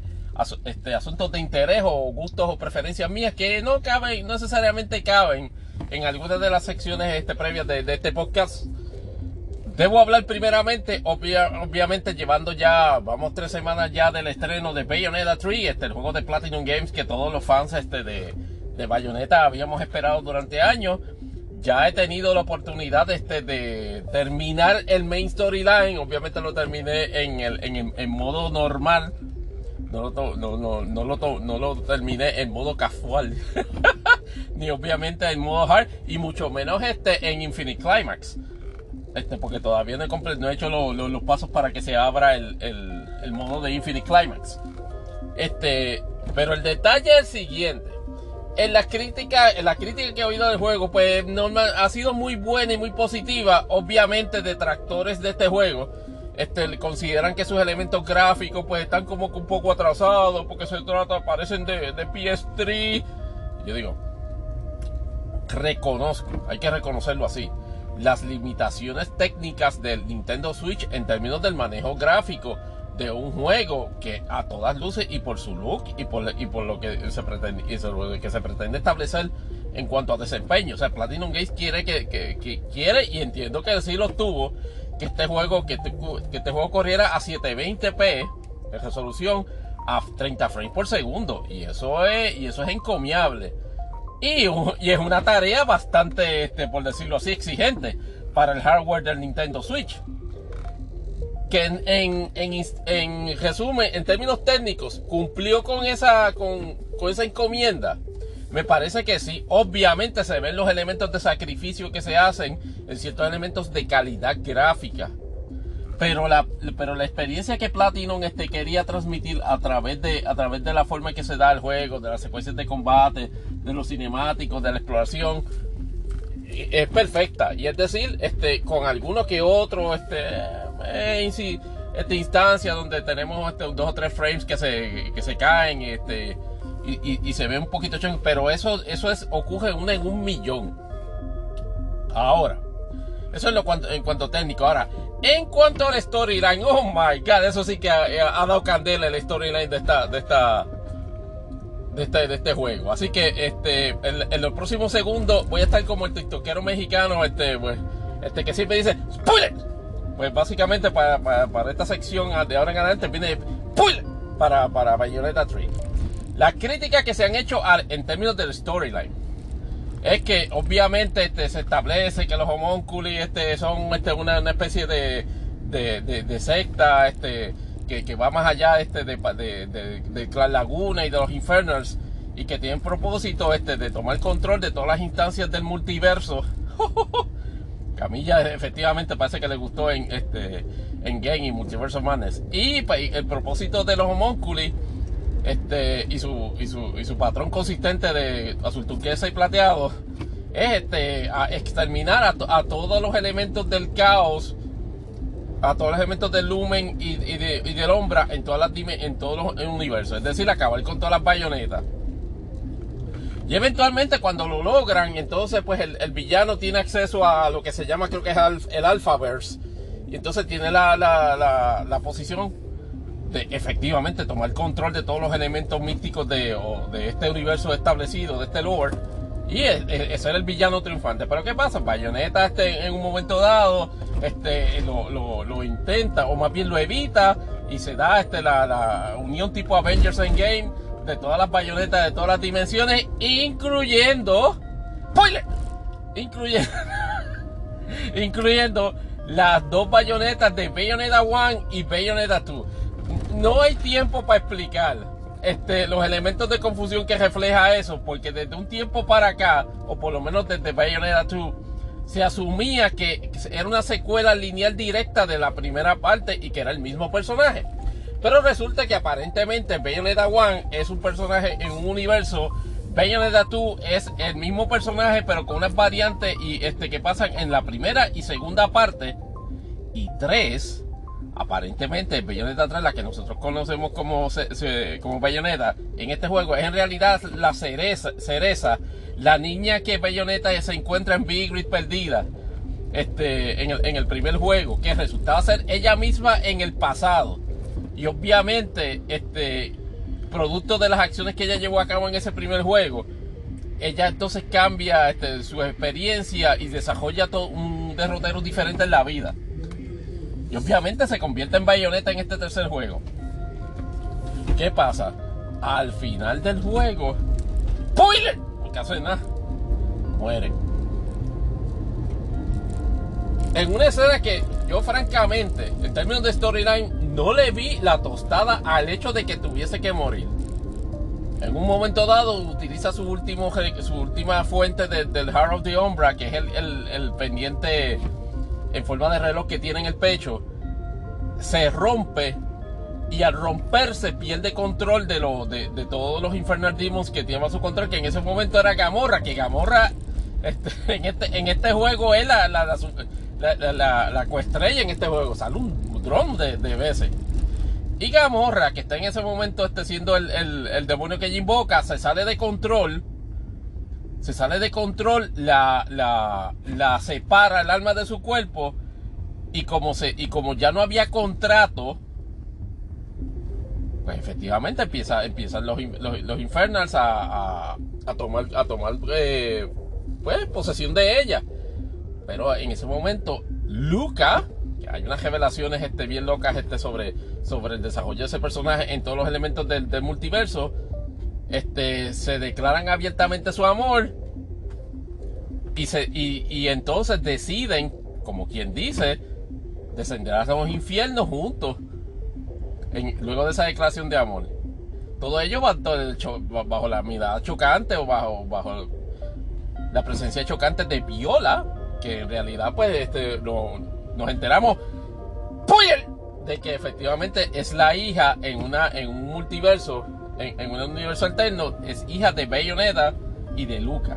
este, asuntos de interés o gustos o preferencias mías que no caben, no necesariamente caben en algunas de las secciones este, previas de, este podcast. Debo hablar primeramente, obviamente llevando ya, vamos tres semanas ya del estreno de Bayonetta 3, este, el juego de Platinum Games que todos los fans este, de, de Bayonetta habíamos esperado durante años ya he tenido la oportunidad este, de terminar el main storyline. Obviamente lo terminé en, modo normal. No lo, terminé en modo casual. (laughs) Ni obviamente en modo hard. Y mucho menos este en Infinite Climax. Este, porque todavía no he, no he hecho los pasos para que se abra el modo de Infinite Climax. Este, pero el detalle es el siguiente en la crítica, en la crítica que he oído del juego, pues ha sido muy buena y muy positiva. Obviamente, detractores de este juego este, consideran que sus elementos gráficos pues están como un poco atrasados porque se trata, parecen de, de PS3. Yo digo, reconozco, hay que reconocerlo así, las limitaciones técnicas del Nintendo Switch en términos del manejo gráfico de un juego que a todas luces y por su look y por, y por lo que se pretende que se pretende establecer en cuanto a desempeño. O sea, Platinum Games quiere que, quiere y entiendo que sí lo tuvo que este juego que este, que este juego corriera a 720p de resolución a 30 frames por segundo y eso es y eso es encomiable. Y, y es una tarea bastante, este, por decirlo así, exigente para el hardware del Nintendo Switch que en, en, resumen, en términos técnicos, cumplió con esa, con, esa encomienda. Me parece que sí. Obviamente se ven los elementos de sacrificio que se hacen en ciertos elementos de calidad gráfica. Pero la, pero la experiencia que Platinum este, quería transmitir a través, de, a través de la forma en que se da el juego, de las secuencias de combate, de los cinemáticos, de la exploración, es perfecta. Y es decir, este, con alguno que otro, este, eh, esta instancia donde tenemos este, dos o tres frames que se, que se caen este, y, se ve un poquito chon, pero eso, eso es, ocurre una en un millón. Ahora, eso es lo cuanto, en cuanto técnico. Ahora, en cuanto al storyline, oh my god, eso sí que ha, dado candela el storyline de esta, de esta, de este, de este juego. Así que este, en, los próximos segundos voy a estar como el tiktokero mexicano, este, pues, este que siempre dice, ¡Spoiler! Pues básicamente para, para, esta sección de ahora en adelante viene para, para Bayonetta 3. Las críticas que se han hecho en términos del storyline es que obviamente este, se establece que los homónculos este, son este, una, especie de, de, secta este, que, que, va más allá este, de, de, de, la laguna y de los infernals y que tienen propósito este, de tomar control de todas las instancias del multiverso. (laughs) Camilla efectivamente parece que le gustó en este en Game y Multiverse Madness. Y el propósito de los homónculi este, y, su, y, su, y su patrón consistente de azul turquesa y plateado es este, a exterminar a, todos los elementos del caos, a todos los elementos del lumen y, de, y del ombra en, todas las, en todos los universos. Es decir, acabar con todas las bayonetas. Y eventualmente cuando lo logran, entonces pues el, villano tiene acceso a lo que se llama creo que es el Alphaverse. Y entonces tiene la, la, la, posición de efectivamente tomar control de todos los elementos místicos de, de este universo establecido, de este lore. Y ese es el villano triunfante. Pero ¿qué pasa? Bayonetta este, en un momento dado este, lo, intenta, o más bien lo evita, y se da este, la, la unión tipo Avengers Endgame de todas las bayonetas de todas las dimensiones, incluyendo. ¡Spoiler! Incluyendo. (laughs) incluyendo las dos bayonetas de Bayonetta 1 y Bayonetta 2. No hay tiempo para explicar este, los elementos de confusión que refleja eso, porque desde un tiempo para acá, o por lo menos desde Bayonetta 2, se asumía que era una secuela lineal directa de la primera parte y que era el mismo personaje. Pero resulta que aparentemente Bayonetta 1 es un personaje en un universo. Bayonetta 2 es el mismo personaje, pero con unas variantes y este que pasan en la primera y segunda parte. Y 3, aparentemente Bayonetta 3, la que nosotros conocemos como, como Bayonetta, en este juego es en realidad la cereza, cereza la niña que Bayonetta se encuentra en Big Grid perdida este, en, el, primer juego, que resultaba ser ella misma en el pasado. Y obviamente, este, producto de las acciones que ella llevó a cabo en ese primer juego, ella entonces cambia este, su experiencia y desarrolla todo un derrotero diferente en la vida. Obviamente se convierte en bayoneta en este tercer juego. ¿Qué pasa? Al final del juego, ¡spoiler! Nada, muere. En una escena que yo francamente, en términos de storyline, no le vi la tostada al hecho de que tuviese que morir. En un momento dado utiliza su, último, su última fuente del Heart of the Umbra, que es el, pendiente en forma de reloj que tiene en el pecho. Se rompe y al romperse pierde control de, lo, de, todos los Infernal Demons que tiene a su control, que en ese momento era Gamorra, que Gamorra este, (laughs) en, este, en este juego es la, la, la, la, coestrella en este juego, sale un dron de, de veces. Y Gamorra, que está en ese momento este, siendo el, el, demonio que ella invoca, se sale de control. Se sale de control, la, la, la separa el alma de su cuerpo. Y como, se, y como ya no había contrato, pues efectivamente empieza, empiezan los, los, Infernals a, a, tomar, a tomar eh, pues, posesión de ella. Pero en ese momento, Luca hay unas revelaciones este, bien locas este, sobre, sobre el desarrollo de ese personaje en todos los elementos del, multiverso. Este, se declaran abiertamente su amor y, se, y, entonces deciden, como quien dice, descender a los infiernos juntos luego de esa declaración de amor. Todo ello bajo, la mirada chocante o bajo, bajo la presencia chocante de Viola, que en realidad pues este, nos enteramos de que efectivamente es la hija en, una, en un multiverso, en, un universo alterno, es hija de Bayonetta y de Luca.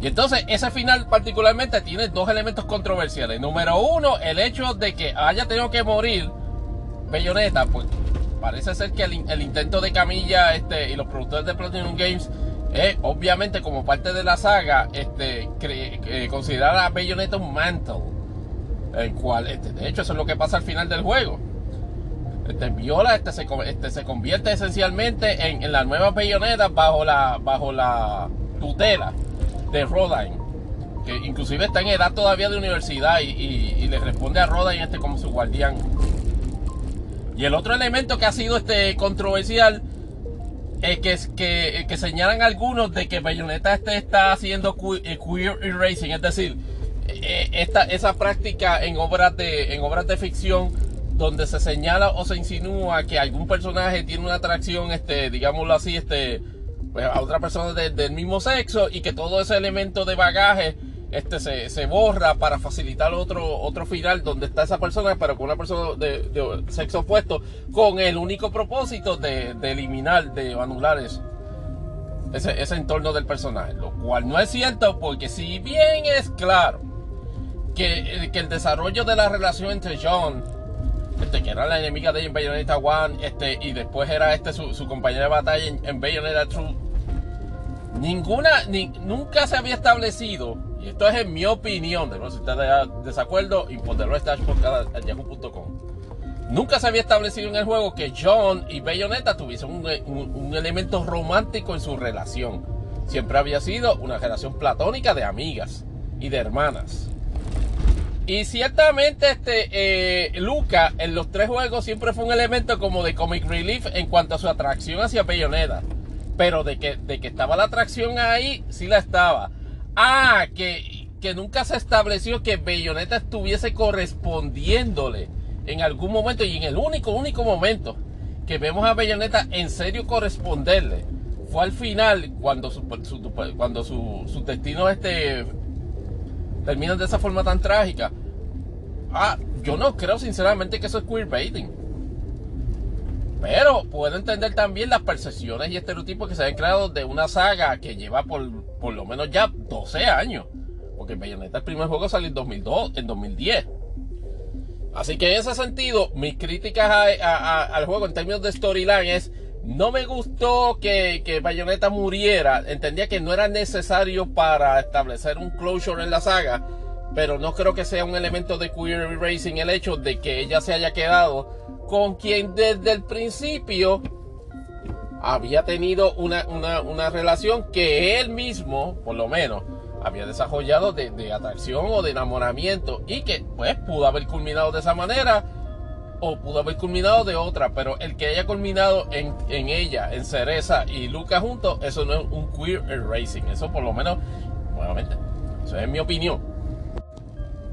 Y entonces ese final particularmente tiene dos elementos controversiales. Número uno, el hecho de que haya tenido que morir Bayonetta, pues parece ser que el, intento de Camilla este, y los productores de Platinum Games obviamente como parte de la saga, este, eh, considerar a Bayonetta un mantle. El cual, este, de hecho, eso es lo que pasa al final del juego. Este, Viola este, se, este, se convierte esencialmente en, la nueva Bayonetta bajo la, bajo la tutela de Rodine. Que inclusive está en edad todavía de universidad y, le responde a Rodine este como su guardián. Y el otro elemento que ha sido este controversial eh, que, que, señalan algunos de que Bayonetta este está haciendo eh, queer erasing, es decir, eh, esta, esa práctica en obras, de, en obras de ficción donde se señala o se insinúa que algún personaje tiene una atracción, este, digámoslo así, este, pues, a otra persona del mismo sexo y que todo ese elemento de bagaje este se, borra para facilitar otro, otro final donde está esa persona, pero con una persona de, sexo opuesto, con el único propósito de, eliminar, de anular eso. Ese, ese, entorno del personaje. Lo cual no es cierto porque si bien es claro que, el desarrollo de la relación entre John, este, que era la enemiga de ella en Bayonetta 1, este, y después era este su, su compañera de batalla en, en Bayonetta 2, ninguna, ni, nunca se había establecido y esto es en mi opinión, de si usted está de desacuerdo, yahoo.com. Nunca se había establecido en el juego que John y Bayonetta tuviesen un, elemento romántico en su relación. Siempre había sido una relación platónica de amigas y de hermanas. Y ciertamente este eh, Luca en los tres juegos siempre fue un elemento como de comic relief en cuanto a su atracción hacia Bayonetta. Pero de que, de que estaba la atracción ahí, sí la estaba. Ah, que, que nunca se estableció que Bayonetta estuviese correspondiendo en algún momento y en el único, único momento que vemos a Bayonetta en serio corresponderle fue al final cuando su, cuando su, su destino este termina de esa forma tan trágica. Ah, yo no creo sinceramente que eso es queerbaiting. Pero puedo entender también las percepciones y estereotipos que se han creado de una saga que lleva por, por lo menos ya 12 años. Porque Bayonetta, el primer juego salió en 2002, en 2010. Así que en ese sentido, mis críticas al juego en términos de storyline es No me gustó que, que Bayonetta muriera. Entendía que no era necesario para establecer un closure en la saga. Pero no creo que sea un elemento de queer erasing el hecho de que ella se haya quedado con quien desde el principio había tenido una, una, relación que él mismo, por lo menos, había desarrollado de, de, atracción o de enamoramiento y que pues pudo haber culminado de esa manera pudo haber culminado de otra, pero el que haya culminado en, ella, en Cereza y Luca juntos, eso no es un queer erasing, eso por lo menos, nuevamente, eso es mi opinión.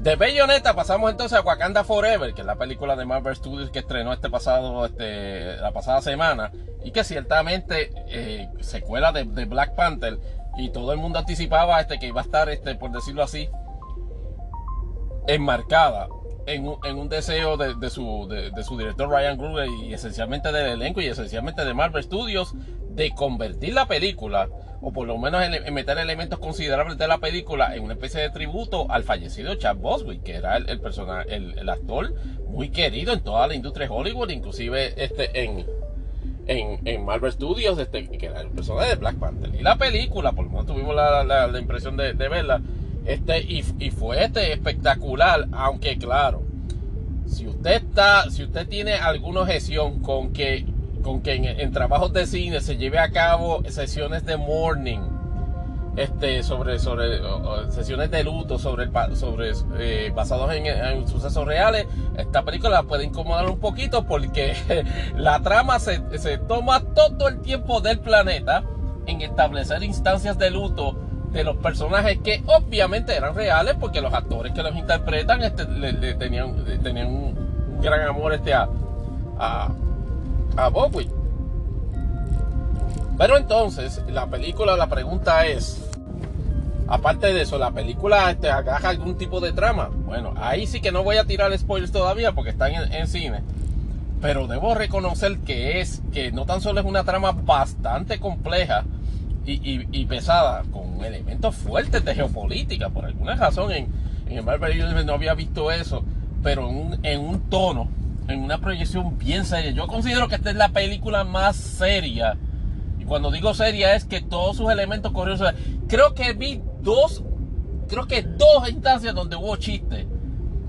De Bayonetta pasamos entonces a Wakanda Forever, que es la película de Marvel Studios que estrenó este pasado, este, la pasada semana, y que ciertamente eh, secuela de, Black Panther, y todo el mundo anticipaba este, que iba a estar, este, por decirlo así, enmarcada en un, en deseo de, su, de, director Ryan Coogler y esencialmente del elenco y esencialmente de Marvel Studios de convertir la película o por lo menos meter elementos considerables de la película en una especie de tributo al fallecido Chad Boswick, que era el, personaje, el, actor muy querido en toda la industria de Hollywood, inclusive este en, en, Marvel Studios, este, que era el personaje de Black Panther. Y la película, por lo menos tuvimos la, impresión de, verla, este, y, fue este espectacular, aunque claro, si usted está, si usted tiene alguna objeción con que con que en, trabajos de cine se lleve a cabo sesiones de morning este sobre sobre sesiones de luto sobre sobre eh, basados en, sucesos reales esta película puede incomodar un poquito porque (laughs) la trama se, se toma todo el tiempo del planeta en establecer instancias de luto de los personajes que obviamente eran reales porque los actores que los interpretan este, le, tenían, tenían un, gran amor este a, a Bowie. Pero entonces, la película, la pregunta es, aparte de eso, ¿la película este, agarra algún tipo de trama? Bueno, ahí sí que no voy a tirar spoilers todavía porque están en, cine. Pero debo reconocer que es, que no tan solo es una trama bastante compleja y, pesada, con elementos fuertes de geopolítica. Por alguna razón en, en el Marvel no había visto eso, pero en un tono en una proyección bien seria. Yo considero que esta es la película más seria. Y cuando digo seria es que todos sus elementos curiosos. Creo que vi dos, creo que dos instancias donde hubo chistes.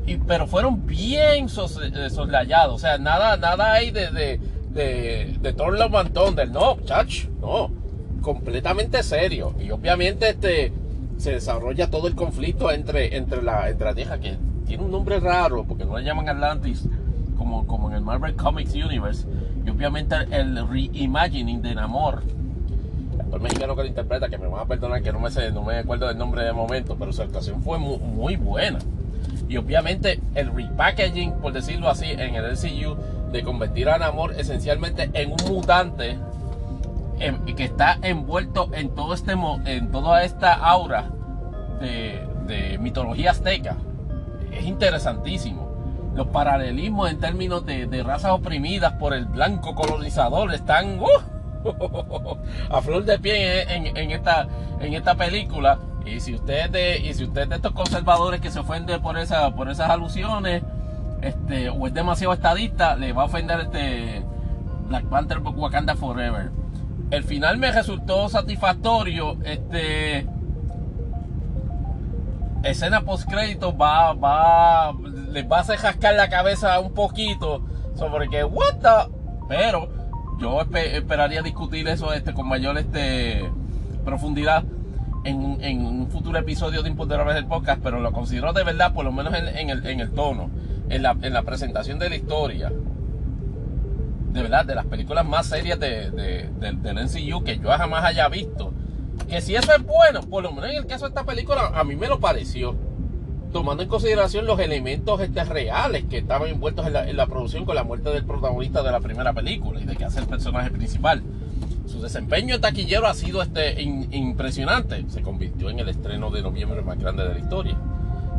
Y, pero fueron bien eh, soslayados. O sea, nada, nada hay de, de, de, de Thor Love No, chach, no. Completamente serio. Y obviamente este se desarrolla todo el conflicto entre, entre, la, entre la vieja que tiene un nombre raro porque no le llaman Atlantis como, como en el Marvel Comics Universe, y obviamente el reimagining de Namor. El actor mexicano que lo interpreta, que me van a perdonar que no me, sé, no me acuerdo del nombre de momento, pero su actuación fue muy, buena. Y obviamente el repackaging, por decirlo así, en el MCU, de convertir a Namor esencialmente en un mutante que está envuelto en todo este en toda esta aura de, mitología azteca. Es interesantísimo los paralelismos en términos de, razas oprimidas por el blanco colonizador están uh, (laughs) a flor de pie en, esta, en esta película. Y si usted de, y si usted de estos conservadores que se ofende por, esa, por esas alusiones, este, o es demasiado estadista, le va a ofender este Black Panther Wakanda Forever. El final me resultó satisfactorio. Este escena post crédito va, va, les va a hacer jascar la cabeza un poquito sobre que, what the, pero yo esperaría discutir eso este, con mayor este, profundidad en, en, un futuro episodio de Imponderables del podcast, pero lo considero de verdad, por lo menos en, el, en el, tono, en la, en la, presentación de la historia, de verdad, de las películas más serias de, de, del NCU que yo jamás haya visto que si eso es bueno, por lo menos en el caso de esta película, a mí me lo pareció. Tomando en consideración los elementos este, reales que estaban envueltos en la, producción con la muerte del protagonista de la primera película y de que hace el personaje principal. Su desempeño taquillero ha sido este, impresionante. Se convirtió en el estreno de noviembre más grande de la historia.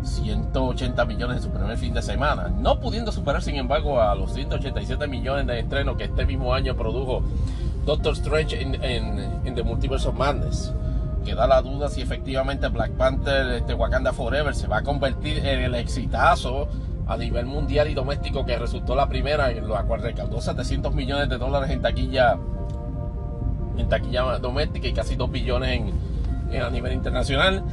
180 millones en su primer fin de semana, no pudiendo superar sin embargo a los 187 millones de estreno que este mismo año produjo Doctor Strange en, The Multiverse of Madness. Queda la duda si efectivamente Black Panther este, Wakanda Forever se va a convertir en el exitazo a nivel mundial y doméstico que resultó la primera, en la cual recaudó 700 millones de dólares en taquilla en taquilla doméstica y casi 2 billones en, a nivel internacional.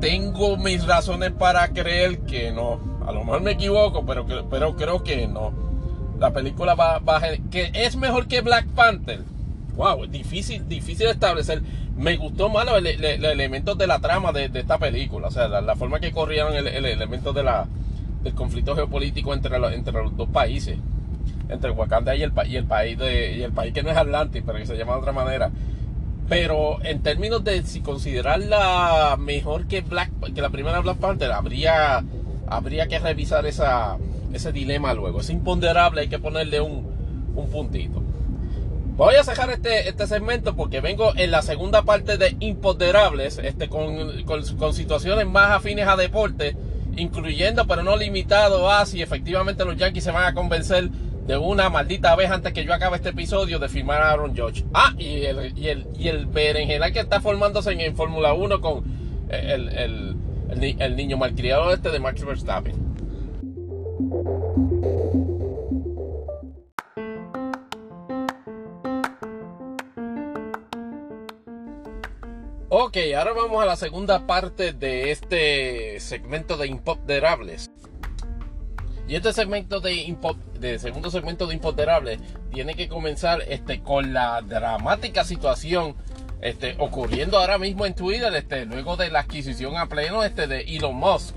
Tengo mis razones para creer que no. A lo mejor me equivoco, pero, pero creo que no. La película va, va que es mejor que Black Panther. Wow, difícil, difícil establecer. Me gustó más los, elementos de la trama de, esta película. O sea, la, forma que corrieron el, el elemento de la, del conflicto geopolítico entre los, entre los dos países entre Wakanda y el, y el país de, y el país que no es Atlantis, pero que se llama de otra manera. Pero en términos de si considerarla mejor que Black que la primera Black Panther, habría, habría que revisar esa, ese dilema luego. Es imponderable, hay que ponerle un, un puntito. Voy a cerrar este, este segmento porque vengo en la segunda parte de Imponderables, este, con, con, con situaciones más afines a deporte, incluyendo pero no limitado a si efectivamente los Yankees se van a convencer de una maldita vez antes que yo acabe este episodio de firmar a Aaron George. Ah, y el, y el, y el berenjenal que está formándose en, Fórmula 1 con el, el, el, niño malcriado este de Max Verstappen. Ok, ahora vamos a la segunda parte de este segmento de imponderables. Y este de, de segundo segmento de Imponderable tiene que comenzar este, con la dramática situación este, ocurriendo ahora mismo en Twitter, este, luego de la adquisición a pleno este, de Elon Musk.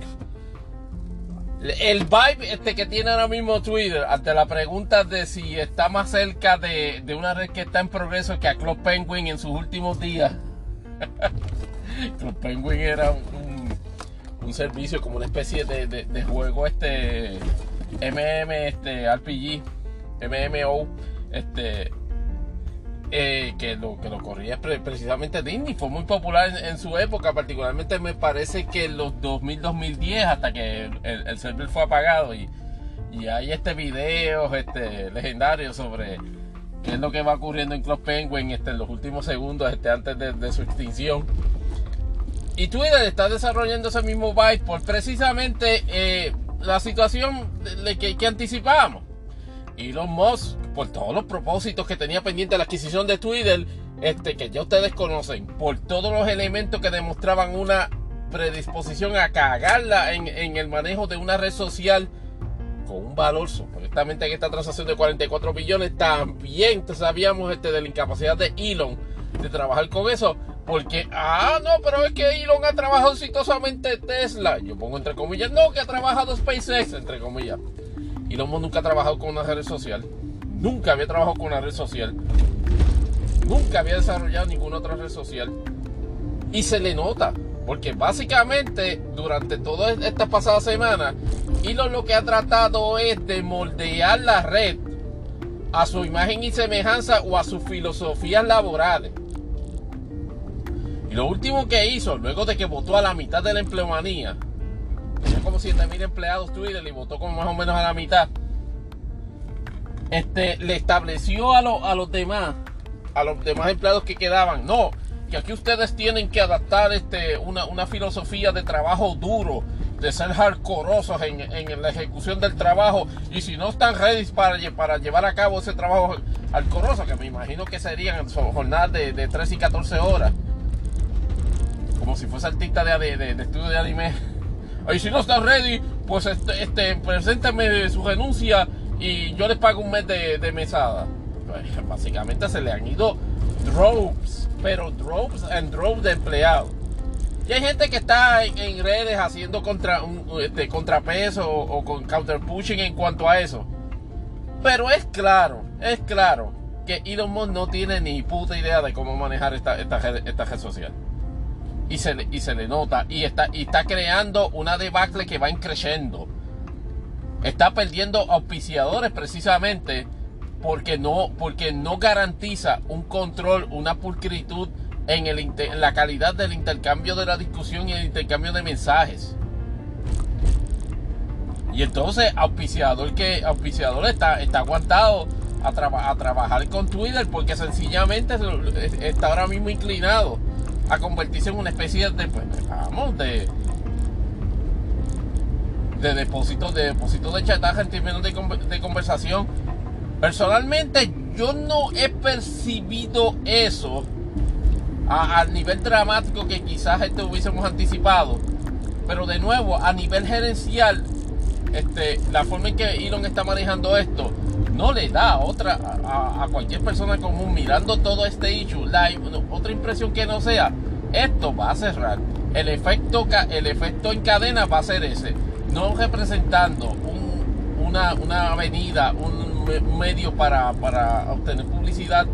El vibe este, que tiene ahora mismo Twitter ante la pregunta de si está más cerca de, una red que está en progreso que a Club Penguin en sus últimos días. (laughs) Club Penguin era un un servicio como una especie de, juego este MM este RPG MMO este eh, que lo que lo corría precisamente Disney. Fue muy popular en, su época particularmente me parece que los 2000 2010 hasta que el, server fue apagado y, y hay este video este legendario sobre qué es lo que va ocurriendo en Club Penguin este, en los últimos segundos este, antes de su extinción y Twitter está desarrollando ese mismo byte por precisamente eh, la situación que, que anticipábamos. Elon Musk, por todos los propósitos que tenía pendiente la adquisición de Twitter, este, que ya ustedes conocen, por todos los elementos que demostraban una predisposición a cagarla en, en el manejo de una red social con un valor supuestamente en esta transacción de 44 billones, también sabíamos este, de la incapacidad de Elon de trabajar con eso, porque, ah, no, pero es que Elon ha trabajado exitosamente Tesla. Yo pongo entre comillas, no, que ha trabajado SpaceX, entre comillas. Elon nunca ha trabajado con una red social. Nunca había trabajado con una red social. Nunca había desarrollado ninguna otra red social. Y se le nota. Porque básicamente, durante toda esta pasada semana, Elon lo que ha tratado es de moldear la red a su imagen y semejanza o a sus filosofías laborales. Lo último que hizo, luego de que votó a la mitad de la empleomanía, tenía como 7000 empleados Twitter y votó como más o menos a la mitad, este, le estableció a, a los demás, a los demás empleados que quedaban, no, que aquí ustedes tienen que adaptar este, una, una filosofía de trabajo duro, de ser hardcoreosos en, en, la ejecución del trabajo y si no están ready para, para llevar a cabo ese trabajo hardcoreoso, que me imagino que serían jornadas de, de 13 y 14 horas, como si fuese artista de, de, estudio de anime. Y si no está ready, pues este, este, preséntame su renuncia y yo les pago un mes de, mesada. Pues, básicamente se le han ido droves, pero droves and droves de empleados. Y hay gente que está en, redes haciendo contra, un, este, contrapeso o, con counter pushing en cuanto a eso. Pero es claro, es claro que Elon Musk no tiene ni puta idea de cómo manejar esta, esta, esta red social y se, le, y se nota. Y está, y está creando una debacle que va creciendo. Está perdiendo auspiciadores precisamente porque no, porque no garantiza un control, una pulcritud en, el, la calidad del intercambio de la discusión y el intercambio de mensajes. Y entonces auspiciador que auspiciador está, está aguantado a, a trabajar con Twitter porque sencillamente está ahora mismo inclinado a convertirse en una especie de, pues, vamos, de, de depósito, de depósito de chataje en términos de, conversación. Personalmente, yo no he percibido eso al nivel dramático que quizás este hubiésemos anticipado. Pero de nuevo, a nivel gerencial, este, la forma en que Elon está manejando esto no le da otra a, cualquier persona común mirando todo este issue, la, otra impresión que no sea, esto va a cerrar. El efecto, el efecto en cadena va a ser ese, no representando una, una avenida, un, medio para, para obtener publicidad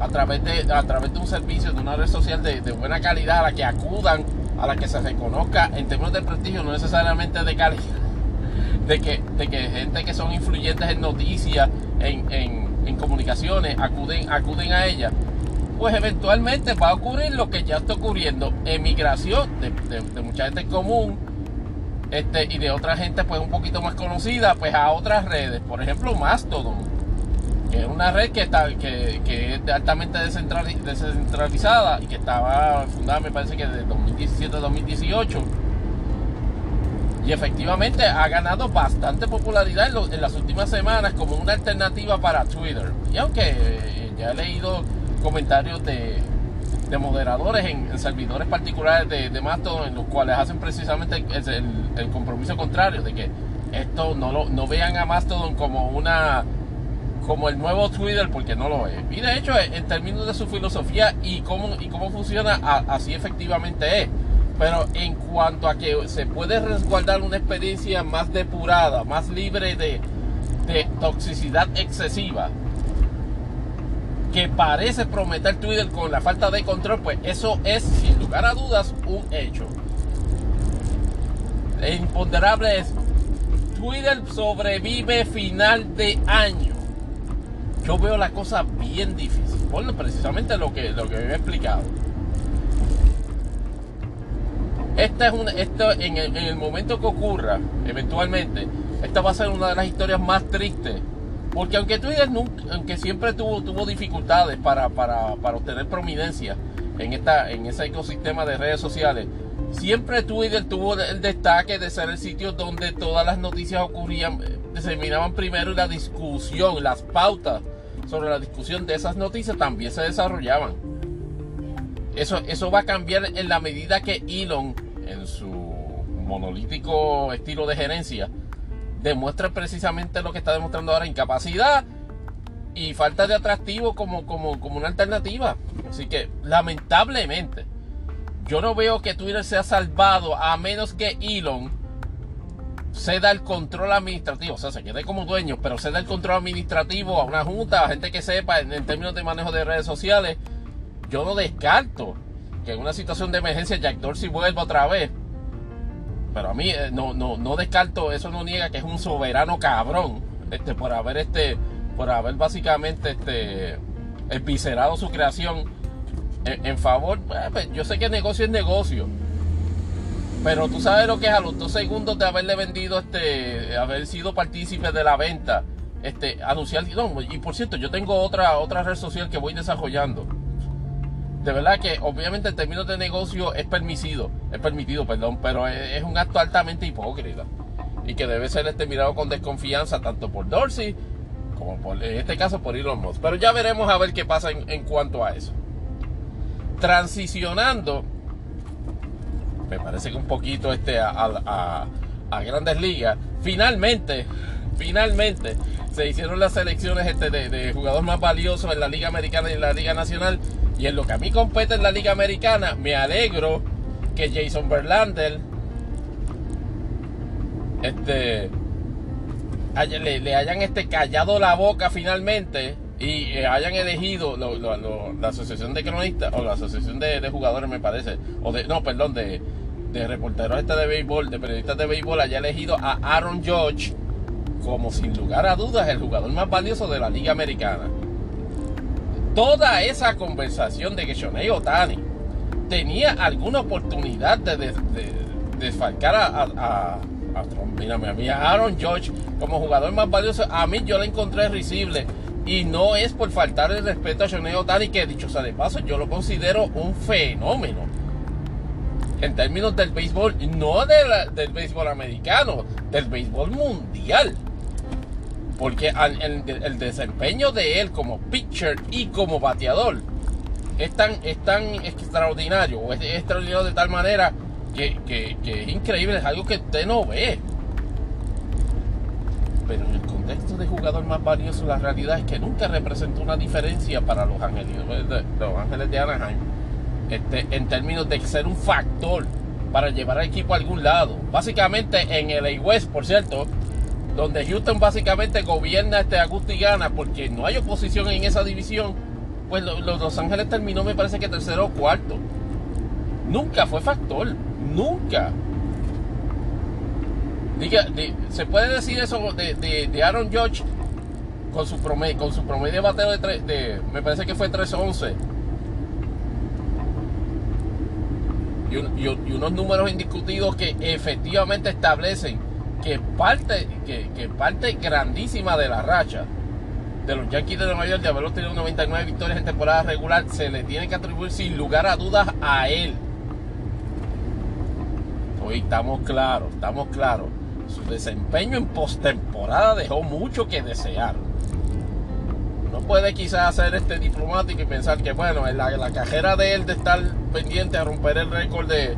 a través de a través de un servicio de una red social de, buena calidad a la que acudan a la que se reconozca en términos de prestigio no necesariamente de calidad de que, de que gente que son influyentes en noticias en, en, comunicaciones acuden acuden a ella pues eventualmente va a ocurrir lo que ya está ocurriendo emigración de, de, mucha gente común este, y de otra gente pues un poquito más conocida pues a otras redes por ejemplo Mastodon que es una red que, está, que, que es altamente descentralizada y que estaba fundada, me parece que desde 2017 a 2018. Y efectivamente ha ganado bastante popularidad en, las últimas semanas como una alternativa para Twitter. Y aunque eh, ya he leído comentarios de, de moderadores en, servidores particulares de, Mastodon en los cuales hacen precisamente el, el, compromiso contrario, de que esto no, lo, no vean a Mastodon como una como el nuevo Twitter porque no lo es. Y de hecho, en términos de su filosofía y cómo, y cómo funciona, así efectivamente es. Pero en cuanto a que se puede resguardar una experiencia más depurada, más libre de, de toxicidad excesiva, que parece prometer Twitter con la falta de control, pues eso es, sin lugar a dudas, un hecho. El imponderable es, Twitter sobrevive final de año yo veo la cosa bien difícil. Por precisamente lo que, lo que he explicado. Esta es una, esto, en, el, momento que ocurra, eventualmente, esta va a ser una de las historias más tristes. Porque aunque Twitter nunca, aunque siempre tuvo, tuvo dificultades para, para, para obtener prominencia en, esta, en ese ecosistema de redes sociales, siempre Twitter tuvo el destaque de ser el sitio donde todas las noticias ocurrían, eh, se miraban primero la discusión, las pautas sobre la discusión de esas noticias también se desarrollaban. Eso, eso va a cambiar en la medida que Elon, en su monolítico estilo de gerencia, demuestra precisamente lo que está demostrando ahora, incapacidad y falta de atractivo como, como, como una alternativa. Así que, lamentablemente, yo no veo que Twitter sea salvado a menos que Elon ceda el control administrativo, o sea, se quede como dueño, pero ceda el control administrativo a una junta, a gente que sepa en, términos de manejo de redes sociales. Yo no descarto que en una situación de emergencia Jack Dorsey vuelva otra vez. Pero a mí eh, no, no, no descarto, eso no niega que es un soberano cabrón, este, por haber este, por haber básicamente este eviscerado su creación en, en favor. Eh, pues, yo sé que negocio es negocio pero tú sabes lo que es a los dos segundos de haberle vendido, este, haber sido partícipe de la venta, este, anunciar. No, y por cierto, yo tengo otra, otra red social que voy desarrollando. De verdad que obviamente en términos de negocio es permitido, es permitido, perdón, pero es, un acto altamente hipócrita. Y que debe ser este mirado con desconfianza tanto por Dorsey como por, en este caso por Elon Musk. Pero ya veremos a ver qué pasa en, cuanto a eso. Transicionando me parece que un poquito este a, grandes ligas. Finalmente, finalmente se hicieron las selecciones este de, de jugador más valioso en la Liga Americana y en la Liga Nacional. Y en lo que a mí compete en la Liga Americana, me alegro que Jason Verlander este, le, hayan este, callado la boca finalmente y eh, hayan elegido la asociación de cronistas o la asociación de, jugadores me parece o de no perdón de, reporteros este de béisbol de periodistas de béisbol haya elegido a Aaron Judge como sin lugar a dudas el jugador más valioso de la liga americana toda esa conversación de que Shohei Otani tenía alguna oportunidad de, desfalcar a, a, a, a, Aaron Judge como jugador más valioso a mí yo la encontré risible y no es por faltar el respeto a Shohei Otani, que dicho sea de paso, yo lo considero un fenómeno. En términos del béisbol, no del béisbol americano, del béisbol mundial. Porque el, desempeño de él como pitcher y como bateador es tan, es extraordinario, o es extraordinario de tal manera que, que, es increíble, es algo que usted no ve. Pero en el contexto de jugador más valioso, la realidad es que nunca representó una diferencia para los Ángeles, los Ángeles de Anaheim, este, en términos de ser un factor para llevar al equipo a algún lado. Básicamente en el West, por cierto, donde Houston básicamente gobierna este Augusto y gana porque no hay oposición en esa división, pues los, Ángeles terminó me parece que tercero o cuarto. Nunca fue factor, nunca. Diga, se puede decir eso de, de, Aaron Judge con su promedio, con su promedio de bateo de, 3, de me parece que fue 3-11 y, unos números indiscutidos que efectivamente establecen que parte, que, parte grandísima de la racha de los Yankees de Nueva York de haber tenido 99 victorias en temporada regular se le tiene que atribuir sin lugar a dudas a él. Hoy estamos claros, estamos claros. Su desempeño en postemporada dejó mucho que desear puede quizás ser este diplomático y pensar que, bueno, en la, la cajera de él de estar pendiente a romper el récord de,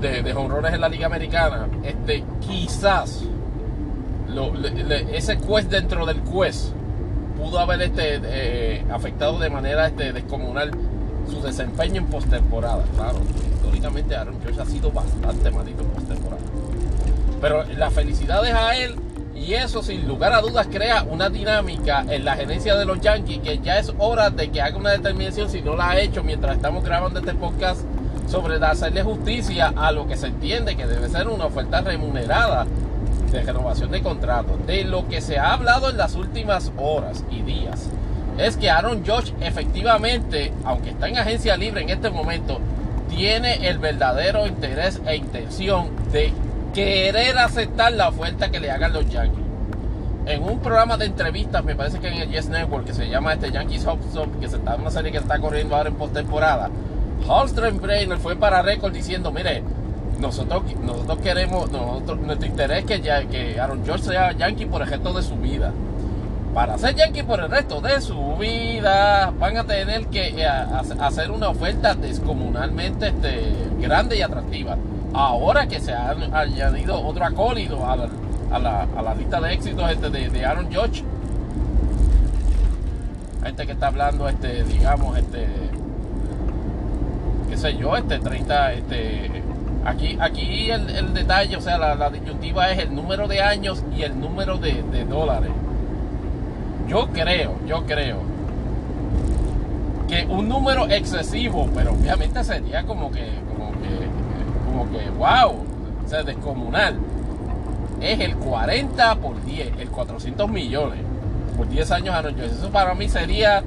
de, de en la Liga Americana, este, quizás ese quest dentro del quest pudo haber este, eh, afectado de manera este, descomunal su desempeño en postemporada. Claro, históricamente Aaron George ha sido bastante malito en postemporada. Pero la felicidad es a él y eso sin lugar a dudas crea una dinámica en la gerencia de los Yankees que ya es hora de que haga una determinación, si no la ha hecho mientras estamos grabando este podcast, sobre hacerle justicia a lo que se entiende que debe ser una oferta remunerada de renovación de contrato. De lo que se ha hablado en las últimas horas y días es que Aaron Josh efectivamente, aunque está en agencia libre en este momento, tiene el verdadero interés e intención de querer aceptar la oferta que le hagan los Yankees. En un programa de entrevistas, me parece que en el Yes Network, que se llama este Yankees Hop que se está una serie que está corriendo ahora en postemporada, Holstrom Brainer fue para récord diciendo, mire, nosotros, nosotros queremos, nuestro interés es que, Aaron George sea Yankee por el resto de su vida. Para ser Yankee por el resto de su vida, van a tener que eh, hacer una oferta descomunalmente este, grande y atractiva ahora que se ha añadido otro acólido a la, lista de éxitos este de, Aaron George. Gente que está hablando, este, digamos, este, sé yo, este 30, este, aquí, aquí el, detalle, o sea, la, disyuntiva es el número de años y el número de, de dólares. Yo creo, yo creo que un número excesivo, pero obviamente sería como que, como que que, wow, o sea, descomunal. Es el 40 por 10, el 400 millones por 10 años a Eso para mí sería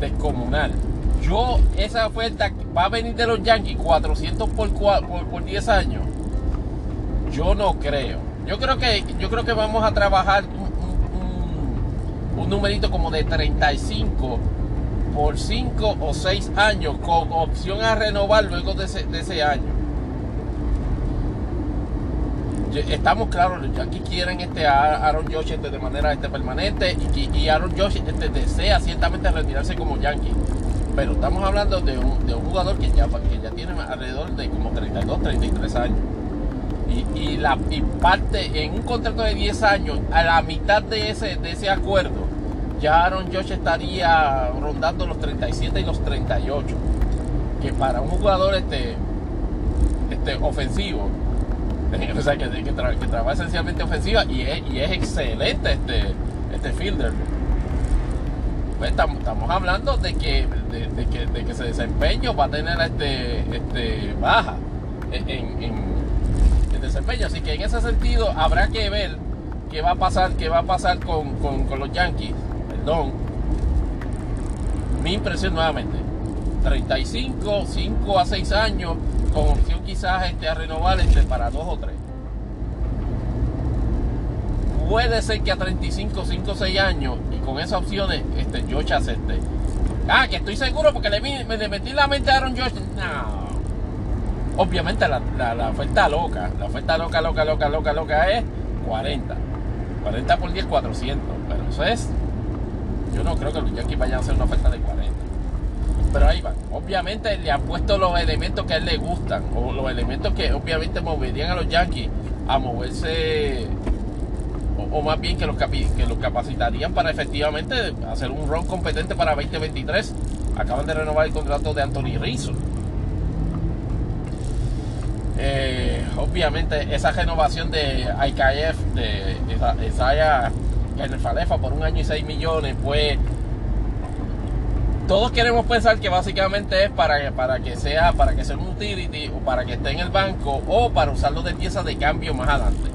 descomunal. Yo, esa oferta va a venir de los Yankees 400 por, por, 10 años. Yo no creo. Yo creo que, yo creo que vamos a trabajar un, numerito como de 35 por 5 o 6 años con opción a renovar luego de ese, de ese año estamos claros, los Yankees quieren este Aaron Josh este, de manera este, permanente y, y Aaron Josh este, desea ciertamente retirarse como Yankee. Pero estamos hablando de un, de un jugador que ya, que ya tiene alrededor de como 32, 33 años. Y, y, la, y parte en un contrato de 10 años, a la mitad de ese, de ese acuerdo, ya Aaron Josh estaría rondando los 37 y los 38. Que para un jugador este, este ofensivo (laughs) o sea, que, que, trabaja esencialmente ofensiva y es, y es excelente este, este fielder. Pues estamos, hablando de que, de, que, de que ese desempeño va a tener este, este baja en, en, desempeño. Así que en ese sentido habrá que ver qué va a pasar, qué va a pasar con, con los Yankees. Perdón. Mi impresión nuevamente. 35, 5 a 6 años con opción quizás este, a renovar este, para dos o tres. Puede ser que a 35, 5 o 6 años y con esas opciones este, George acepte. Ah, que estoy seguro porque le, me, metí la mente a Aaron George. No. Obviamente la, la, oferta loca, la oferta loca, loca, loca, loca, loca es 40. 40 por 10, 400. Pero eso es. Yo no creo que los Yankees vayan a hacer una oferta de 40. Pero ahí van. Obviamente le han puesto los elementos que a él le gustan. O los elementos que obviamente moverían a los Yankees a moverse. O, más bien que los, que los capacitarían para efectivamente hacer un run competente para 2023. Acaban de renovar el contrato de Anthony Rizzo. Eh, obviamente esa renovación de IKF, de Isaiah Falefa por un año y 6 millones, pues todos queremos pensar que básicamente es para, para que sea para que sea un utility o para que esté en el banco o para usarlo de pieza de cambio más adelante.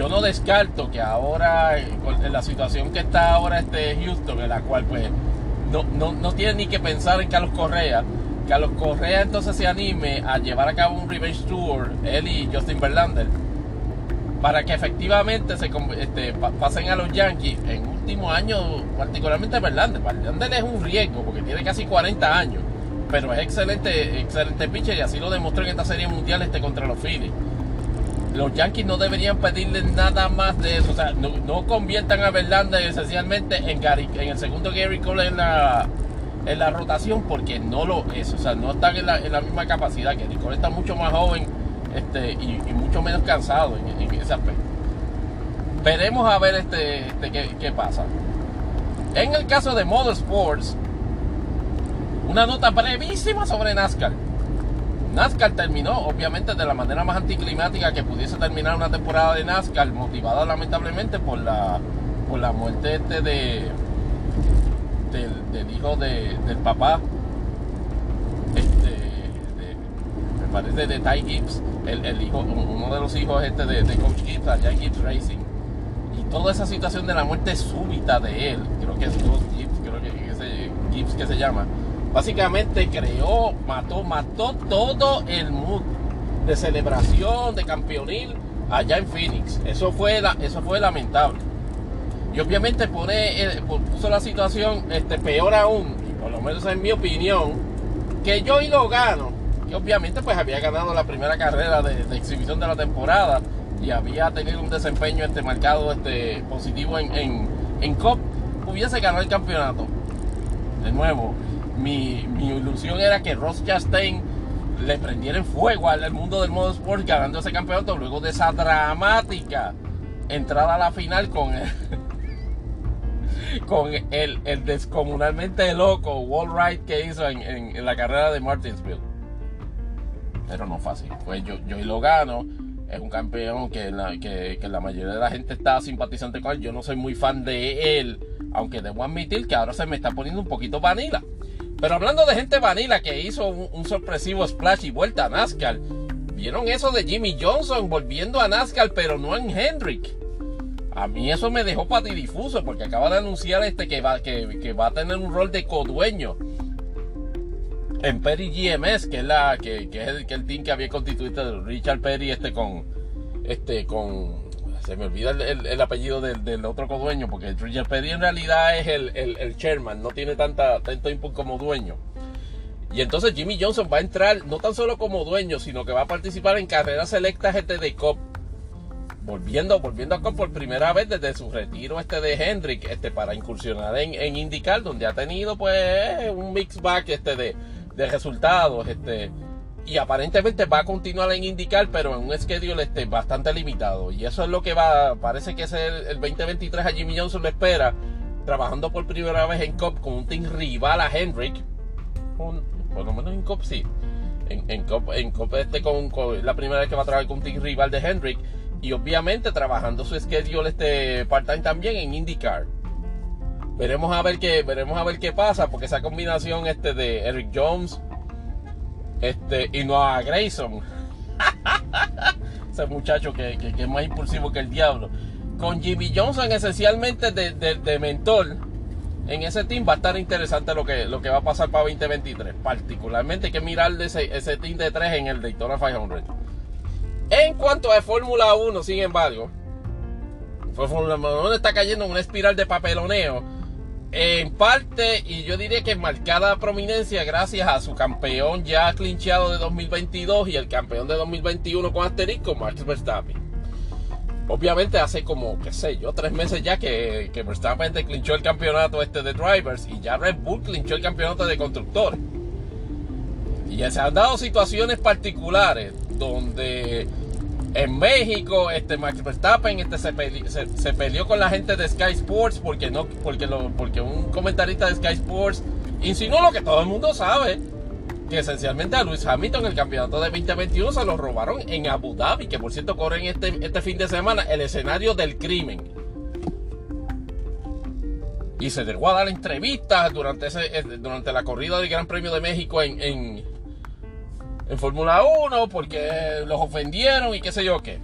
Yo no descarto que ahora, en la situación que está ahora este Houston, en la cual pues no, no, no tiene ni que pensar en Carlos Correa, Carlos Correa entonces se anime a llevar a cabo un Revenge Tour, él y Justin Verlander, para que efectivamente se este, pasen a los Yankees en último año, particularmente Verlander. Verlander es un riesgo porque tiene casi 40 años, pero es excelente, excelente pitcher y así lo demostró en esta serie mundial este contra los Phillies. Los Yankees no deberían pedirle nada más de eso, o sea, no, conviertan a Verlander esencialmente en, en el segundo Gary Cole en la, en la rotación porque no lo es, o sea, no están en la, misma capacidad que Cole está mucho más joven este, y, mucho menos cansado en, en ese aspecto veremos a ver este, este qué, pasa. En el caso de Motorsports, una nota brevísima sobre NASCAR. NASCAR terminó, obviamente, de la manera más anticlimática que pudiese terminar una temporada de NASCAR, motivada lamentablemente por la, por la muerte este de, del, hijo del papá, este, me parece de Ty Gibbs, el, hijo, uno de los hijos este de, de Coach Gibbs, Gibbs Racing. Toda esa situación de la muerte súbita de él, creo que es Gibbs, creo que Gibbs que se llama, básicamente creó, mató, mató todo el mood de celebración, de campeonil allá en Phoenix. Eso fue, eso fue lamentable. Y obviamente pone, eh, puso la situación este, peor aún, por lo menos en mi opinión, que yo y lo gano, que obviamente pues había ganado la primera carrera de, de exhibición de la temporada y había tenido un desempeño este marcado este positivo en, en, en COP, hubiese ganado el campeonato. De nuevo, mi, ilusión era que Ross Chastain le prendiera en fuego al mundo del motorsport ganando ese campeonato luego de esa dramática entrada a la final con el, (laughs) con el, el descomunalmente loco wall ride que hizo en, en, la carrera de Martinsville. Pero no fácil. Pues yo, yo lo gano es un campeón que la, que, la mayoría de la gente está simpatizante con él. Yo no soy muy fan de él, aunque debo admitir que ahora se me está poniendo un poquito vanilla. Pero hablando de gente vanilla que hizo un, sorpresivo splash y vuelta a NASCAR, ¿vieron eso de Jimmy Johnson volviendo a NASCAR pero no en Hendrick? A mí eso me dejó patidifuso porque acaba de anunciar este que va, que, va a tener un rol de codueño en Perry GMS, que es la que, es el, que el team que había constituido Richard Perry este con este con se me olvida el, apellido del, otro codueño porque Richard Perry en realidad es el, chairman, no tiene tanta, tanto input como dueño. Y entonces Jimmy Johnson va a entrar no tan solo como dueño, sino que va a participar en carreras selectas este de COP. Volviendo, volviendo a COP por primera vez desde su retiro este de Hendrick, este, para incursionar en, en IndyCar, donde ha tenido pues un mix back este de de resultados. Este, y aparentemente va a continuar en indicar, pero en un schedule este, bastante limitado. Y eso es lo que va, parece que es el, el 2023 a Jimmy Johnson lo espera, trabajando por primera vez en COP con un team rival a Hendrick. por lo menos en COP sí. En, en, COP, en COP este con, la primera vez que va a trabajar con un team rival de Hendrick. Y obviamente trabajando su schedule este part-time también en IndyCar. Veremos a ver qué, veremos a ver qué pasa, porque esa combinación este de Eric Jones este, y Noah Grayson, (laughs) ese muchacho que, es más impulsivo que el diablo, con Jimmy Johnson esencialmente de, mentor en ese team va a estar interesante lo que, lo que va a pasar para 2023. Particularmente hay que mirar ese, ese team de tres en el Daytona 500. En cuanto a Fórmula 1, sin embargo, Fórmula 1 está cayendo en una espiral de papeloneo en parte, y yo diría que marcada prominencia gracias a su campeón ya clinchado de 2022 y el campeón de 2021 con asterisco, Max Verstappen. Obviamente hace como, qué sé yo, tres meses ya que, que Verstappen clinchó el campeonato este de drivers y ya Red Bull clinchó el campeonato de constructores. Y ya se han dado situaciones particulares donde en México este Max Verstappen este, se, peleó, con la gente de Sky Sports porque, no, porque, lo, porque un comentarista de Sky Sports insinuó lo que todo el mundo sabe que esencialmente a Luis Hamilton el campeonato de 2021 se lo robaron en Abu Dhabi, que por cierto corren este, este fin de semana el escenario del crimen. Y se dejó a dar entrevistas durante, ese, eh, durante la corrida del Gran Premio de México en, en, en Fórmula 1 porque los ofendieron y qué sé yo qué.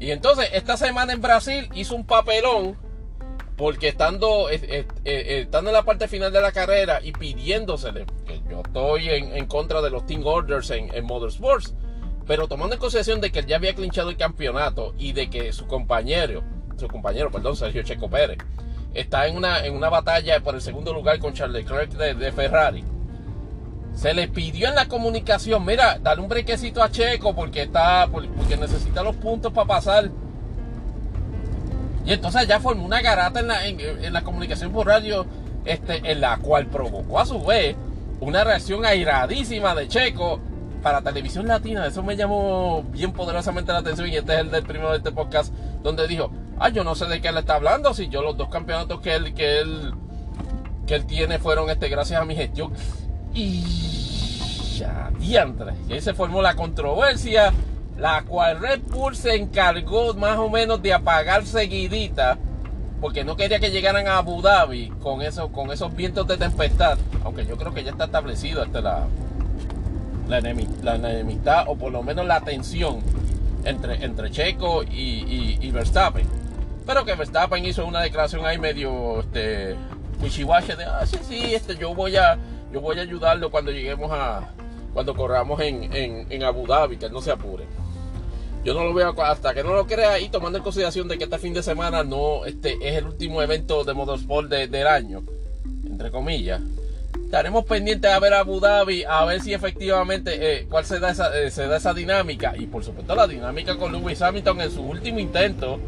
Y entonces esta semana en Brasil hizo un papelón porque estando, eh, eh, en la parte final de la carrera y pidiéndosele, que yo estoy en, contra de los team orders en, en, Motorsports, pero tomando en consideración de que él ya había clinchado el campeonato y de que su compañero, su compañero, perdón, Sergio Checo Pérez, está en una, en una batalla por el segundo lugar con Charles Leclerc de, Ferrari. Se le pidió en la comunicación, mira, dale un brequecito a Checo porque está, porque necesita los puntos para pasar y entonces ya formó una garata en la, comunicación por radio, este, en la cual provocó a su vez una reacción airadísima de Checo para televisión latina. Eso me llamó bien poderosamente la atención y este es el del primero de este podcast donde dijo, ah, yo no sé de qué él está hablando, si yo los dos campeonatos que él, que él, que él tiene fueron este, gracias a mi gestión. Y ya, diantre. Y se formó la controversia la cual Red Bull se encargó más o menos de apagar seguidita, porque no quería que llegaran a Abu Dhabi con, eso, con esos vientos de tempestad, aunque yo creo que ya está establecido hasta la, la, enemistad, o por lo menos la tensión entre, entre Checo y, Verstappen. Pero que Verstappen hizo una declaración ahí medio este, de, ah, sí, sí, este, yo voy a, yo voy a ayudarlo cuando lleguemos a, cuando corramos en, en, en Abu Dhabi, que él no se apure. Yo no lo veo hasta que no lo crea y tomando en consideración de que este fin de semana no este es el último evento de motorsport del año, entre comillas. Estaremos pendientes a ver Abu Dhabi, a ver si efectivamente eh, cuál se da, esa, eh, se da esa dinámica y por supuesto la dinámica con Lewis Hamilton en su último intento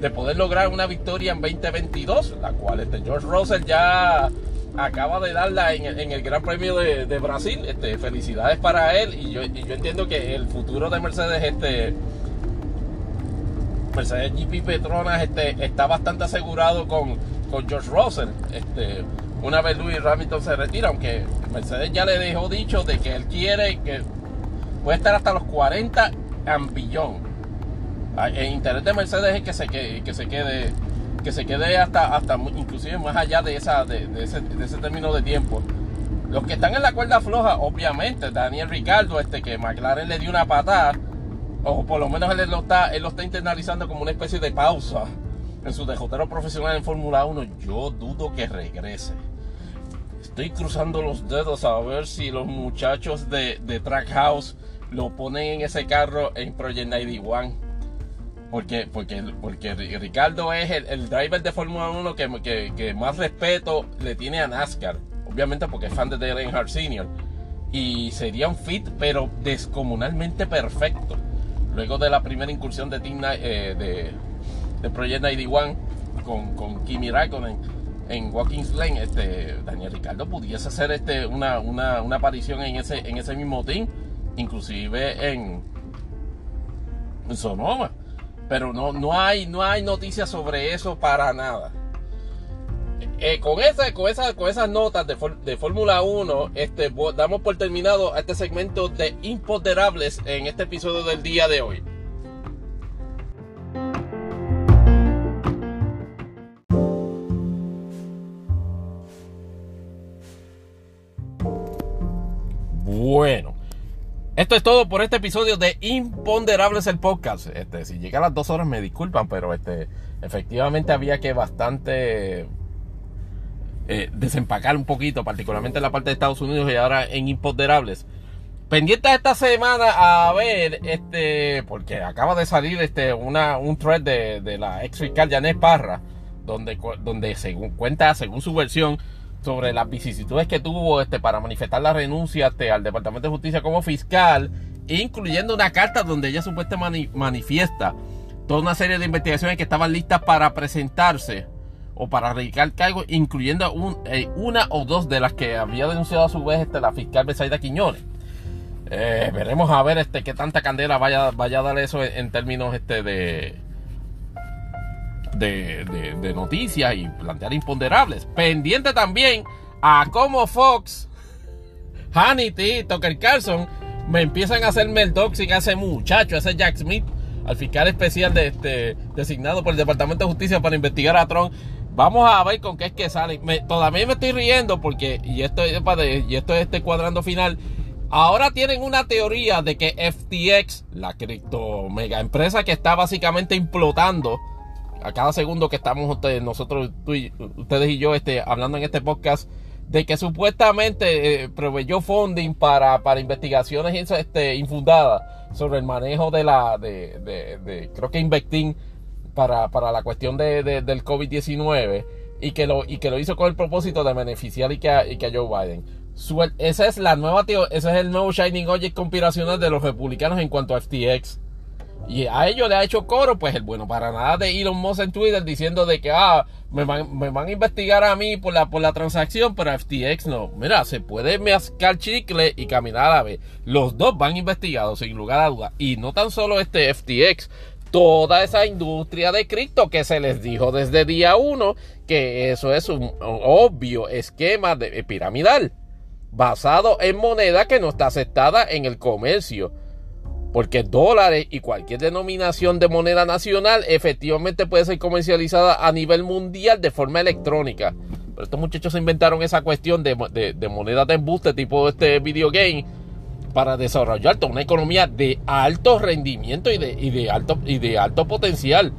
de poder lograr una victoria en 2022, la cual este George Russell ya acaba de darla en, el Gran Premio de, Brasil. Este, felicidades para él. Y yo, yo, entiendo que el futuro de Mercedes, este. Mercedes GP Petronas este, está bastante asegurado con, con George Russell. Este, una vez Louis Hamilton se retira, aunque Mercedes ya le dejó dicho de que él quiere que puede estar hasta los 40 ambillón. Ah, en interés de Mercedes es que se, que, que se quede que se quede hasta, hasta inclusive más allá de, esa, de, ese, término de tiempo. Los que están en la cuerda floja, obviamente, Daniel Ricardo, este que McLaren le dio una patada, o por lo menos él lo está, él lo está internalizando como una especie de pausa en su dejotero profesional en Fórmula 1. Yo dudo que regrese. Estoy cruzando los dedos a ver si los muchachos de, de Trackhouse lo ponen en ese carro en Project 91 porque, porque, porque Ricardo es el, driver de Fórmula 1 que, más respeto le tiene a NASCAR. Obviamente porque es fan de Dale Earnhardt Sr. Y sería un fit, pero descomunalmente perfecto. Luego de la primera incursión de, Team, eh, de, Project 91 con, con Kimi Raikkonen en Watkins Lane, este, Daniel Ricardo pudiese hacer este, una, una, una aparición en ese, en ese mismo team, inclusive en Sonoma. Pero no, no, hay, no hay noticias sobre eso para nada. Eh, con, esa, con, esa, con esas notas de, Fórmula 1, este, damos por terminado este segmento de Imponderables en este episodio del día de hoy. Bueno, esto es todo por este episodio de Imponderables el podcast. Este, si llega a las dos horas me disculpan, pero este, efectivamente había que bastante eh, desempacar un poquito, particularmente en la parte de Estados Unidos y ahora en Imponderables. Pendiente esta semana a ver, este, porque acaba de salir este, un thread de, de la ex fiscal Janet Parra, donde, donde según cuenta, según su versión, sobre las vicisitudes que tuvo este, para manifestar la renuncia este, al Departamento de Justicia como fiscal, incluyendo una carta donde ella supuestamente manifiesta toda una serie de investigaciones que estaban listas para presentarse o para radicar cargos, incluyendo eh, una o dos de las que había denunciado a su vez este, la fiscal Besaida Quiñones. Eh, veremos a ver este, qué tanta candela vaya, vaya a dar eso en, términos este, de, de, noticias y plantear imponderables. Pendiente también a cómo Fox, Hannity, Tucker Carlson me empiezan a hacerme el doxing a ese muchacho, ese Jack Smith, al fiscal especial de este, designado por el Departamento de Justicia para investigar a Trump. Vamos a ver con qué es que sale. todavía me estoy riendo porque, y y esto es este cuadrando final. Ahora tienen una teoría de que FTX, la cripto mega empresa que está básicamente implotando a cada segundo que estamos ustedes, nosotros, ustedes y yo este, hablando en este podcast, de que supuestamente eh, proveyó funding para, para investigaciones este, infundadas sobre el manejo de la, de, de, creo que Invectin para, para la cuestión de, del COVID-19 y que, lo, y que lo hizo con el propósito de beneficiar y que a, y que a Joe Biden. esa es la nueva, ese es el nuevo Shining Object conspiracional de los republicanos en cuanto a FTX. Y a ellos le ha hecho coro, pues el bueno para nada de Elon Musk en Twitter diciendo de que ah, me van, me van a investigar a mí por la, por la transacción, pero FTX no. Mira, se puede mascar chicle y caminar a la vez. Los dos van investigados sin lugar a dudas. Y no tan solo este FTX, toda esa industria de cripto que se les dijo desde día uno que eso es un obvio esquema de, eh, piramidal basado en moneda que no está aceptada en el comercio. Porque dólares y cualquier denominación de moneda nacional efectivamente puede ser comercializada a nivel mundial de forma electrónica. Pero estos muchachos se inventaron esa cuestión de, de, moneda de embuste tipo este video game para desarrollar toda una economía de alto rendimiento y de, alto, y de alto potencial.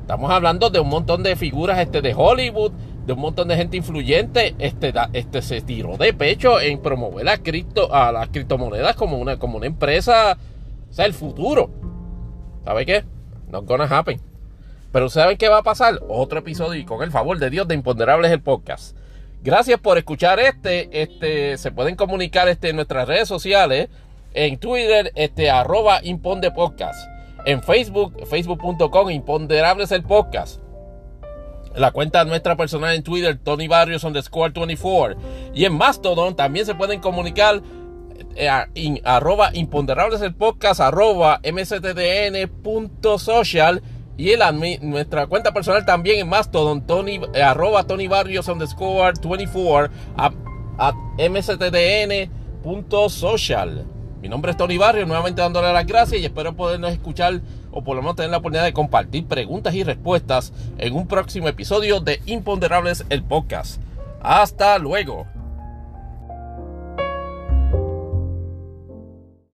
Estamos hablando de un montón de figuras este, de Hollywood, de un montón de gente influyente, este, este se tiró de pecho en promover la cripto, a las criptomonedas como una, como una empresa, sea, el futuro. ¿Sabe qué? Not gonna happen. Pero ¿saben qué va a pasar? Otro episodio y con el favor de Dios de Imponderables el podcast. Gracias por escuchar este. Este se pueden comunicar este, en nuestras redes sociales. En Twitter, este, arroba Imponde. En Facebook, facebook.com, Imponderables el Podcast. La cuenta nuestra personal en Twitter, Tony Barrios Score 24. Y en Mastodon también se pueden comunicar eh, arroba imponderables el podcast, arroba mstdn.social y en nuestra cuenta personal también en Mastodon, Tony, eh, arroba Tony Barrios underscore 24 a, a mstdn.social. Mi nombre es Tony Barrios, nuevamente dándole las gracias y espero podernos escuchar o por lo menos tener la oportunidad de compartir preguntas y respuestas en un próximo episodio de Imponderables el podcast. Hasta luego.